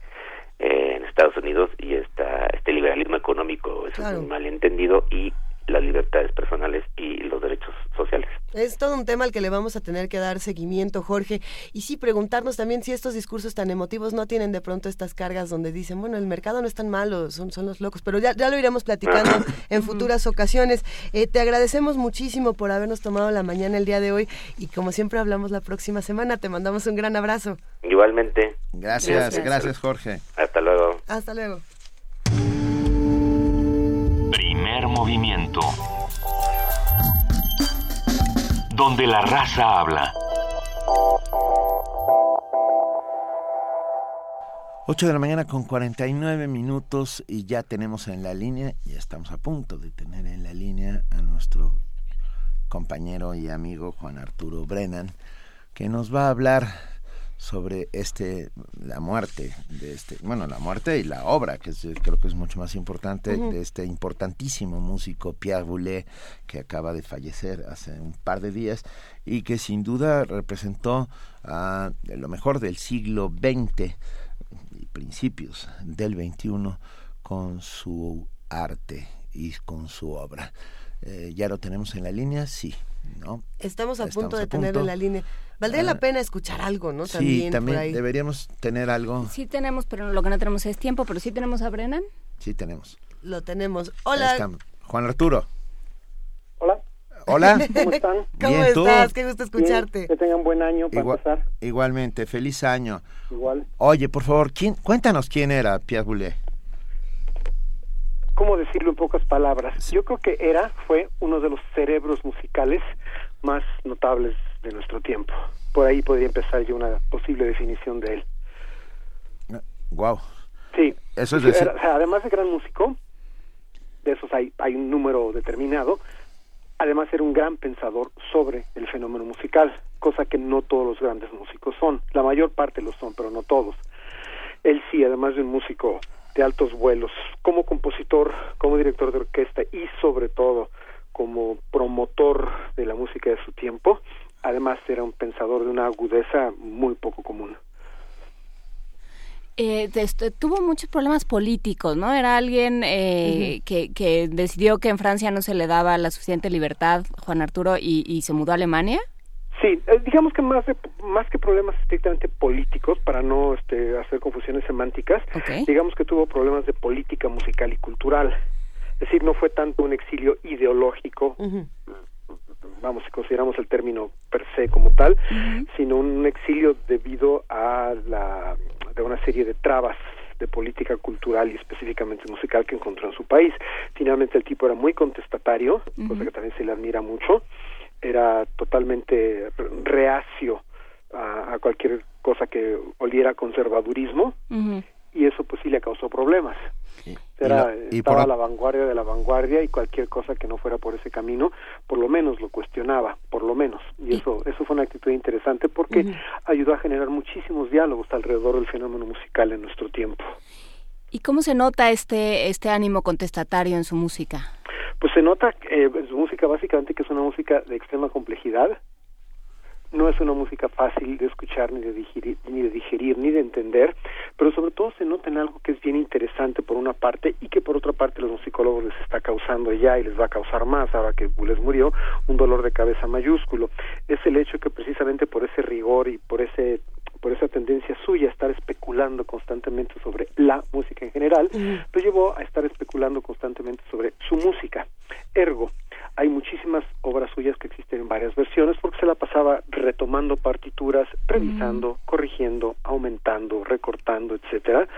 eh, en Estados Unidos y esta, este liberalismo económico, es Claro. un malentendido, y las libertades personales y los derechos sociales. Es todo un tema al que le vamos a tener que dar seguimiento, Jorge. Y sí, preguntarnos también si estos discursos tan emotivos no tienen de pronto estas cargas donde dicen, bueno, el mercado no es tan malo, son, son los locos. Pero ya, ya lo iremos platicando en futuras ocasiones. Eh, te agradecemos muchísimo por habernos tomado la mañana el día de hoy y como siempre hablamos la próxima semana. Te mandamos un gran abrazo. Igualmente. Gracias, gracias, Jorge. Hasta luego. Hasta luego. Movimiento. Donde la raza habla. 8 de la mañana con 49 minutos y ya tenemos en la línea, ya estamos a punto de tener en la línea a nuestro compañero y amigo Juan Arturo Brennan, que nos va a hablar sobre este la muerte de este bueno la muerte y la obra que es, creo que es mucho más importante de este importantísimo músico Pierre Boulez que acaba de fallecer hace un par de días y que sin duda representó a lo mejor del siglo XX y principios del XXI con su arte y con su obra Eh, ya lo tenemos en la línea sí no Estamos a Estamos punto de a tener punto. en la línea. Valdría Ah. la pena escuchar algo, ¿no? sí También, también por ahí. deberíamos tener algo Sí tenemos, pero lo que no tenemos es tiempo, pero sí tenemos a Brennan. sí tenemos Lo tenemos. Hola. Juan Arturo Hola. Hola. ¿Cómo están? ¿Cómo Bien, ¿tú? estás? Qué gusto Bien, escucharte. que tengan buen año para Igual- empezar. igualmente feliz año Igual. oye por favor quién cuéntanos quién era Pierre Boulez ¿Cómo decirlo en pocas palabras? Yo creo que era, fue uno de los cerebros musicales más notables de nuestro tiempo. Por ahí podría empezar yo una posible definición de él. wow Sí. Eso es decir- además de gran músico, de esos hay, hay un número determinado, además era un gran pensador sobre el fenómeno musical, cosa que no todos los grandes músicos son. La mayor parte lo son, pero no todos. Él sí, además de un músico de altos vuelos, como compositor, como director de orquesta y sobre todo como promotor de la música de su tiempo, además era un pensador de una agudeza muy poco común. Eh, tuvo muchos problemas políticos, ¿no? Era alguien eh, que, que decidió que en Francia no se le daba la suficiente libertad, Juan Arturo, y, y se mudó a Alemania. Sí, eh, digamos que más de, más que problemas estrictamente políticos, para no este, hacer confusiones semánticas, digamos que tuvo problemas de política musical y cultural. Es decir, no fue tanto un exilio ideológico, vamos, si consideramos el término per se como tal, sino un exilio debido a la de una serie de trabas de política cultural y específicamente musical que encontró en su país. Finalmente el tipo era muy contestatario, cosa que también se le admira mucho, era totalmente reacio a, a cualquier cosa que oliera a conservadurismo y eso pues sí le causó problemas. Era, y lo- y estaba por- a la vanguardia de la vanguardia y cualquier cosa que no fuera por ese camino, por lo menos lo cuestionaba, por lo menos. Y eso, eso fue una actitud interesante porque ayudó a generar muchísimos diálogos alrededor del fenómeno musical en nuestro tiempo. ¿Y cómo se nota este, este ánimo contestatario en su música? Pues se nota eh, su música básicamente que es una música de extrema complejidad. No es una música fácil de escuchar, ni de digerir, ni de digerir, ni de entender, pero sobre todo se nota en algo que es bien interesante por una parte y que por otra parte los musicólogos les está causando ya y les va a causar más ahora que Boulez murió, un dolor de cabeza mayúsculo. Es el hecho que precisamente por ese rigor y por ese por esa tendencia suya a estar especulando constantemente sobre la música en general, lo llevó a estar especulando constantemente sobre su música. Ergo, hay muchísimas obras suyas que existen en varias versiones porque se la pasaba retomando partituras, revisando, corrigiendo, aumentando, recortando, etcétera.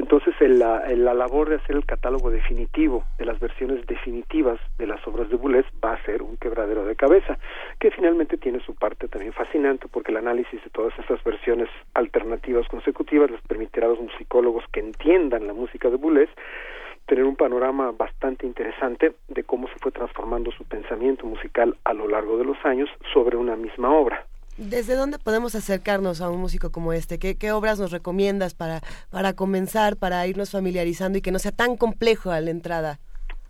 Entonces, la, la labor de hacer el catálogo definitivo de las versiones definitivas de las obras de Boulez va a ser un quebradero de cabeza, que finalmente tiene su parte también fascinante, porque el análisis de todas esas versiones alternativas consecutivas les permitirá a los musicólogos que entiendan la música de Boulez tener un panorama bastante interesante de cómo se fue transformando su pensamiento musical a lo largo de los años sobre una misma obra. ¿Desde dónde podemos acercarnos a un músico como este? ¿Qué, qué obras nos recomiendas para, para comenzar, para irnos familiarizando y que no sea tan complejo a la entrada?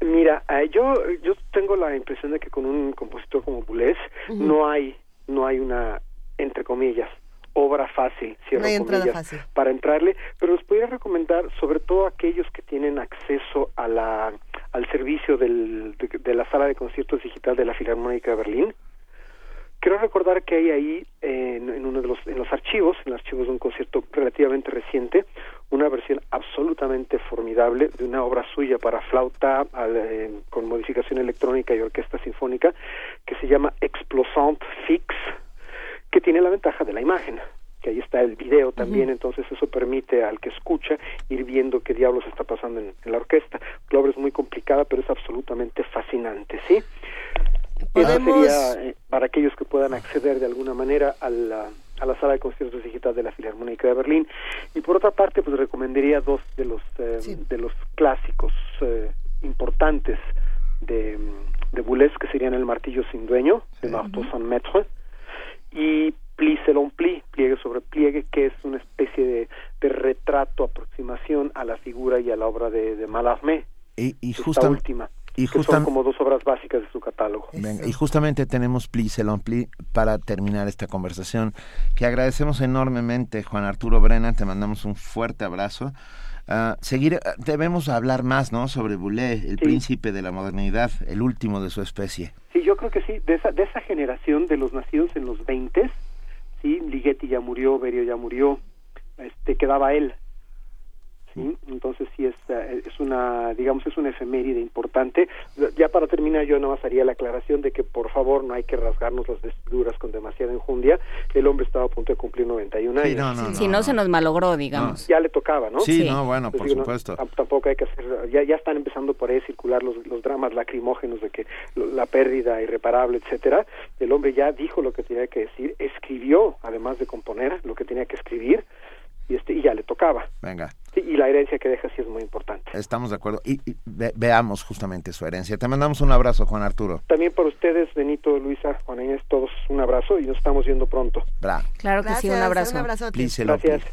Mira, eh, yo yo tengo la impresión de que con un compositor como Boulez no hay no hay una entre comillas obra fácil, cierro No hay entrada comillas, fácil. para entrarle, pero les podría recomendar sobre todo aquellos que tienen acceso a la al servicio del, de, de la sala de conciertos digital de la Filarmónica de Berlín Quiero recordar que hay ahí, en, en uno de los, en los archivos, en los archivos de un concierto relativamente reciente, una versión absolutamente formidable de una obra suya para flauta al, eh, con modificación electrónica y orquesta sinfónica que se llama Explosant Fix, que tiene la ventaja de la imagen que ahí está el video también, entonces eso permite al que escucha ir viendo qué diablos está pasando en, en la orquesta. La obra es muy complicada, pero es absolutamente fascinante, ¿sí? Eso sería eh, para aquellos que puedan acceder de alguna manera a la, a la sala de conciertos digital de la Filarmónica de Berlín. Y por otra parte, pues recomendaría dos de los eh, de los clásicos eh, importantes de, de Boulez, que serían El martillo sin dueño, de Marteau sans maître, y Pli selon pli, pliegue sobre pliegue, que es una especie de, de retrato, aproximación a la figura y a la obra de, de Mallarmé, Y, y última, y que son como dos obras básicas de su catálogo. Venga, y justamente tenemos Pli Selon Pli para terminar esta conversación, que agradecemos enormemente, Juan Arturo Brena, te mandamos un fuerte abrazo. Ah, seguir, ah, debemos hablar más, ¿no? Sobre Boulez, el príncipe de la modernidad, el último de su especie. Sí, yo creo que sí, de esa, de esa generación de los nacidos en los 20, sí, Ligeti ya murió, Berio ya murió, este quedaba él. Sí, entonces sí es, eh, es una, digamos, es una efeméride importante. Ya para terminar, yo nada más haría la aclaración de que por favor no hay que rasgarnos las vestiduras con demasiada enjundia. El hombre estaba a punto de cumplir 91 Sí, años. no, no, si no, se nos malogró, digamos. Ya le tocaba, ¿no? Sí, no, bueno, Entonces, por digo, no, supuesto. tam- tampoco hay que hacer, ya, ya están empezando por ahí a circular los, los dramas lacrimógenos de que lo- la pérdida irreparable, etcétera. El hombre ya dijo lo que tenía que decir, escribió, además de componer, lo que tenía que escribir, y, este, y ya le tocaba. Venga, y la herencia que deja sí es muy importante. estamos de acuerdo. Y, y ve- veamos justamente su herencia. Te mandamos un abrazo, Juan Arturo. También para ustedes, Benito, Luisa, Juan Inés, todos un abrazo y nos estamos viendo pronto. Bra. Claro que sí, un abrazo. Un. Pli Selon Pli. Gracias.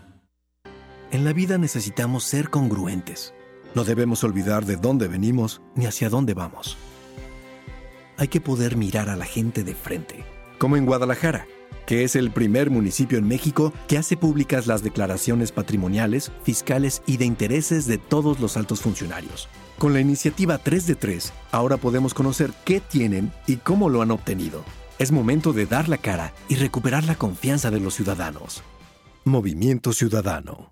En la vida necesitamos ser congruentes. No debemos olvidar de dónde venimos ni hacia dónde vamos. Hay que poder mirar a la gente de frente, como en Guadalajara, que es el primer municipio en México que hace públicas las declaraciones patrimoniales, fiscales y de intereses de todos los altos funcionarios. Con la iniciativa 3 de 3, ahora podemos conocer qué tienen y cómo lo han obtenido. Es momento de dar la cara y recuperar la confianza de los ciudadanos. Movimiento Ciudadano.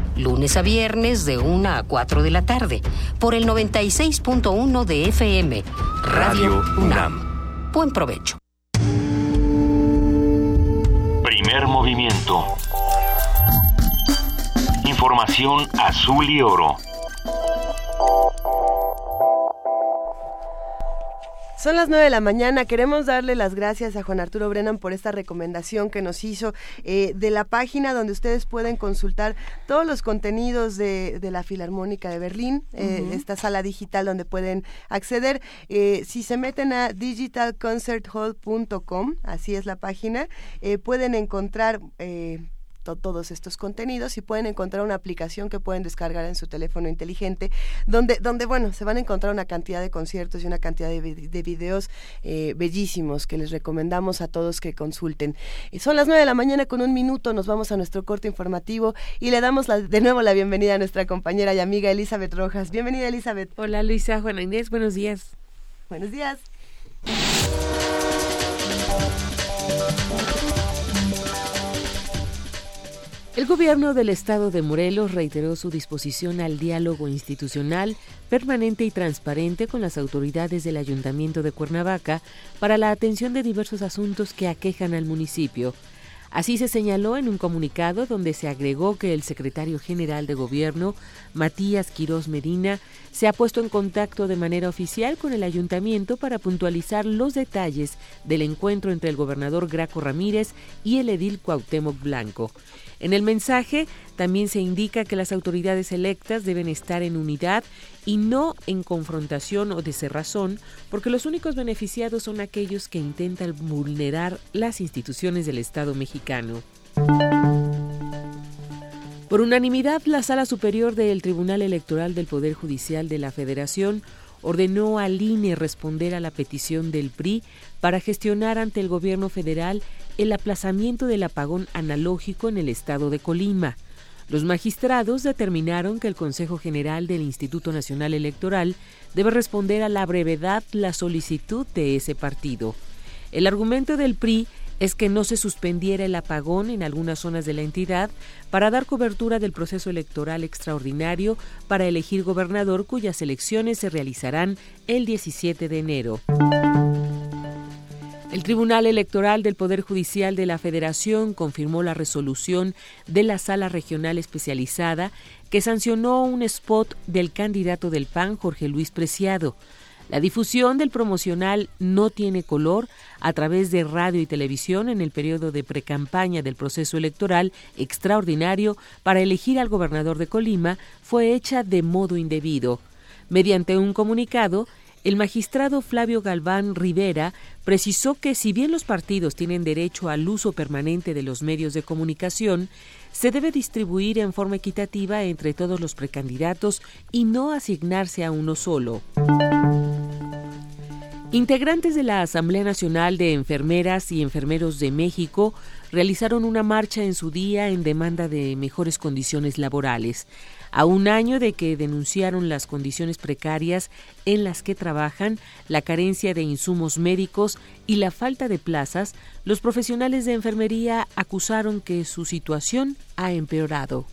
Lunes a viernes de 1 a 4 de la tarde. Por el 96.1 de FM. Radio, Radio UNAM. Buen provecho. Primer movimiento. Información azul y oro. Son las 9 de la mañana. Queremos darle las gracias a Juan Arturo Brennan por esta recomendación que nos hizo eh, de la página donde ustedes pueden consultar todos los contenidos de, de la Filarmónica de Berlín, eh, esta sala digital donde pueden acceder. Eh, si se meten a digitalconcerthall.com, así es la página, pueden encontrar... eh, to- todos estos contenidos y pueden encontrar una aplicación que pueden descargar en su teléfono inteligente donde donde bueno se van a encontrar una cantidad de conciertos y una cantidad de, vi- de videos eh, bellísimos que les recomendamos a todos que consulten. Y son las 9 de la mañana con un minuto nos vamos a nuestro corte informativo y le damos la- de nuevo la bienvenida a nuestra compañera y amiga Elizabeth Rojas. Bienvenida Elizabeth. Hola Luisa, Juana Inés, buenos días. buenos días El gobierno del estado de Morelos reiteró su disposición al diálogo institucional permanente y transparente con las autoridades del ayuntamiento de Cuernavaca para la atención de diversos asuntos que aquejan al municipio. Así se señaló en un comunicado donde se agregó que el secretario general de gobierno, Matías Quirós Medina, se ha puesto en contacto de manera oficial con el ayuntamiento para puntualizar los detalles del encuentro entre el gobernador Graco Ramírez y el edil Cuauhtémoc Blanco. En el mensaje también se indica que las autoridades electas deben estar en unidad y no en confrontación o deserrazón, porque los únicos beneficiados son aquellos que intentan vulnerar las instituciones del Estado mexicano. Por unanimidad, la Sala Superior del Tribunal Electoral del Poder Judicial de la Federación ordenó al INE responder a la petición del PRI para gestionar ante el gobierno federal el aplazamiento del apagón analógico en el estado de Colima. Los magistrados determinaron que el Consejo General del Instituto Nacional Electoral debe responder a la brevedad la solicitud de ese partido. El argumento del PRI es que no se suspendiera el apagón en algunas zonas de la entidad para dar cobertura del proceso electoral extraordinario para elegir gobernador cuyas elecciones se realizarán el 17 de enero. El Tribunal Electoral del Poder Judicial de la Federación confirmó la resolución de la Sala Regional Especializada que sancionó un spot del candidato del PAN, Jorge Luis Preciado. La difusión del promocional No tiene color a través de radio y televisión en el periodo de precampaña del proceso electoral extraordinario para elegir al gobernador de Colima fue hecha de modo indebido. Mediante un comunicado, el magistrado Flavio Galván Rivera precisó que si bien los partidos tienen derecho al uso permanente de los medios de comunicación, se debe distribuir en forma equitativa entre todos los precandidatos y no asignarse a uno solo. Integrantes de la Asamblea Nacional de Enfermeras y Enfermeros de México realizaron una marcha en su día en demanda de mejores condiciones laborales. A un año de que denunciaron las condiciones precarias en las que trabajan, la carencia de insumos médicos y la falta de plazas, los profesionales de enfermería acusaron que su situación ha empeorado.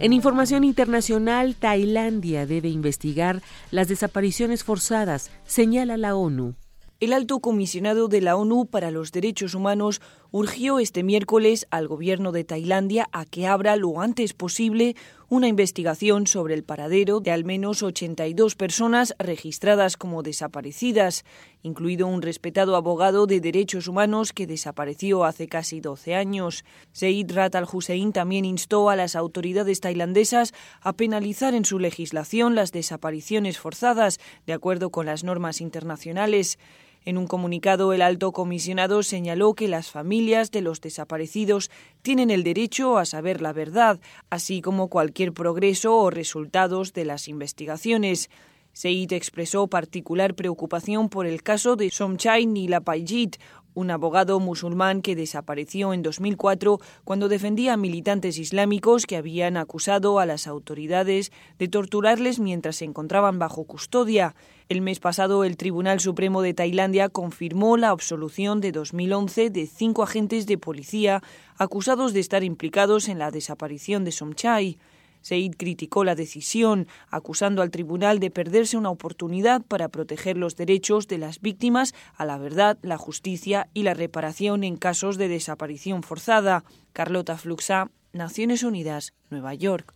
En información internacional, Tailandia debe investigar las desapariciones forzadas, señala la ONU. El alto comisionado de la ONU para los Derechos Humanos urgió este miércoles al gobierno de Tailandia a que abra lo antes posible una investigación sobre el paradero de al menos 82 personas registradas como desaparecidas, incluido un respetado abogado de derechos humanos que desapareció hace casi 12 años. Seid Rat al-Hussein también instó a las autoridades tailandesas a penalizar en su legislación las desapariciones forzadas, de acuerdo con las normas internacionales. En un comunicado, el alto comisionado señaló que las familias de los desaparecidos tienen el derecho a saber la verdad, así como cualquier progreso o resultados de las investigaciones. Seit expresó particular preocupación por el caso de Somchai Nilapayit, un abogado musulmán que desapareció en 2004 cuando defendía a militantes islámicos que habían acusado a las autoridades de torturarles mientras se encontraban bajo custodia. El mes pasado, el Tribunal Supremo de Tailandia confirmó la absolución de 2011 de cinco agentes de policía acusados de estar implicados en la desaparición de Somchai. Said criticó la decisión, acusando al tribunal de perderse una oportunidad para proteger los derechos de las víctimas a la verdad, la justicia y la reparación en casos de desaparición forzada. Carlota Fluxa, Naciones Unidas, Nueva York.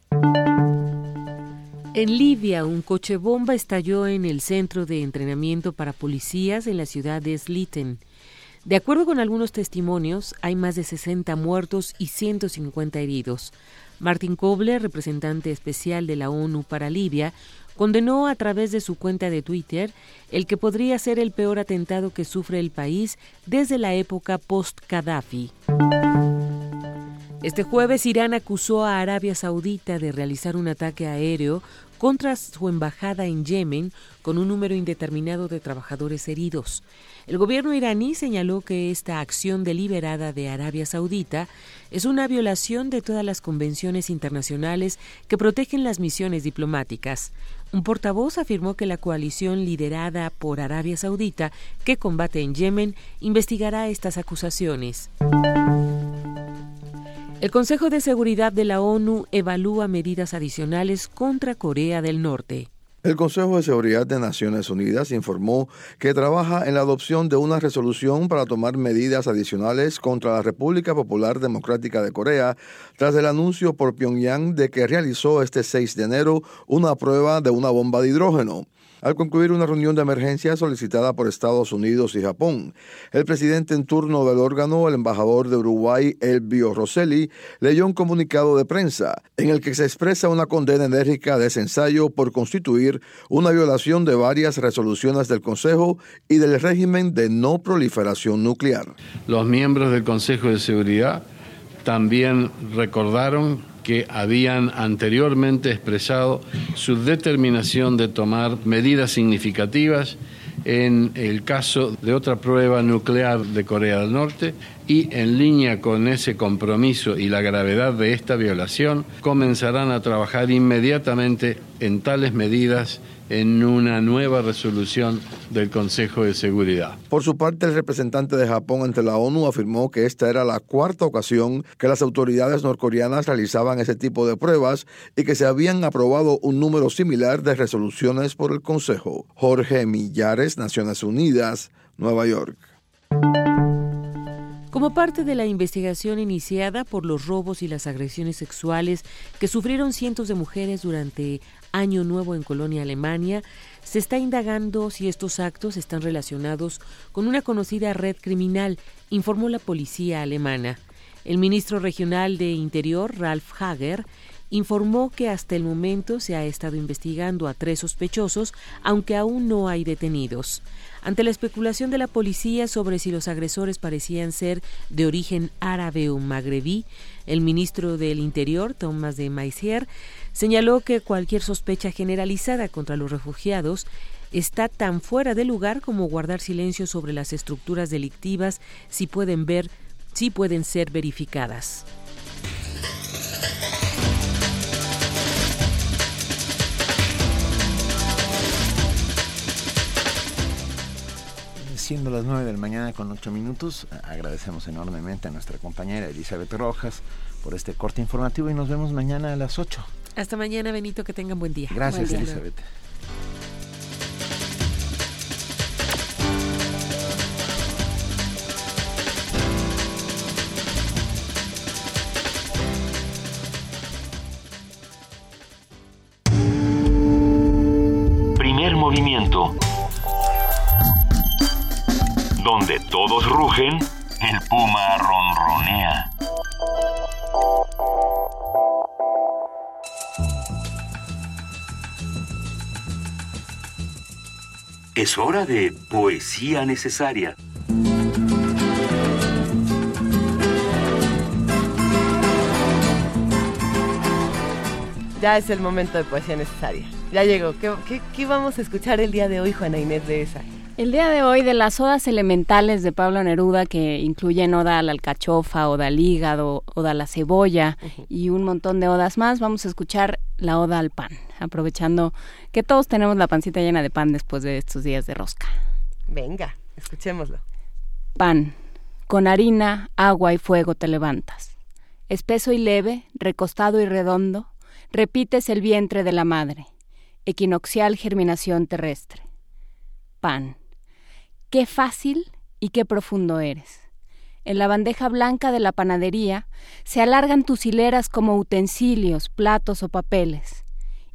En Libia, un coche bomba estalló en el centro de entrenamiento para policías en la ciudad de Sliten. De acuerdo con algunos testimonios, hay más de 60 muertos y 150 heridos. Martin Kobler, representante especial de la ONU para Libia, condenó a través de su cuenta de Twitter el que podría ser el peor atentado que sufre el país desde la época post-Gaddafi. Este jueves Irán acusó a Arabia Saudita de realizar un ataque aéreo contra su embajada en Yemen con un número indeterminado de trabajadores heridos. El gobierno iraní señaló que esta acción deliberada de Arabia Saudita es una violación de todas las convenciones internacionales que protegen las misiones diplomáticas. Un portavoz afirmó que la coalición liderada por Arabia Saudita que combate en Yemen investigará estas acusaciones. El Consejo de Seguridad de la ONU evalúa medidas adicionales contra Corea del Norte. El Consejo de Seguridad de Naciones Unidas informó que trabaja en la adopción de una resolución para tomar medidas adicionales contra la República Popular Democrática de Corea tras el anuncio por Pyongyang de que realizó este 6 de enero una prueba de una bomba de hidrógeno al concluir una reunión de emergencia solicitada por Estados Unidos y Japón. El presidente en turno del órgano, el embajador de Uruguay, Elvio Rosselli, leyó un comunicado de prensa en el que se expresa una condena enérgica de ese ensayo por constituir una violación de varias resoluciones del Consejo y del régimen de no proliferación nuclear. Los miembros del Consejo de Seguridad también recordaron que habían anteriormente expresado su determinación de tomar medidas significativas en el caso de otra prueba nuclear de Corea del Norte y en línea con ese compromiso y la gravedad de esta violación, comenzarán a trabajar inmediatamente en tales medidas en una nueva resolución del Consejo de Seguridad. Por su parte, el representante de Japón ante la ONU afirmó que esta era la cuarta ocasión que las autoridades norcoreanas realizaban ese tipo de pruebas y que se habían aprobado un número similar de resoluciones por el Consejo. Jorge Millares, Naciones Unidas, Nueva York. Como parte de la investigación iniciada por los robos y las agresiones sexuales que sufrieron cientos de mujeres durante Año Nuevo en Colonia, Alemania, se está indagando si estos actos están relacionados con una conocida red criminal, informó la policía alemana. El ministro regional de Interior, Ralf Hager, informó que hasta el momento se ha estado investigando a tres sospechosos, aunque aún no hay detenidos. Ante la especulación de la policía sobre si los agresores parecían ser de origen árabe o magrebí, el ministro del Interior, Thomas de Maizière, señaló que cualquier sospecha generalizada contra los refugiados está tan fuera de lugar como guardar silencio sobre las estructuras delictivas si pueden ver, si pueden ser verificadas. siendo las 9 de la mañana con 8 minutos, agradecemos enormemente a nuestra compañera Elizabeth Rojas por este corte informativo y nos vemos mañana a las 8. Hasta mañana, Benito, que tengan buen día. Gracias, Elizabeth. Primer movimiento donde todos rugen, el puma ronronea. Es hora de poesía necesaria. Ya es el momento de poesía necesaria. Ya llegó. ¿Qué, qué, vamos a escuchar el día de hoy, Juana Inés de esa? El día de hoy de las odas elementales de Pablo Neruda que incluyen oda a la alcachofa, oda al hígado, oda a la cebolla y un montón de odas más, vamos a escuchar la oda al pan, aprovechando que todos tenemos la pancita llena de pan después de estos días de rosca. Venga, escuchémoslo. Pan, con harina, agua y fuego te levantas. Espeso y leve, recostado y redondo, repites el vientre de la madre, equinoccial germinación terrestre. Pan Qué fácil y qué profundo eres. En la bandeja blanca de la panadería se alargan tus hileras como utensilios, platos o papeles.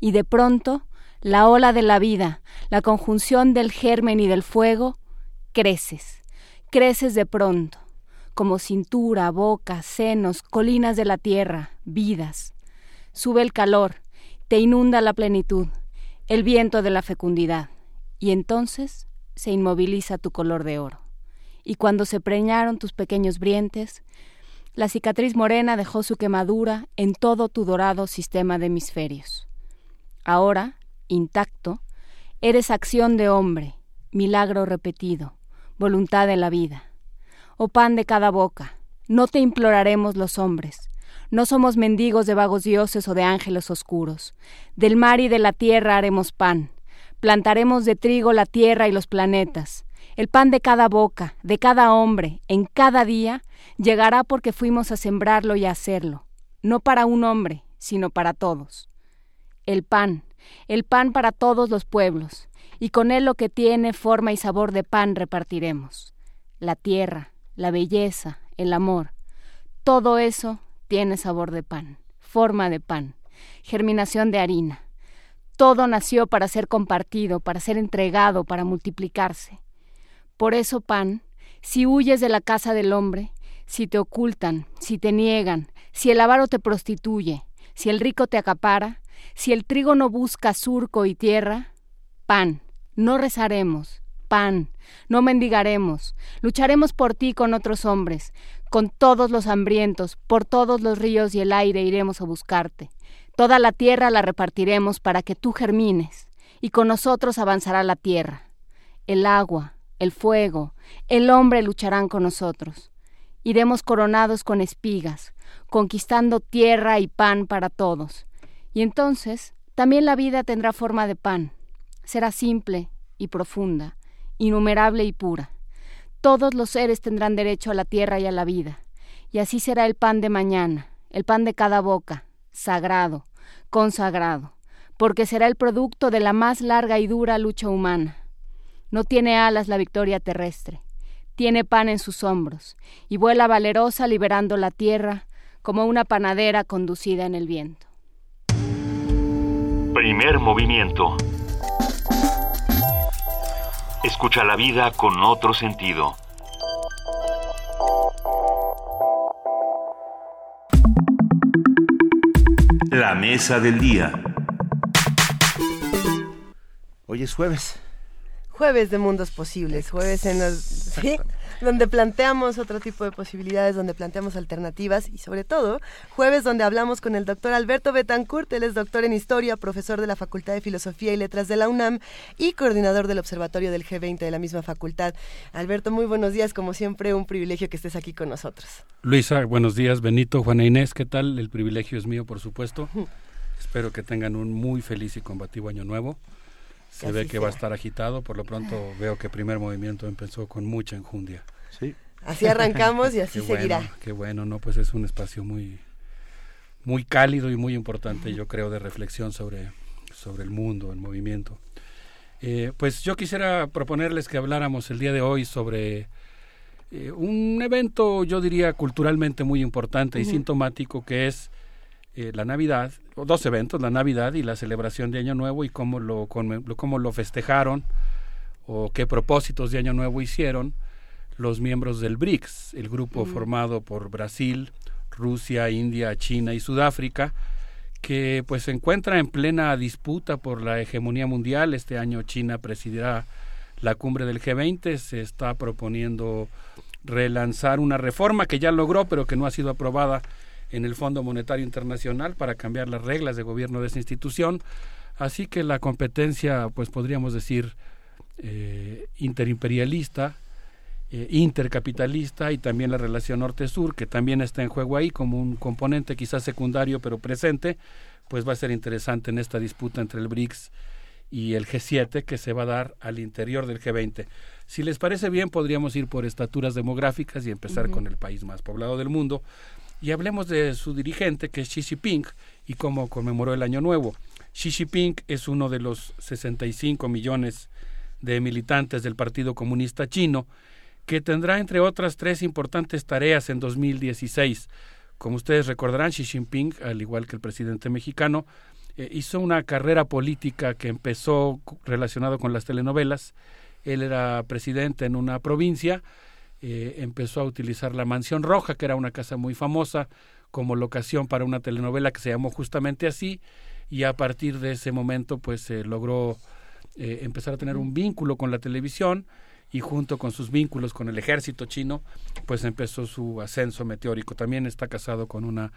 Y de pronto, la ola de la vida, la conjunción del germen y del fuego, creces, creces de pronto, como cintura, boca, senos, colinas de la tierra, vidas. Sube el calor, te inunda la plenitud, el viento de la fecundidad. Y entonces se inmoviliza tu color de oro. Y cuando se preñaron tus pequeños brientes, la cicatriz morena dejó su quemadura en todo tu dorado sistema de hemisferios. Ahora, intacto, eres acción de hombre, milagro repetido, voluntad de la vida. Oh pan de cada boca, no te imploraremos los hombres, no somos mendigos de vagos dioses o de ángeles oscuros. Del mar y de la tierra haremos pan, Plantaremos de trigo la tierra y los planetas. El pan de cada boca, de cada hombre, en cada día, llegará porque fuimos a sembrarlo y a hacerlo, no para un hombre, sino para todos. El pan, el pan para todos los pueblos, y con él lo que tiene forma y sabor de pan repartiremos. La tierra, la belleza, el amor, todo eso tiene sabor de pan, forma de pan, germinación de harina. Todo nació para ser compartido, para ser entregado, para multiplicarse. Por eso, pan, si huyes de la casa del hombre, si te ocultan, si te niegan, si el avaro te prostituye, si el rico te acapara, si el trigo no busca surco y tierra, pan, no rezaremos, pan, no mendigaremos, lucharemos por ti con otros hombres, con todos los hambrientos, por todos los ríos y el aire iremos a buscarte. Toda la tierra la repartiremos para que tú germines, y con nosotros avanzará la tierra. El agua, el fuego, el hombre lucharán con nosotros. Iremos coronados con espigas, conquistando tierra y pan para todos. Y entonces también la vida tendrá forma de pan. Será simple y profunda, innumerable y pura. Todos los seres tendrán derecho a la tierra y a la vida. Y así será el pan de mañana, el pan de cada boca, sagrado, consagrado, porque será el producto de la más larga y dura lucha humana. No tiene alas la victoria terrestre, tiene pan en sus hombros, y vuela valerosa liberando la tierra como una panadera conducida en el viento. Primer movimiento. Escucha la vida con otro sentido. La mesa del día. Hoy es jueves. Jueves de mundos posibles, jueves en los... ¿sí? Donde planteamos otro tipo de posibilidades, donde planteamos alternativas y sobre todo jueves donde hablamos con el doctor Alberto Betancourt, él es doctor en historia, profesor de la Facultad de Filosofía y Letras de la UNAM y coordinador del Observatorio del G20 de la misma facultad. Alberto, muy buenos días, como siempre, un privilegio que estés aquí con nosotros. Luisa, buenos días, Benito, Juana Inés, ¿qué tal? El privilegio es mío, por supuesto. Espero que tengan un muy feliz y combativo año nuevo. Se ve que va a estar agitado, por lo pronto veo que primer movimiento empezó con mucha enjundia. Sí. Así arrancamos y así qué seguirá. Bueno, qué bueno, no, pues es un espacio muy muy cálido y muy importante, yo creo, de reflexión sobre, sobre el mundo, el movimiento. Eh, pues yo quisiera proponerles que habláramos el día de hoy sobre eh, un evento, yo diría, culturalmente muy importante y sintomático, que es eh, la Navidad, o dos eventos, la Navidad y la celebración de Año Nuevo y cómo lo, cómo lo festejaron o qué propósitos de Año Nuevo hicieron los miembros del BRICS, el grupo formado por Brasil, Rusia, India, China y Sudáfrica, que pues se encuentra en plena disputa por la hegemonía mundial. Este año China presidirá la cumbre del G20, se está proponiendo relanzar una reforma que ya logró pero que no ha sido aprobada en el Fondo Monetario Internacional para cambiar las reglas de gobierno de esa institución. Así que la competencia, pues podríamos decir, eh, interimperialista, eh, intercapitalista y también la relación norte-sur, que también está en juego ahí como un componente quizás secundario pero presente, pues va a ser interesante en esta disputa entre el BRICS y el G7 que se va a dar al interior del G20. Si les parece bien, podríamos ir por estaturas demográficas y empezar con el país más poblado del mundo. Y hablemos de su dirigente, que es Xi Jinping, y cómo conmemoró el Año Nuevo. Xi Jinping es uno de los 65 millones de militantes del Partido Comunista Chino, que tendrá, entre otras, tres importantes tareas en 2016. Como ustedes recordarán, Xi Jinping, al igual que el presidente mexicano, eh, hizo una carrera política que empezó relacionado con las telenovelas. Él era presidente en una provincia, eh, empezó a utilizar la Mansión Roja, que era una casa muy famosa, como locación para una telenovela que se llamó justamente así, y a partir de ese momento, pues logró eh, empezar a tener un vínculo con la televisión y junto con sus vínculos con el ejército chino, pues empezó su ascenso meteórico. También está casado con una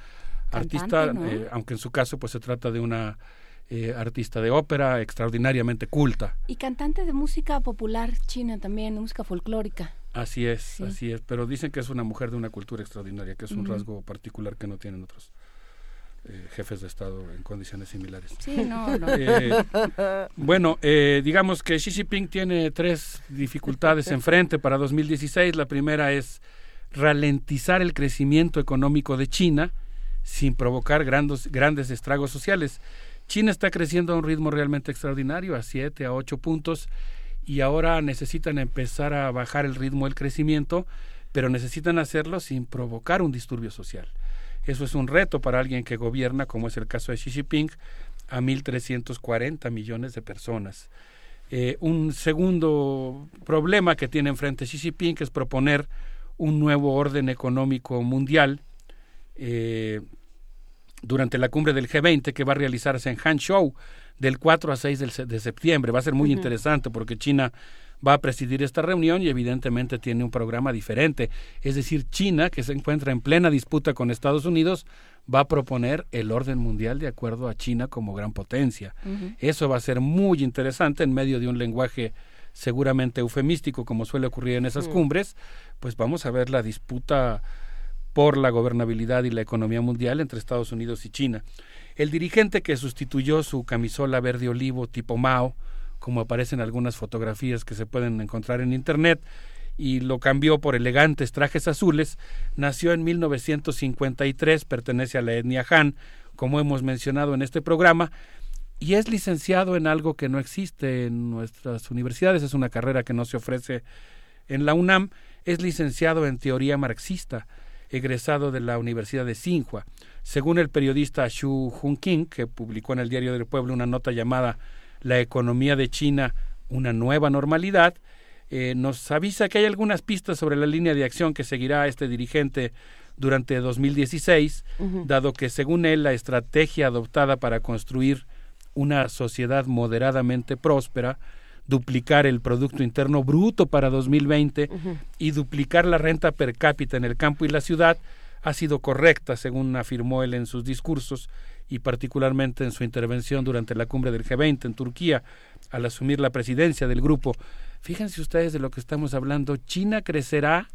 artista, eh, aunque en su caso pues se trata de una eh, artista de ópera extraordinariamente culta. Y cantante de música popular china también, música folclórica. Así es, así es, pero dicen que es una mujer de una cultura extraordinaria, que es un rasgo particular que no tienen otros. Eh, jefes de Estado en condiciones similares. Sí, no, no. Eh, bueno, eh, digamos que Xi Jinping tiene tres dificultades enfrente para 2016. La primera es ralentizar el crecimiento económico de China sin provocar grandes, grandes estragos sociales. China está creciendo a un ritmo realmente extraordinario, a 7, a 8 puntos, y ahora necesitan empezar a bajar el ritmo del crecimiento, pero necesitan hacerlo sin provocar un disturbio social. Eso es un reto para alguien que gobierna, como es el caso de Xi Jinping, a 1.340 millones de personas. Eh, un segundo problema que tiene enfrente Xi Jinping es proponer un nuevo orden económico mundial eh, durante la cumbre del G20 que va a realizarse en Hangzhou del 4 a 6 de septiembre. Va a ser muy interesante porque China va a presidir esta reunión y evidentemente tiene un programa diferente. Es decir, China, que se encuentra en plena disputa con Estados Unidos, va a proponer el orden mundial de acuerdo a China como gran potencia. Eso va a ser muy interesante en medio de un lenguaje seguramente eufemístico como suele ocurrir en esas cumbres, pues vamos a ver la disputa por la gobernabilidad y la economía mundial entre Estados Unidos y China. El dirigente que sustituyó su camisola verde olivo tipo Mao, como aparecen algunas fotografías que se pueden encontrar en Internet, y lo cambió por elegantes trajes azules, nació en 1953, pertenece a la etnia Han, como hemos mencionado en este programa, y es licenciado en algo que no existe en nuestras universidades, es una carrera que no se ofrece en la UNAM, es licenciado en teoría marxista, egresado de la Universidad de Tsinghua. Según el periodista Xu Hunqing, que publicó en el Diario del Pueblo una nota llamada la economía de China una nueva normalidad, eh, nos avisa que hay algunas pistas sobre la línea de acción que seguirá este dirigente durante 2016, dado que según él la estrategia adoptada para construir una sociedad moderadamente próspera duplicar el Producto Interno Bruto para 2020 y duplicar la renta per cápita en el campo y la ciudad ha sido correcta, según afirmó él en sus discursos y particularmente en su intervención durante la cumbre del G20 en Turquía, al asumir la presidencia del grupo. Fíjense ustedes de lo que estamos hablando. China crecerá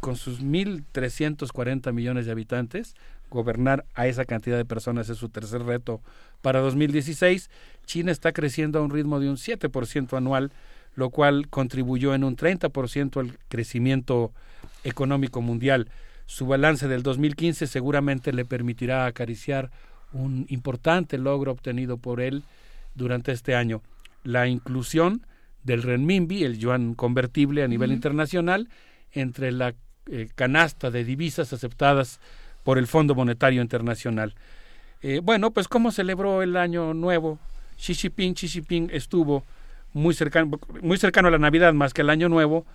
con sus 1.340 millones de habitantes. Gobernar a esa cantidad de personas es su tercer reto para 2016. China está creciendo a un ritmo de un 7% anual, lo cual contribuyó en un 30% al crecimiento económico mundial. Su balance del 2015 seguramente le permitirá acariciar un importante logro obtenido por él durante este año, la inclusión del renminbi, el yuan convertible a nivel internacional, entre la eh, canasta de divisas aceptadas por el Fondo Monetario Internacional. Eh, bueno, pues ¿cómo celebró el año nuevo? Xi Jinping, Xi Jinping estuvo muy cercano, muy cercano a la Navidad más que al año nuevo,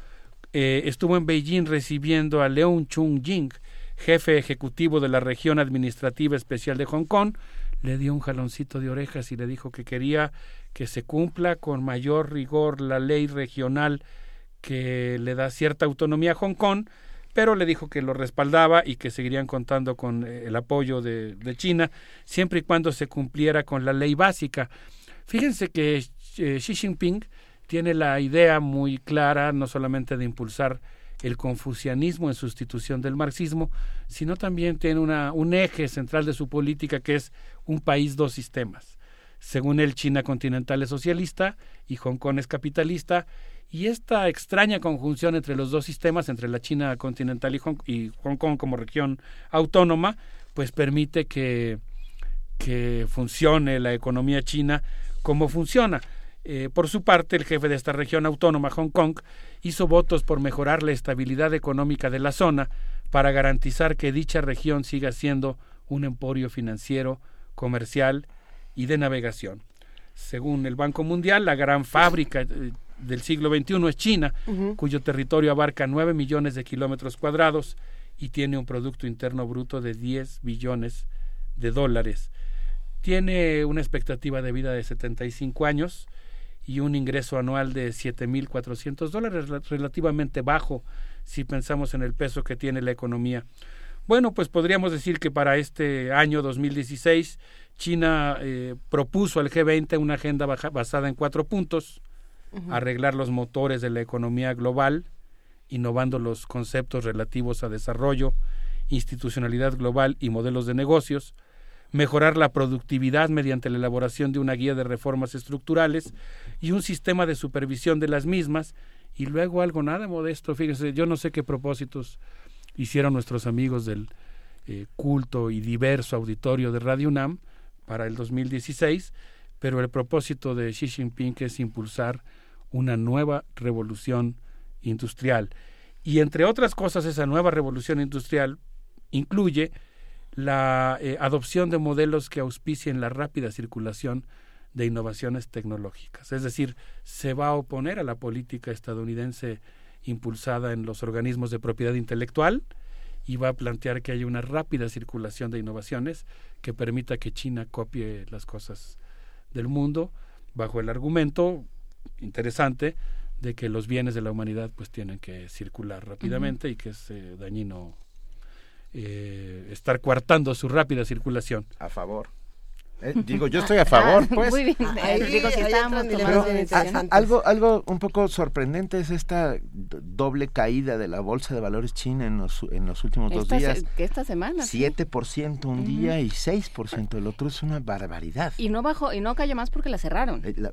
eh, estuvo en Beijing recibiendo a Leung Chung-ying, jefe ejecutivo de la región administrativa especial de Hong Kong, le dio un jaloncito de orejas y le dijo que quería que se cumpla con mayor rigor la ley regional que le da cierta autonomía a Hong Kong, pero le dijo que lo respaldaba y que seguirían contando con eh, el apoyo de, de China siempre y cuando se cumpliera con la ley básica. Fíjense que eh, Xi Jinping tiene la idea muy clara no solamente de impulsar el confucianismo en sustitución del marxismo, sino también tiene una, un eje central de su política que es un país, dos sistemas. Según él, China continental es socialista y Hong Kong es capitalista, y esta extraña conjunción entre los dos sistemas, entre la China continental y Hong, Kong como región autónoma, pues permite que, que funcione la economía china como funciona. Eh, por su parte, el jefe de esta región autónoma, Hong Kong, hizo votos por mejorar la estabilidad económica de la zona para garantizar que dicha región siga siendo un emporio financiero, comercial y de navegación. Según el Banco Mundial, la gran fábrica eh, del siglo XXI es China, cuyo territorio abarca 9 millones de kilómetros cuadrados y tiene un Producto Interno Bruto de 10 billones de dólares. Tiene una expectativa de vida de 75 años y un ingreso anual de 7.400 dólares, relativamente bajo si pensamos en el peso que tiene la economía. Bueno, pues podríamos decir que para este año 2016 China eh, propuso al G20 una agenda basada en cuatro puntos, arreglar los motores de la economía global, innovando los conceptos relativos a desarrollo, institucionalidad global y modelos de negocios, mejorar la productividad mediante la elaboración de una guía de reformas estructurales y un sistema de supervisión de las mismas, y luego algo nada modesto, fíjense, yo no sé qué propósitos hicieron nuestros amigos del eh, culto y diverso auditorio de Radio UNAM para el 2016, pero el propósito de Xi Jinping es impulsar una nueva revolución industrial. Y entre otras cosas, esa nueva revolución industrial incluye la eh, adopción de modelos que auspicien la rápida circulación de innovaciones tecnológicas. Es decir, se va a oponer a la política estadounidense impulsada en los organismos de propiedad intelectual y va a plantear que haya una rápida circulación de innovaciones que permita que China copie las cosas del mundo bajo el argumento interesante de que los bienes de la humanidad pues tienen que circular rápidamente y que es eh, dañino eh, estar coartando su rápida circulación. A favor. Eh, digo, yo estoy a favor, pues. Muy bien, digo, si estábamos algo, algo un poco sorprendente es esta doble caída de la bolsa de valores china en los, en los últimos dos días. Que esta semana. 7% un día y 6% el otro es una barbaridad. Y no bajó, y no cayó más porque la cerraron. Eh, la,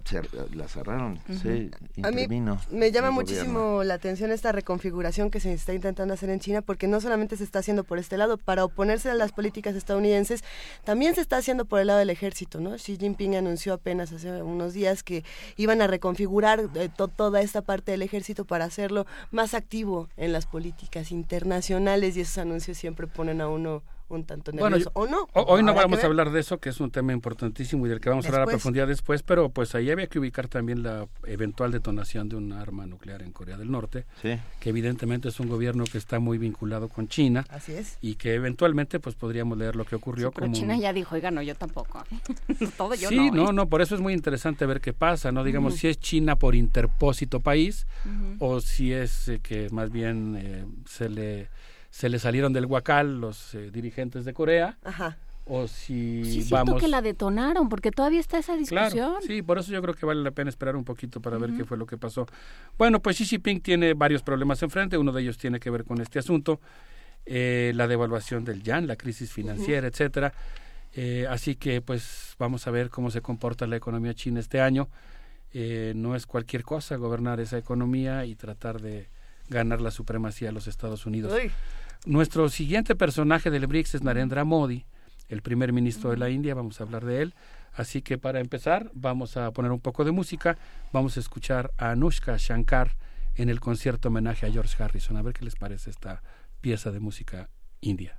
cerraron, sí, A mí me llama muchísimo la atención esta reconfiguración que se está intentando hacer en China porque no solamente se está haciendo por este lado, para oponerse a las políticas estadounidenses, también se está haciendo por el lado del ejército, ¿no? Xi Jinping anunció apenas hace unos días que iban a reconfigurar eh, toda esta parte del ejército para hacerlo más activo en las políticas internacionales y esos anuncios siempre ponen a uno un tanto nervioso, ¿o no? Hoy no vamos a hablar de eso, que es un tema importantísimo y del que vamos a hablar a profundidad después, pero pues ahí había que ubicar también la eventual detonación de un arma nuclear en Corea del Norte, que evidentemente es un gobierno que está muy vinculado con China. Así es. Y que eventualmente pues podríamos leer lo que ocurrió. pero China ya dijo, oiga, no, yo tampoco. Todo yo sí, no, no, por eso es muy interesante ver qué pasa, ¿no? Digamos, si es China por interpósito país o si es eh, que más bien eh, se le se le salieron del huacal los eh, dirigentes de Corea. O si sí, vamos. que la detonaron, porque todavía está esa discusión. Claro, sí, por eso yo creo que vale la pena esperar un poquito para ver qué fue lo que pasó. Bueno, pues Xi Jinping tiene varios problemas enfrente. Uno de ellos tiene que ver con este asunto, eh, la devaluación del yuan, la crisis financiera, etcétera. Eh, así que, pues, vamos a ver cómo se comporta la economía china este año. no es cualquier cosa gobernar esa economía y tratar de ganar la supremacía a los Estados Unidos. Nuestro siguiente personaje del BRICS es Narendra Modi, el primer ministro de la India, vamos a hablar de él. Así que para empezar vamos a poner un poco de música, vamos a escuchar a Anushka Shankar en el concierto homenaje a George Harrison, a ver qué les parece esta pieza de música india.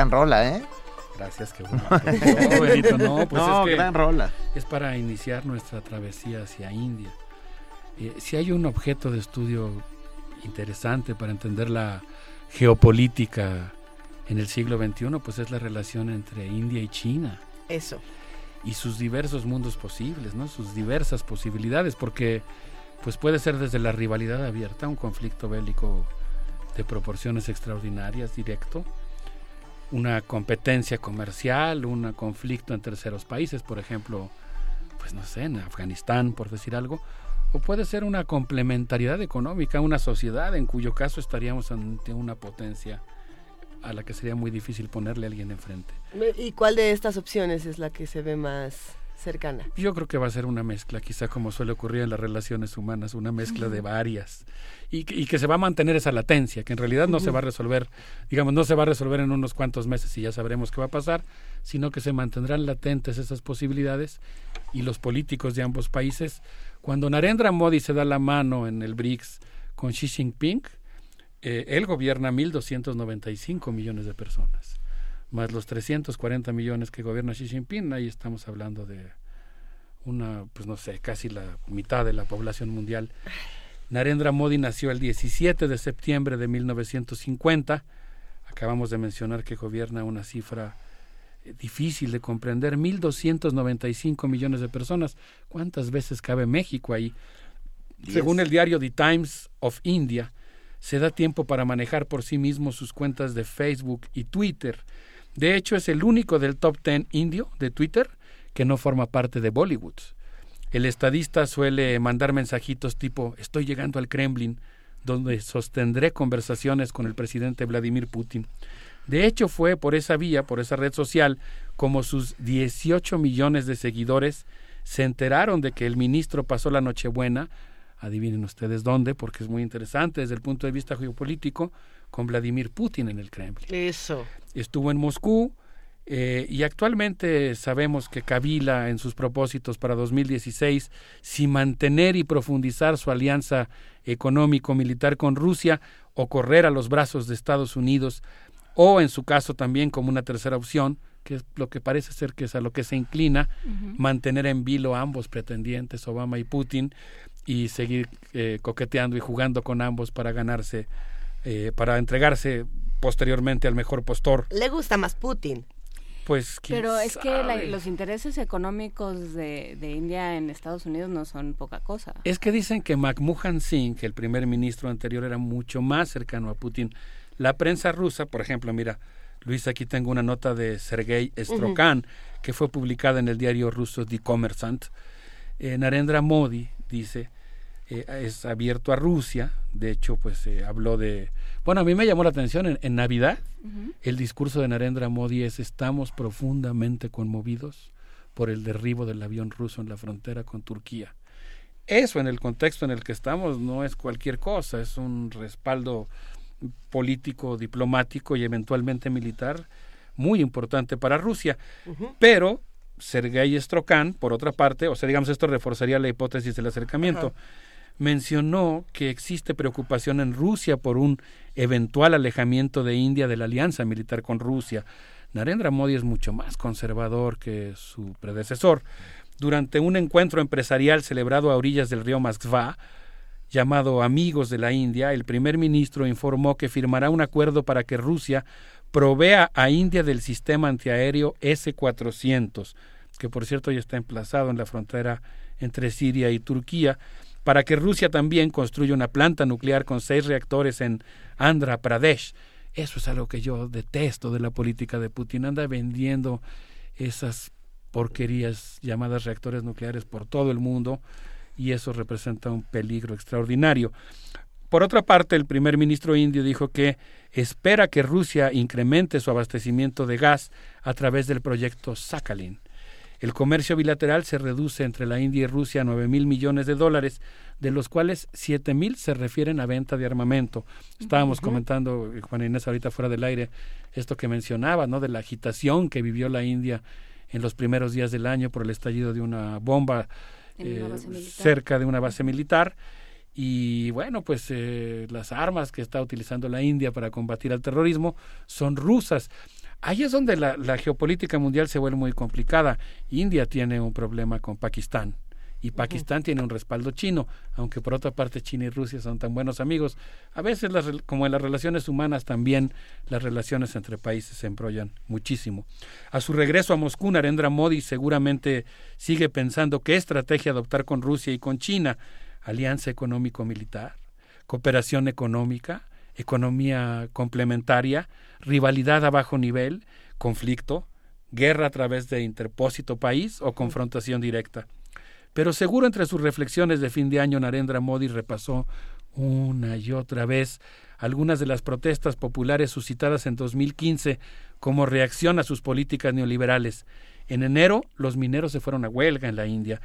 Gran rola, ¿eh? Gracias, qué bueno. no, Benito, no, pues no, es que gran rola. Es para iniciar nuestra travesía hacia India. Eh, si hay un objeto de estudio interesante para entender la geopolítica en el siglo XXI, pues es la relación entre India y China. Eso. Y sus diversos mundos posibles, ¿no? Sus diversas posibilidades, porque pues puede ser desde la rivalidad abierta, un conflicto bélico de proporciones extraordinarias, directo, una competencia comercial, un conflicto en terceros países, por ejemplo, pues no sé, en Afganistán, por decir algo, o puede ser una complementariedad económica, una sociedad en cuyo caso estaríamos ante una potencia a la que sería muy difícil ponerle a alguien enfrente. ¿Y cuál de estas opciones es la que se ve más cercana? Yo creo que va a ser una mezcla, quizá como suele ocurrir en las relaciones humanas, una mezcla de varias. Y, que se va a mantener esa latencia, que en realidad no se va a resolver, digamos, no se va a resolver en unos cuantos meses y ya sabremos qué va a pasar, sino que se mantendrán latentes esas posibilidades y los políticos de ambos países, cuando Narendra Modi se da la mano en el BRICS con Xi Jinping, eh, él gobierna 1.295 millones de personas, más los 340 millones que gobierna Xi Jinping, ahí estamos hablando de una, pues no sé, casi la mitad de la población mundial. Narendra Modi nació el 17 de septiembre de 1950. Acabamos de mencionar que gobierna una cifra eh, difícil de comprender, 1.295 millones de personas. ¿Cuántas veces cabe México ahí? Según el diario The Times of India, se da tiempo para manejar por sí mismo sus cuentas de Facebook y Twitter. De hecho, es el único del top 10 indio de Twitter que no forma parte de Bollywood. El estadista suele mandar mensajitos tipo estoy llegando al Kremlin, donde sostendré conversaciones con el presidente Vladimir Putin. De hecho, fue por esa vía, por esa red social, como sus 18 millones de seguidores se enteraron de que el ministro pasó la Nochebuena adivinen ustedes dónde, porque es muy interesante desde el punto de vista geopolítico, con Vladimir Putin en el Kremlin. Eso. Estuvo en Moscú eh, y actualmente sabemos que Kabila en sus propósitos para 2016, si mantener y profundizar su alianza económico-militar con Rusia o correr a los brazos de Estados Unidos, o en su caso también como una tercera opción, que es lo que parece ser que es a lo que se inclina, mantener en vilo a ambos pretendientes, Obama y Putin, y seguir eh, coqueteando y jugando con ambos para ganarse, eh, para entregarse posteriormente al mejor postor. Le gusta más Putin. Pues, Pero es que los intereses económicos de, de, India en Estados Unidos no son poca cosa. Es que dicen que McMahon Singh, el primer ministro anterior, era mucho más cercano a Putin. La prensa rusa, por ejemplo, mira, Luis, aquí tengo una nota de Sergei Strokan, que fue publicada en el diario ruso The Commerçant. Eh, Narendra Modi dice, eh, es abierto a Rusia, de hecho, pues eh, habló de... Bueno, a mí me llamó la atención en, Navidad, el discurso de Narendra Modi es, estamos profundamente conmovidos por el derribo del avión ruso en la frontera con Turquía. Eso en el contexto en el que estamos no es cualquier cosa, es un respaldo político, diplomático y eventualmente militar muy importante para Rusia. Pero Sergei Strokan, por otra parte, o sea, digamos, esto reforzaría la hipótesis del acercamiento, mencionó que existe preocupación en Rusia por un eventual alejamiento de India de la alianza militar con Rusia. Narendra Modi es mucho más conservador que su predecesor. Durante un encuentro empresarial celebrado a orillas del río Moskva, llamado Amigos de la India, el primer ministro informó que firmará un acuerdo para que Rusia provea a India del sistema antiaéreo S-400, que por cierto ya está emplazado en la frontera entre Siria y Turquía, para que Rusia también construya una planta nuclear con seis reactores en Andhra Pradesh. Eso es algo que yo detesto de la política de Putin. Anda vendiendo esas porquerías llamadas reactores nucleares por todo el mundo y eso representa un peligro extraordinario. Por otra parte, el primer ministro indio dijo que espera que Rusia incremente su abastecimiento de gas a través del proyecto Sakhalin. El comercio bilateral se reduce entre la India y Rusia a nueve mil millones de dólares, de los cuales siete mil se refieren a venta de armamento. Estábamos comentando, eh, Juan Inés, ahorita fuera del aire, esto que mencionaba, ¿no? De la agitación que vivió la India en los primeros días del año por el estallido de una bomba eh, cerca de una base militar y bueno, pues eh, las armas que está utilizando la India para combatir al terrorismo son rusas. Ahí es donde la, geopolítica mundial se vuelve muy complicada. India tiene un problema con Pakistán y Pakistán tiene un respaldo chino, aunque por otra parte China y Rusia son tan buenos amigos. A veces, las, como en las relaciones humanas, también las relaciones entre países se embrollan muchísimo. A su regreso a Moscú, Narendra Modi seguramente sigue pensando qué estrategia adoptar con Rusia y con China, alianza económico-militar, cooperación económica, economía complementaria, rivalidad a bajo nivel, conflicto, guerra a través de interpósito país o confrontación directa. Pero seguro entre sus reflexiones de fin de año Narendra Modi repasó una y otra vez algunas de las protestas populares suscitadas en 2015 como reacción a sus políticas neoliberales en enero los mineros se fueron a huelga en la India.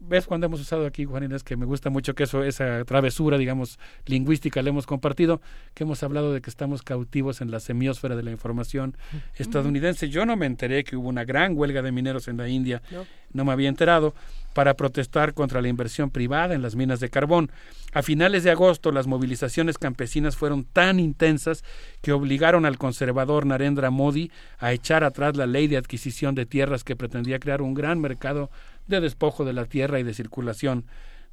¿Ves cuando hemos usado aquí, Juan Inés, que me gusta mucho que eso, esa travesura, digamos, lingüística la hemos compartido, que hemos hablado de que estamos cautivos en la semiosfera de la información estadounidense. Yo no me enteré que hubo una gran huelga de mineros en la India, no me había enterado para protestar contra la inversión privada en las minas de carbón. A finales de agosto las movilizaciones campesinas fueron tan intensas que obligaron al conservador Narendra Modi a echar atrás la ley de adquisición de tierras que pretendía crear un gran mercado de despojo de la tierra y de circulación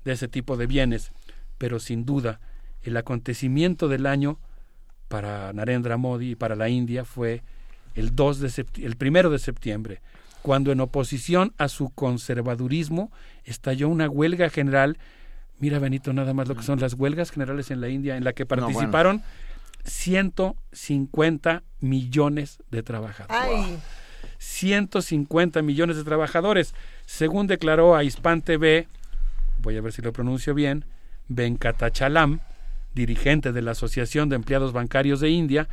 de ese tipo de bienes. Pero sin duda, el acontecimiento del año para Narendra Modi y para la India fue el, 2 de el de septiembre, cuando en oposición a su conservadurismo estalló una huelga general. Mira, Benito, nada más lo que son las huelgas generales en la India, en la que participaron 150 millones de trabajadores. 150 millones de trabajadores. Según declaró a Hispan TV, voy a ver si lo pronuncio bien, Venkatachalam, dirigente de la Asociación de Empleados Bancarios de India,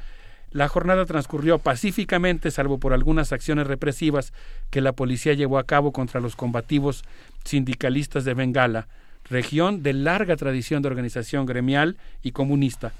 la jornada transcurrió pacíficamente, salvo por algunas acciones represivas que la policía llevó a cabo contra los combativos sindicalistas de Bengala, región de larga tradición de organización gremial y comunista.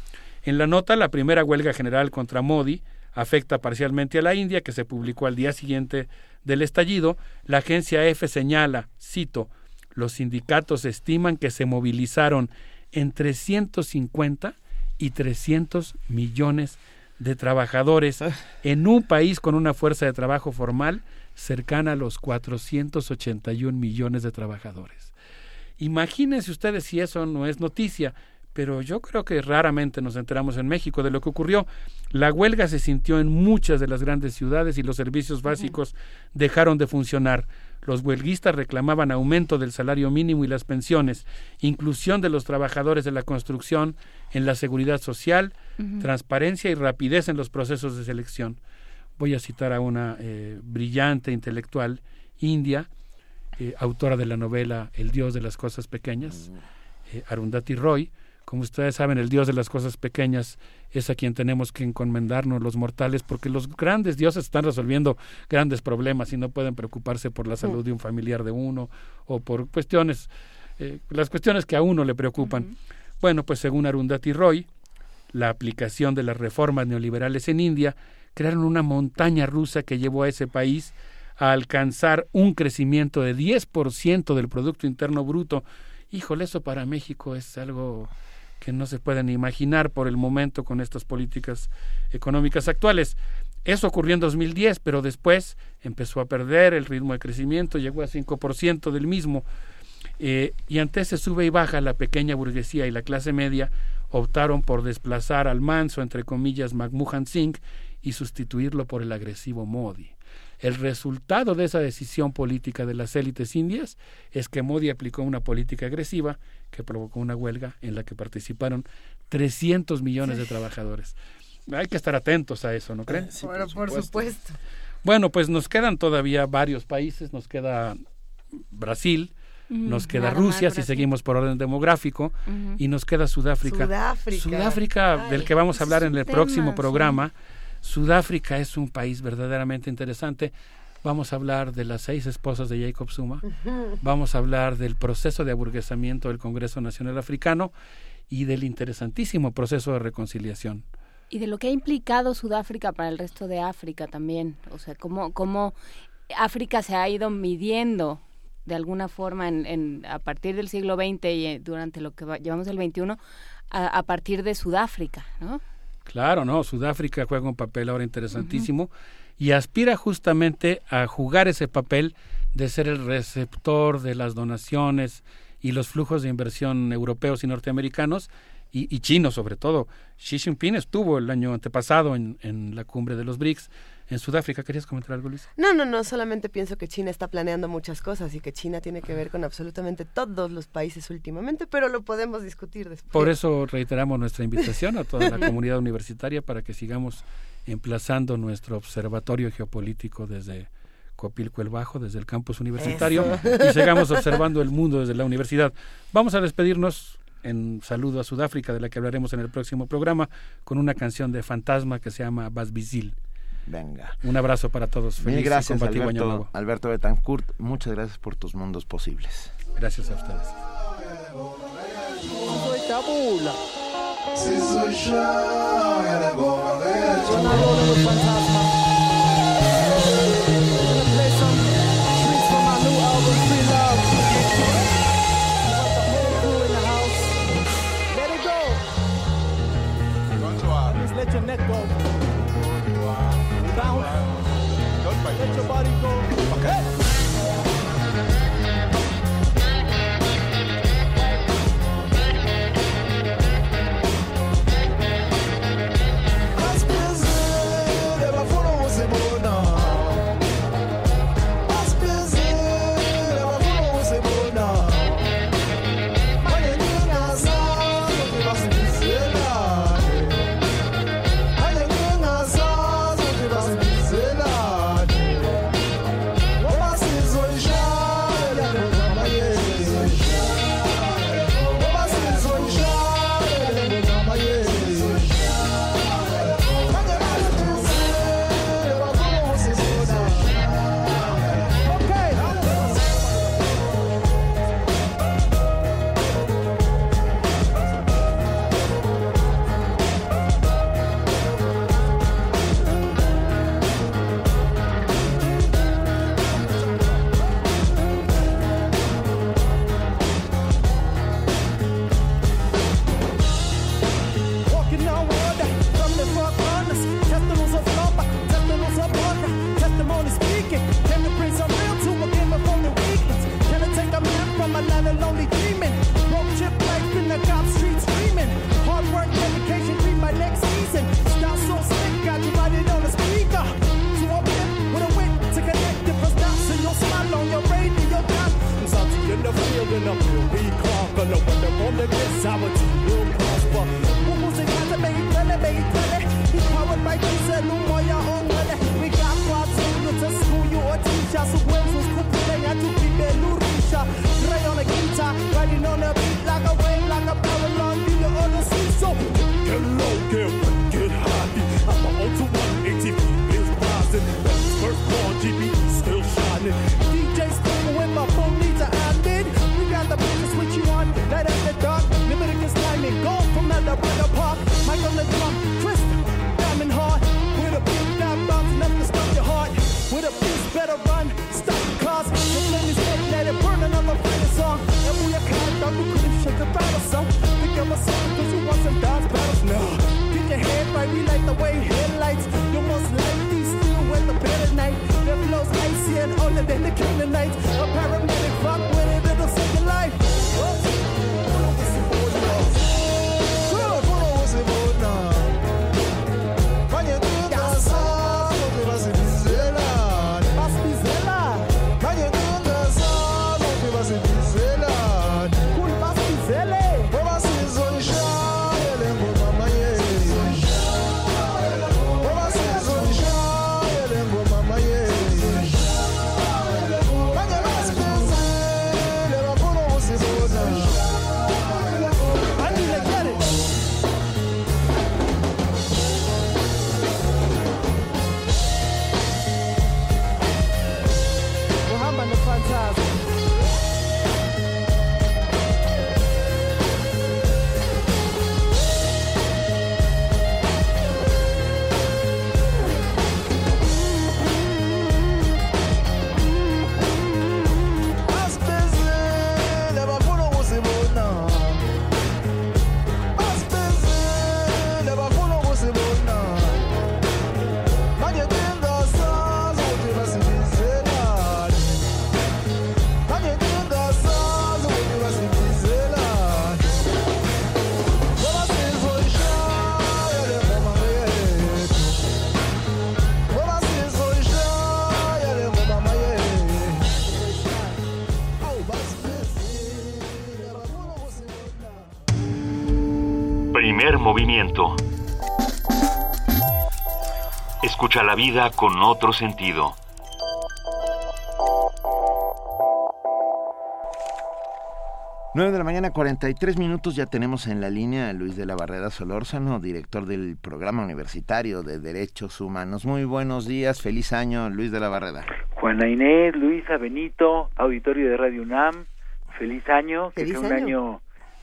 En la nota, la primera huelga general contra Modi afecta parcialmente a la India, que se publicó al día siguiente del estallido. La agencia EFE señala, cito, los sindicatos estiman que se movilizaron entre 150 y 300 millones de de trabajadores ah. en un país con una fuerza de trabajo formal cercana a los 481 millones de trabajadores. Imagínense ustedes si eso no es noticia, pero yo creo que raramente nos enteramos en México de lo que ocurrió. La huelga se sintió en muchas de las grandes ciudades y los servicios básicos dejaron de funcionar. Los huelguistas reclamaban aumento del salario mínimo y las pensiones, inclusión de los trabajadores de la construcción en la seguridad social, transparencia y rapidez en los procesos de selección. Voy a citar a una eh, brillante intelectual india, eh, autora de la novela El Dios de las Cosas Pequeñas, eh, Arundhati Roy. Como ustedes saben, el Dios de las Cosas Pequeñas es a quien tenemos que encomendarnos los mortales, porque los grandes dioses están resolviendo grandes problemas y no pueden preocuparse por la salud de un familiar de uno o por cuestiones, las cuestiones que a uno le preocupan. Bueno, pues según Arundhati Roy, la aplicación de las reformas neoliberales en India crearon una montaña rusa que llevó a ese país a alcanzar un crecimiento de 10% del Producto Interno Bruto. Híjole, eso para México es algo que no se pueden imaginar por el momento con estas políticas económicas actuales. Eso ocurrió en 2010, pero después empezó a perder el ritmo de crecimiento, llegó a 5% del mismo. Eh, y ante ese sube y baja la pequeña burguesía y la clase media optaron por desplazar al manso, entre comillas, Manmohan Singh y sustituirlo por el agresivo Modi. El resultado de esa decisión política de las élites indias es que Modi aplicó una política agresiva que provocó una huelga en la que participaron 300 millones de trabajadores. Hay que estar atentos a eso, ¿no creen? por supuesto. Bueno, pues nos quedan todavía varios países, nos queda Brasil, nos queda Rusia si seguimos por orden demográfico y nos queda Sudáfrica. Sudáfrica, Sudáfrica del que vamos a hablar en el próximo programa. Sudáfrica es un país verdaderamente interesante. Vamos a hablar de las seis esposas de Jacob Zuma. Vamos a hablar del proceso de aburguesamiento del Congreso Nacional Africano y del interesantísimo proceso de reconciliación. Y de lo que ha implicado Sudáfrica para el resto de África también. O sea, cómo, cómo África se ha ido midiendo de alguna forma en, a partir del siglo XX y eh, durante lo que llevamos el XXI, a, partir de Sudáfrica, ¿no? Claro, no, Sudáfrica juega un papel ahora interesantísimo y aspira justamente a jugar ese papel de ser el receptor de las donaciones y los flujos de inversión europeos y norteamericanos y, y chinos sobre todo. Xi Jinping estuvo el año antepasado en, en la cumbre de los BRICS en Sudáfrica. ¿Querías comentar algo, Luis? No, no, no, solamente pienso que China está planeando muchas cosas y que China tiene que ver con absolutamente todos los países últimamente, pero lo podemos discutir después. Por eso reiteramos nuestra invitación a toda la comunidad universitaria para que sigamos emplazando nuestro observatorio geopolítico desde Copilco el Bajo, desde el campus universitario, y sigamos observando el mundo desde la universidad. Vamos a despedirnos en saludo a Sudáfrica, de la que hablaremos en el próximo programa, con una canción de fantasma que se llama Basbizil. Venga. Un abrazo para todos. Mil Feliz gracias, Año Alberto, Nuevo. Alberto Betancourt. Muchas gracias por tus mundos posibles. Gracias a ustedes. Let your neck go. Let your body go. Hey. Vida con otro sentido. Nueve de la mañana, 43 minutos. Ya tenemos en la línea a Luis de la Barrera Solórzano, director del Programa Universitario de Derechos Humanos. Muy buenos días, feliz año, Luis de la Barrera. Juana Inés, Luisa, Benito, auditorio de Radio UNAM, feliz año, que Feliz sea un año. año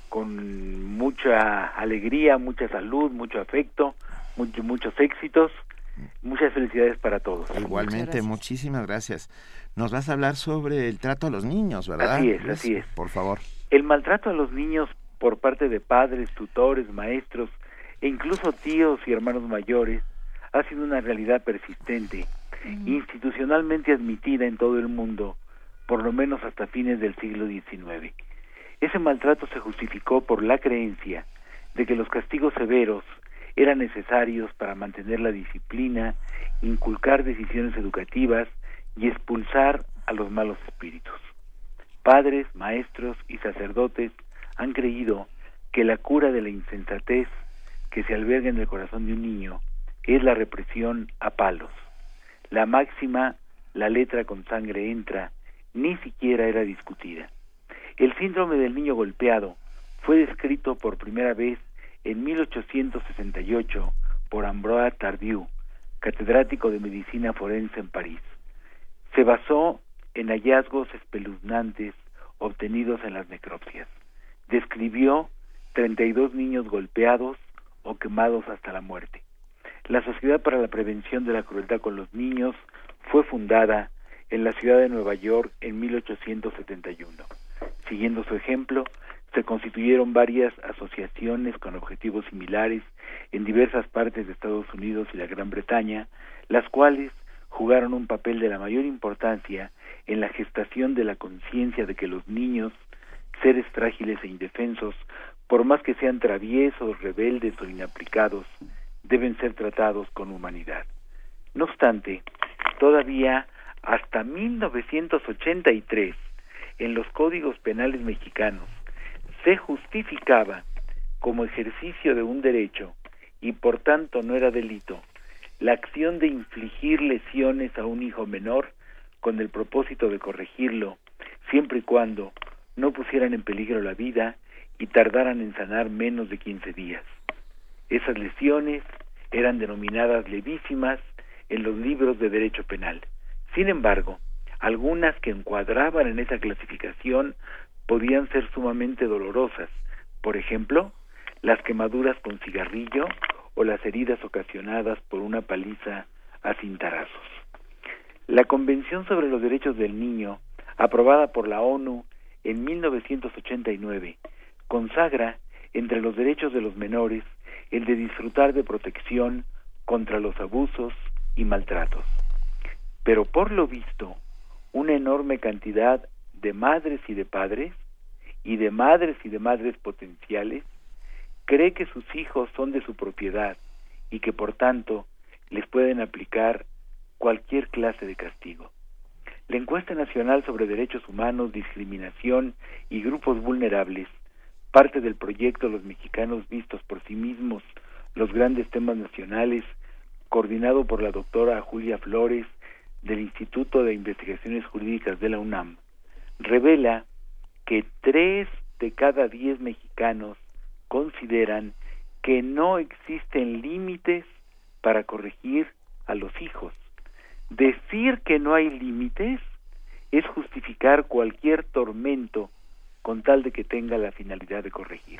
con mucha alegría, mucha salud, mucho afecto, mucho- muchos éxitos, muchas felicidades para todos. Igualmente, muchísimas gracias. Nos vas a hablar sobre el trato a los niños, ¿verdad? Así es, así es. Por favor. El maltrato a los niños por parte de padres, tutores, maestros e incluso tíos y hermanos mayores ha sido una realidad persistente, institucionalmente admitida en todo el mundo, por lo menos hasta fines del siglo XIX. Ese maltrato se justificó por la creencia de que los castigos severos eran necesarios para mantener la disciplina, inculcar decisiones educativas y expulsar a los malos espíritus. Padres, maestros y sacerdotes han creído que la cura de la insensatez que se alberga en el corazón de un niño es la represión a palos. La máxima, la letra con sangre entra, ni siquiera era discutida. El síndrome del niño golpeado fue descrito por primera vez en 1868 por Ambroise Tardieu, catedrático de medicina forense en París. Se basó en hallazgos espeluznantes obtenidos en las necropsias. Describió 32 niños golpeados o quemados hasta la muerte. La Sociedad para la Prevención de la Crueldad con los Niños fue fundada en la ciudad de Nueva York en 1871. Siguiendo su ejemplo, se constituyeron varias asociaciones con objetivos similares en diversas partes de Estados Unidos y la Gran Bretaña, las cuales jugaron un papel de la mayor importancia en la gestación de la conciencia de que los niños, seres frágiles e indefensos, por más que sean traviesos, rebeldes o inaplicados, deben ser tratados con humanidad. No obstante, todavía hasta 1983, en los códigos penales mexicanos, se justificaba como ejercicio de un derecho y por tanto no era delito la acción de infligir lesiones a un hijo menor con el propósito de corregirlo, siempre y cuando no pusieran en peligro la vida y tardaran en sanar menos de 15 días. Esas lesiones eran denominadas levísimas en los libros de derecho penal. Sin embargo, algunas que encuadraban en esa clasificación podían ser sumamente dolorosas, por ejemplo, las quemaduras con cigarrillo o las heridas ocasionadas por una paliza a cintarazos. La Convención sobre los Derechos del Niño, aprobada por la ONU en 1989, consagra entre los derechos de los menores el de disfrutar de protección contra los abusos y maltratos. Pero por lo visto, una enorme cantidad de madres y de padres, y de madres y de madres potenciales, cree que sus hijos son de su propiedad y que por tanto les pueden aplicar cualquier clase de castigo. La encuesta nacional sobre derechos humanos, discriminación y grupos vulnerables, parte del proyecto Los Mexicanos Vistos por sí mismos, los grandes temas nacionales, coordinado por la doctora Julia Flores del Instituto de Investigaciones Jurídicas de la UNAM, revela que tres de cada diez mexicanos consideran que no existen límites para corregir a los hijos. Decir que no hay límites es justificar cualquier tormento con tal de que tenga la finalidad de corregir.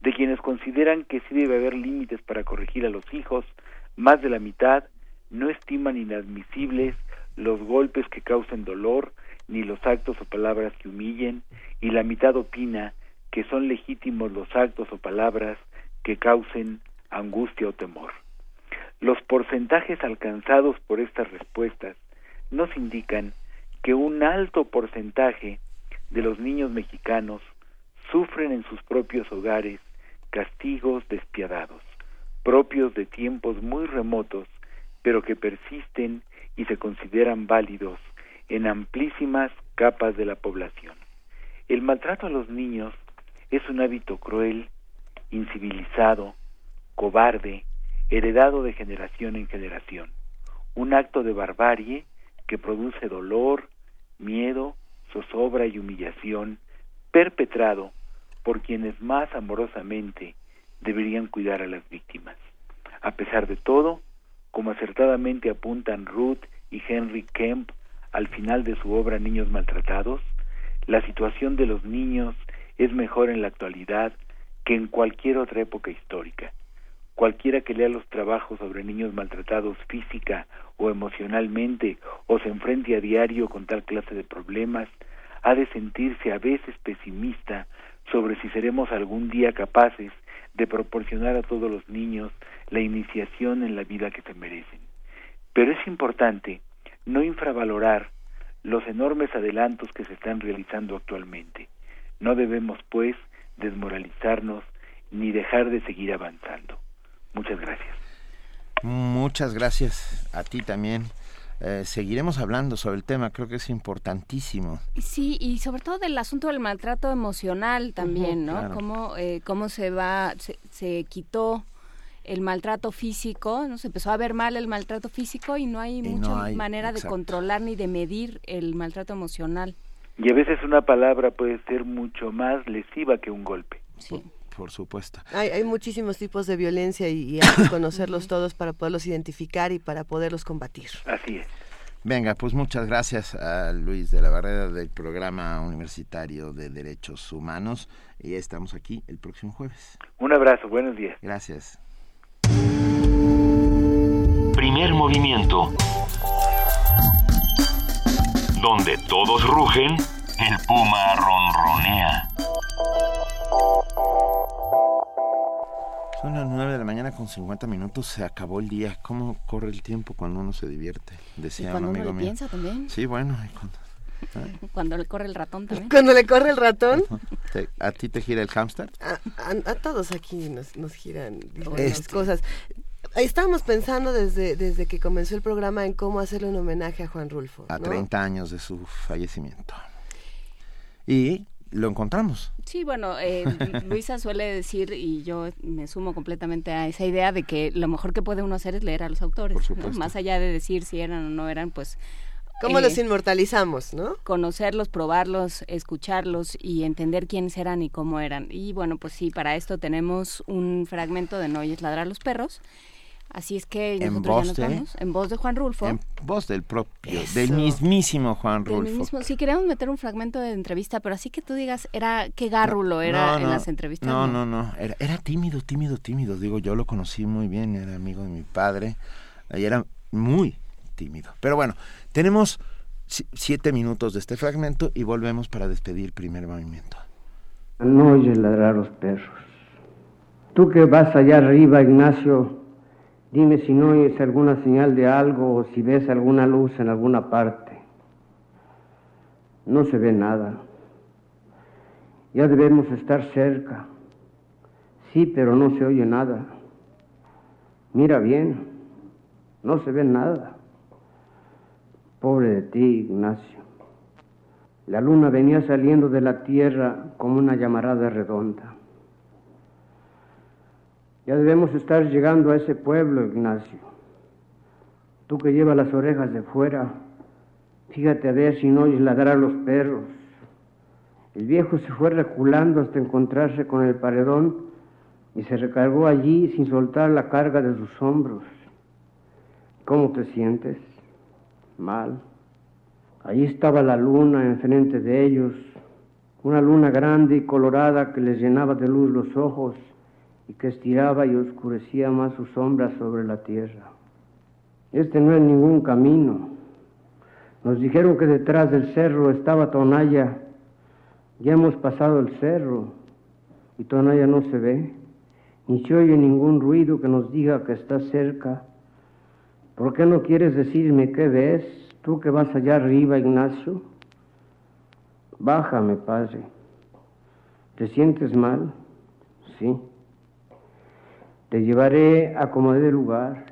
De quienes consideran que sí debe haber límites para corregir a los hijos, más de la mitad no estiman inadmisibles los golpes que causen dolor, ni los actos o palabras que humillen, y la mitad opina que son legítimos los actos o palabras que causen angustia o temor. Los porcentajes alcanzados por estas respuestas nos indican que un alto porcentaje de los niños mexicanos sufren en sus propios hogares castigos despiadados, propios de tiempos muy remotos, pero que persisten y se consideran válidos en amplísimas capas de la población. El maltrato a los niños es un hábito cruel incivilizado, cobarde, heredado de generación en generación. Un acto de barbarie que produce dolor, miedo, zozobra y humillación perpetrado por quienes más amorosamente deberían cuidar a las víctimas. A pesar de todo, como acertadamente apuntan Ruth y Henry Kemp al final de su obra Niños Maltratados, la situación de los niños es mejor en la actualidad que en cualquier otra época histórica. Cualquiera que lea los trabajos sobre niños maltratados física o emocionalmente o se enfrente a diario con tal clase de problemas, ha de sentirse a veces pesimista sobre si seremos algún día capaces de proporcionar a todos los niños la iniciación en la vida que se merecen. Pero es importante no infravalorar los enormes adelantos que se están realizando actualmente. No debemos, pues, desmoralizarnos ni dejar de seguir avanzando. Muchas gracias. Muchas gracias a ti también. Eh, seguiremos hablando sobre el tema, creo que es importantísimo. Sí, y sobre todo del asunto del maltrato emocional también, ¿no? claro. Cómo, eh, cómo se va, se, se quitó el maltrato físico, ¿no? Se empezó a ver mal el maltrato físico y no hay mucha hay, manera de controlar ni de medir el maltrato emocional. Y a veces una palabra puede ser mucho más lesiva que un golpe. Sí. Por supuesto. Hay, hay muchísimos tipos de violencia y, y hay que conocerlos todos para poderlos identificar y para poderlos combatir. Así es. Venga, pues muchas gracias a Luis de la Barrera del Programa Universitario de Derechos Humanos y estamos aquí el próximo jueves. Un abrazo, buenos días. Gracias. Primer movimiento. Donde todos rugen, el puma ronronea. Son las 9 de la mañana con 50 minutos, se acabó el día. ¿Cómo corre el tiempo cuando uno se divierte? Decía Y cuando un uno amigo mío. piensa también. Sí, bueno. y cuando-. Cuando le corre el ratón también. Cuando le corre el ratón, ¿Te- ¿A ti te gira el hámster? a, a- a todos aquí nos, nos giran diferentes Este. cosas. Estábamos pensando desde, desde que comenzó el programa en cómo hacerle un homenaje a Juan Rulfo. A ¿no? 30 años de su fallecimiento. Y lo encontramos. Sí, bueno, eh, Luisa suele decir, y yo me sumo completamente a esa idea de que lo mejor que puede uno hacer es leer a los autores. Por ¿no? supuesto. Más allá de decir si eran o no eran, pues... ¿Cómo eh, los inmortalizamos, no? conocerlos, probarlos, escucharlos y entender quiénes eran y cómo eran. Y bueno, pues sí, para esto tenemos un fragmento de No oyes ladrar a los perros. Así es que En nosotros voz ya nos de- vamos. En voz de Juan Rulfo. En voz del propio, Eso. del mismísimo Juan Del Rulfo. mismo, sí, queríamos meter un fragmento de entrevista, pero así que tú digas, era qué gárrulo era No, en las entrevistas. No, no, no. Era, era tímido, tímido, tímido. Digo, yo lo conocí muy bien, era amigo de mi padre. Y era muy tímido. Pero bueno, tenemos si- siete minutos de este fragmento y volvemos para despedir primer movimiento. No oyes ladrar los perros. Tú que vas allá arriba, Ignacio, dime si no oyes alguna señal de algo o si ves alguna luz en alguna parte. No se ve nada. Ya debemos estar cerca. Sí, pero no se oye nada. Mira bien, no se ve nada. Pobre de ti, Ignacio. La luna venía saliendo de la tierra como una llamarada redonda. Ya debemos estar llegando a ese pueblo, Ignacio. Tú que llevas las orejas de fuera, fíjate a ver si no oyes ladrar a los perros. El viejo se fue reculando hasta encontrarse con el paredón y se recargó allí sin soltar la carga de sus hombros. ¿Cómo te sientes? Mal. Allí estaba la luna enfrente de ellos, una luna grande y colorada que les llenaba de luz los ojos y que estiraba y oscurecía más sus sombras sobre la tierra. Este no es ningún camino. Nos dijeron que detrás del cerro estaba Tonaya. Ya hemos pasado el cerro y Tonaya no se ve, ni se oye ningún ruido que nos diga que está cerca. ¿Por qué no quieres decirme qué ves? Tú que vas allá arriba, Ignacio. Bájame, padre. ¿Te sientes mal? Sí. Te llevaré a como de lugar.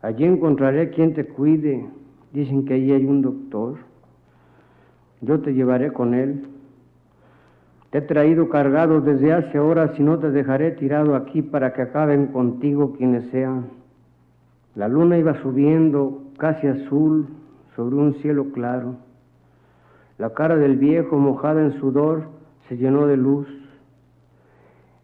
Allí encontraré quien te cuide. Dicen que allí hay un doctor. Yo te llevaré con él. Te he traído cargado desde hace horas y no te dejaré tirado aquí para que acaben contigo quienes sean. La luna iba subiendo casi azul sobre un cielo claro. La cara del viejo, mojada en sudor, se llenó de luz.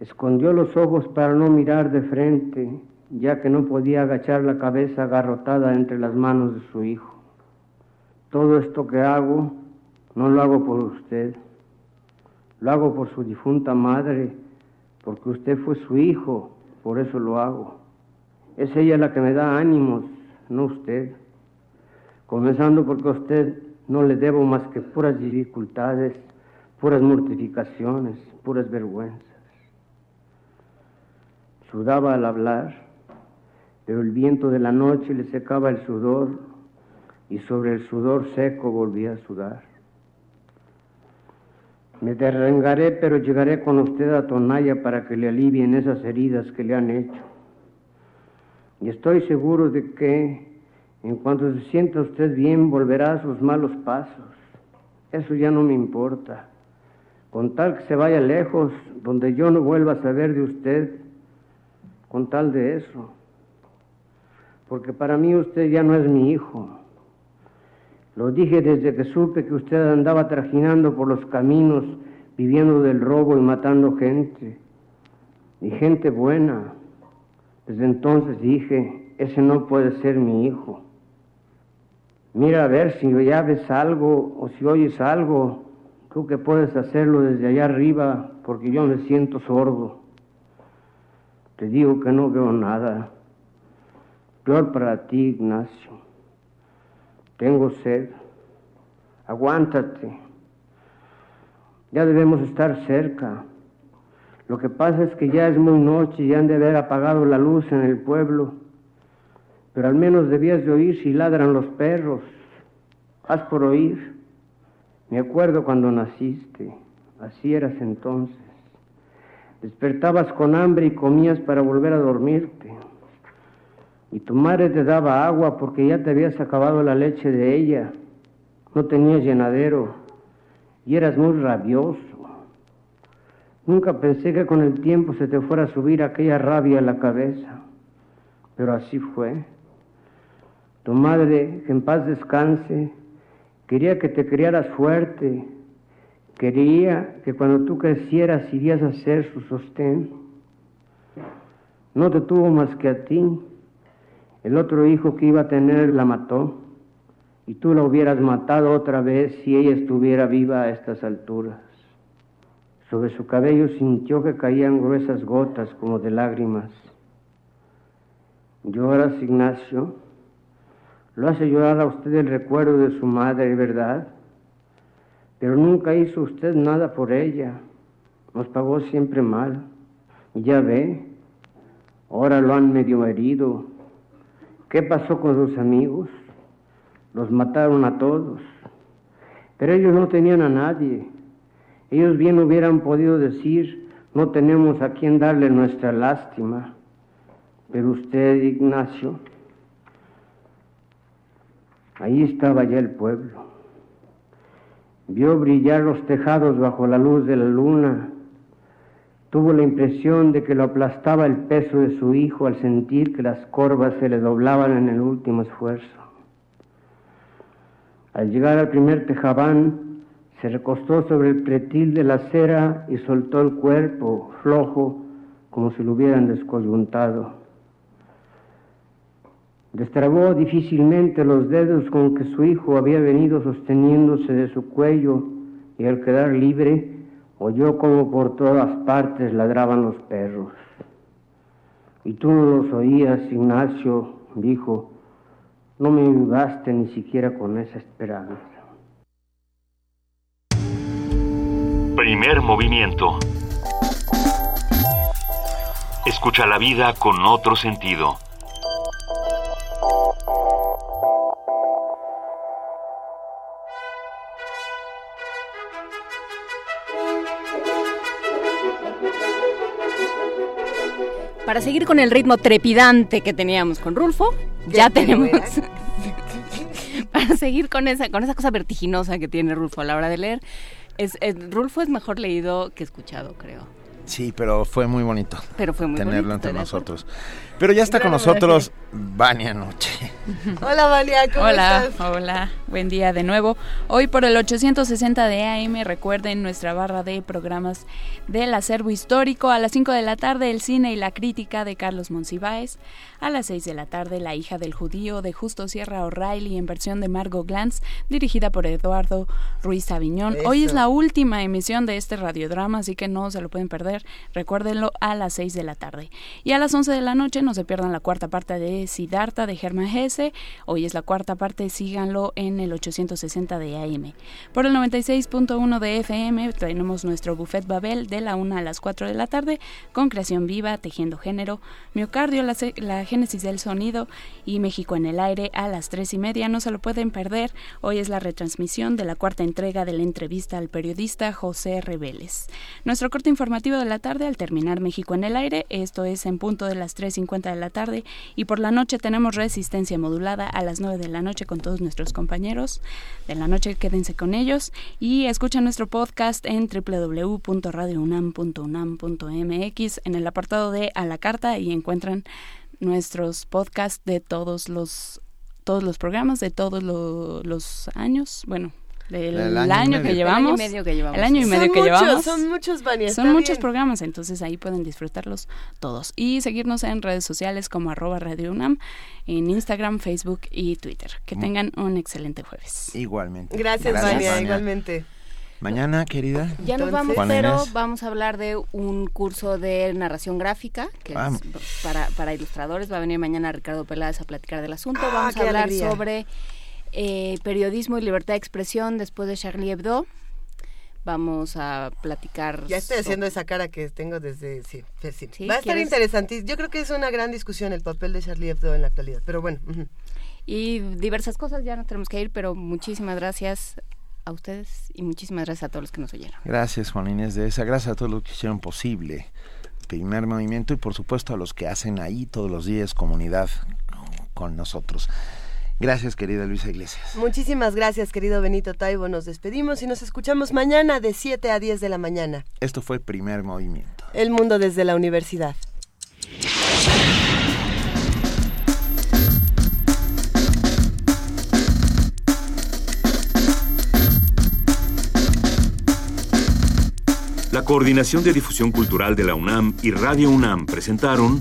Escondió los ojos para no mirar de frente, ya que no podía agachar la cabeza agarrotada entre las manos de su hijo. Todo esto que hago, no lo hago por usted. Lo hago por su difunta madre, porque usted fue su hijo, por eso lo hago. Es ella la que me da ánimos, no usted. Comenzando porque a usted no le debo más que puras dificultades, puras mortificaciones, puras vergüenzas. Sudaba al hablar, pero el viento de la noche le secaba el sudor y sobre el sudor seco volvía a sudar. Me derrengaré, pero llegaré con usted a Tonaya para que le alivien esas heridas que le han hecho. Y estoy seguro de que, en cuanto se sienta usted bien, volverá a sus malos pasos. Eso ya no me importa. Con tal que se vaya lejos, donde yo no vuelva a saber de usted, con tal de eso. Porque para mí usted ya no es mi hijo. Lo dije desde que supe que usted andaba trajinando por los caminos, viviendo del robo y matando gente. Y gente buena. Desde entonces dije, ese no puede ser mi hijo. Mira a ver si ya ves algo o si oyes algo. Tú que puedes hacerlo desde allá arriba, porque yo me siento sordo. Te digo que no veo nada. Peor para ti, Ignacio. Tengo sed. Aguántate. Ya debemos estar cerca. Lo que pasa es que ya es muy noche y han de haber apagado la luz en el pueblo. Pero al menos debías de oír si ladran los perros. Haz por oír. Me acuerdo cuando naciste. Así eras entonces. Despertabas con hambre y comías para volver a dormirte. Y tu madre te daba agua porque ya te habías acabado la leche de ella. No tenías llenadero y eras muy rabioso. Nunca pensé que con el tiempo se te fuera a subir aquella rabia a la cabeza, pero así fue. Tu madre, que en paz descanse, quería que te criaras fuerte, quería que cuando tú crecieras irías a ser su sostén. No te tuvo más que a ti. El otro hijo que iba a tener la mató y tú la hubieras matado otra vez si ella estuviera viva a estas alturas. Sobre su cabello sintió que caían gruesas gotas como de lágrimas. ¿Lloras, Ignacio? Lo hace llorar a usted el recuerdo de su madre, ¿verdad? Pero nunca hizo usted nada por ella. Nos pagó siempre mal. Ya ve, ahora lo han medio herido. ¿Qué pasó con sus amigos? Los mataron a todos. Pero ellos no tenían a nadie. Ellos bien hubieran podido decir, no tenemos a quien darle nuestra lástima. Pero usted, Ignacio, ahí estaba ya el pueblo. Vio brillar los tejados bajo la luz de la luna. Tuvo la impresión de que lo aplastaba el peso de su hijo al sentir que las corvas se le doblaban en el último esfuerzo. Al llegar al primer tejabán, se recostó sobre el pretil de la acera y soltó el cuerpo flojo como si lo hubieran descoyuntado. Destrabó difícilmente los dedos con que su hijo había venido sosteniéndose de su cuello y al quedar libre oyó como por todas partes ladraban los perros. Y tú no los oías, Ignacio, dijo, no me ayudaste ni siquiera con esa esperanza. Primer movimiento. Escucha la vida con otro sentido. Para seguir con el ritmo trepidante que teníamos con Rulfo, ya tenemos... para seguir con esa, con esa cosa vertiginosa que tiene Rulfo a la hora de leer, Es, eh, Rulfo es mejor leído que escuchado, creo. Sí, pero fue muy bonito. Pero fue muy tenerlo bonito, entre nosotros. Pero ya está con nosotros Vania Noche. Hola, Vania, ¿cómo Hola, estás? hola, buen día de nuevo. Hoy por el 860 de AM, recuerden nuestra barra de programas del acervo histórico. A las 5 de la tarde, el cine y la crítica de Carlos Monsiváis. A las 6 de la tarde, La hija del judío de Justo Sierra O'Reilly en versión de Margot Glantz, dirigida por Eduardo Ruiz Aviñón. Hoy es la última emisión de este radiodrama, así que no se lo pueden perder. Recuérdenlo a las 6 de la tarde. Y a las 11 de la noche, no se pierdan la cuarta parte de Siddhartha de Germán Hesse. Hoy es la cuarta parte, síganlo en el 860 de AM. Por el 96.1 de FM tenemos nuestro Buffet Babel de la 1 a las 4 de la tarde con creación viva, tejiendo género, miocardio, la, la génesis del sonido y México en el aire a las 3 y media. No se lo pueden perder. Hoy es la retransmisión de la cuarta entrega de la entrevista al periodista José Reveles. Nuestro corte informativo de la tarde al terminar México en el aire, esto es en punto de las 3.50 de la tarde y por la noche tenemos resistencia modulada a las 9 de la noche con todos nuestros compañeros. De la noche, quédense con ellos y escuchen nuestro podcast en www.radiounam.unam.mx en el apartado de a la carta y encuentran nuestros podcasts de todos los todos los programas de todos lo- los años, bueno, del año, que medio. llevamos, El año y medio que llevamos. el año y Son medio que muchos, llevamos, son muchos, Vania, está son muchos bien. programas, entonces ahí pueden disfrutarlos todos y seguirnos en redes sociales como arroba Radio UNAM, en Instagram, Facebook y Twitter. Que Mm. tengan un excelente jueves. Igualmente. Gracias, Vania, igualmente. Mañana, querida. Ya nos vamos, Juan pero Inés. vamos a hablar de un curso de narración gráfica que es para, para ilustradores. Va a venir mañana Ricardo Peláez a platicar del asunto. Ah, vamos a hablar alegría. sobre eh, periodismo y libertad de expresión después de Charlie Hebdo. Vamos a platicar. Ya estoy haciendo esa cara que tengo desde... Sí, sí. Sí, Va a estar ¿quieres? interesante. Yo creo que es una gran discusión el papel de Charlie Hebdo en la actualidad. Pero bueno. y diversas cosas. Ya no tenemos que ir, pero muchísimas gracias a ustedes y muchísimas gracias a todos los que nos oyeron. Gracias, Juan Inés de esa. Gracias a todos los que hicieron posible el primer movimiento y por supuesto a los que hacen ahí todos los días comunidad con nosotros. Gracias, querida Luisa Iglesias. Muchísimas gracias, querido Benito Taibo. Nos despedimos y nos escuchamos mañana de 7 a 10 de la mañana. Esto fue el primer movimiento. El mundo desde la universidad. La Coordinación de Difusión Cultural de la UNAM y Radio UNAM presentaron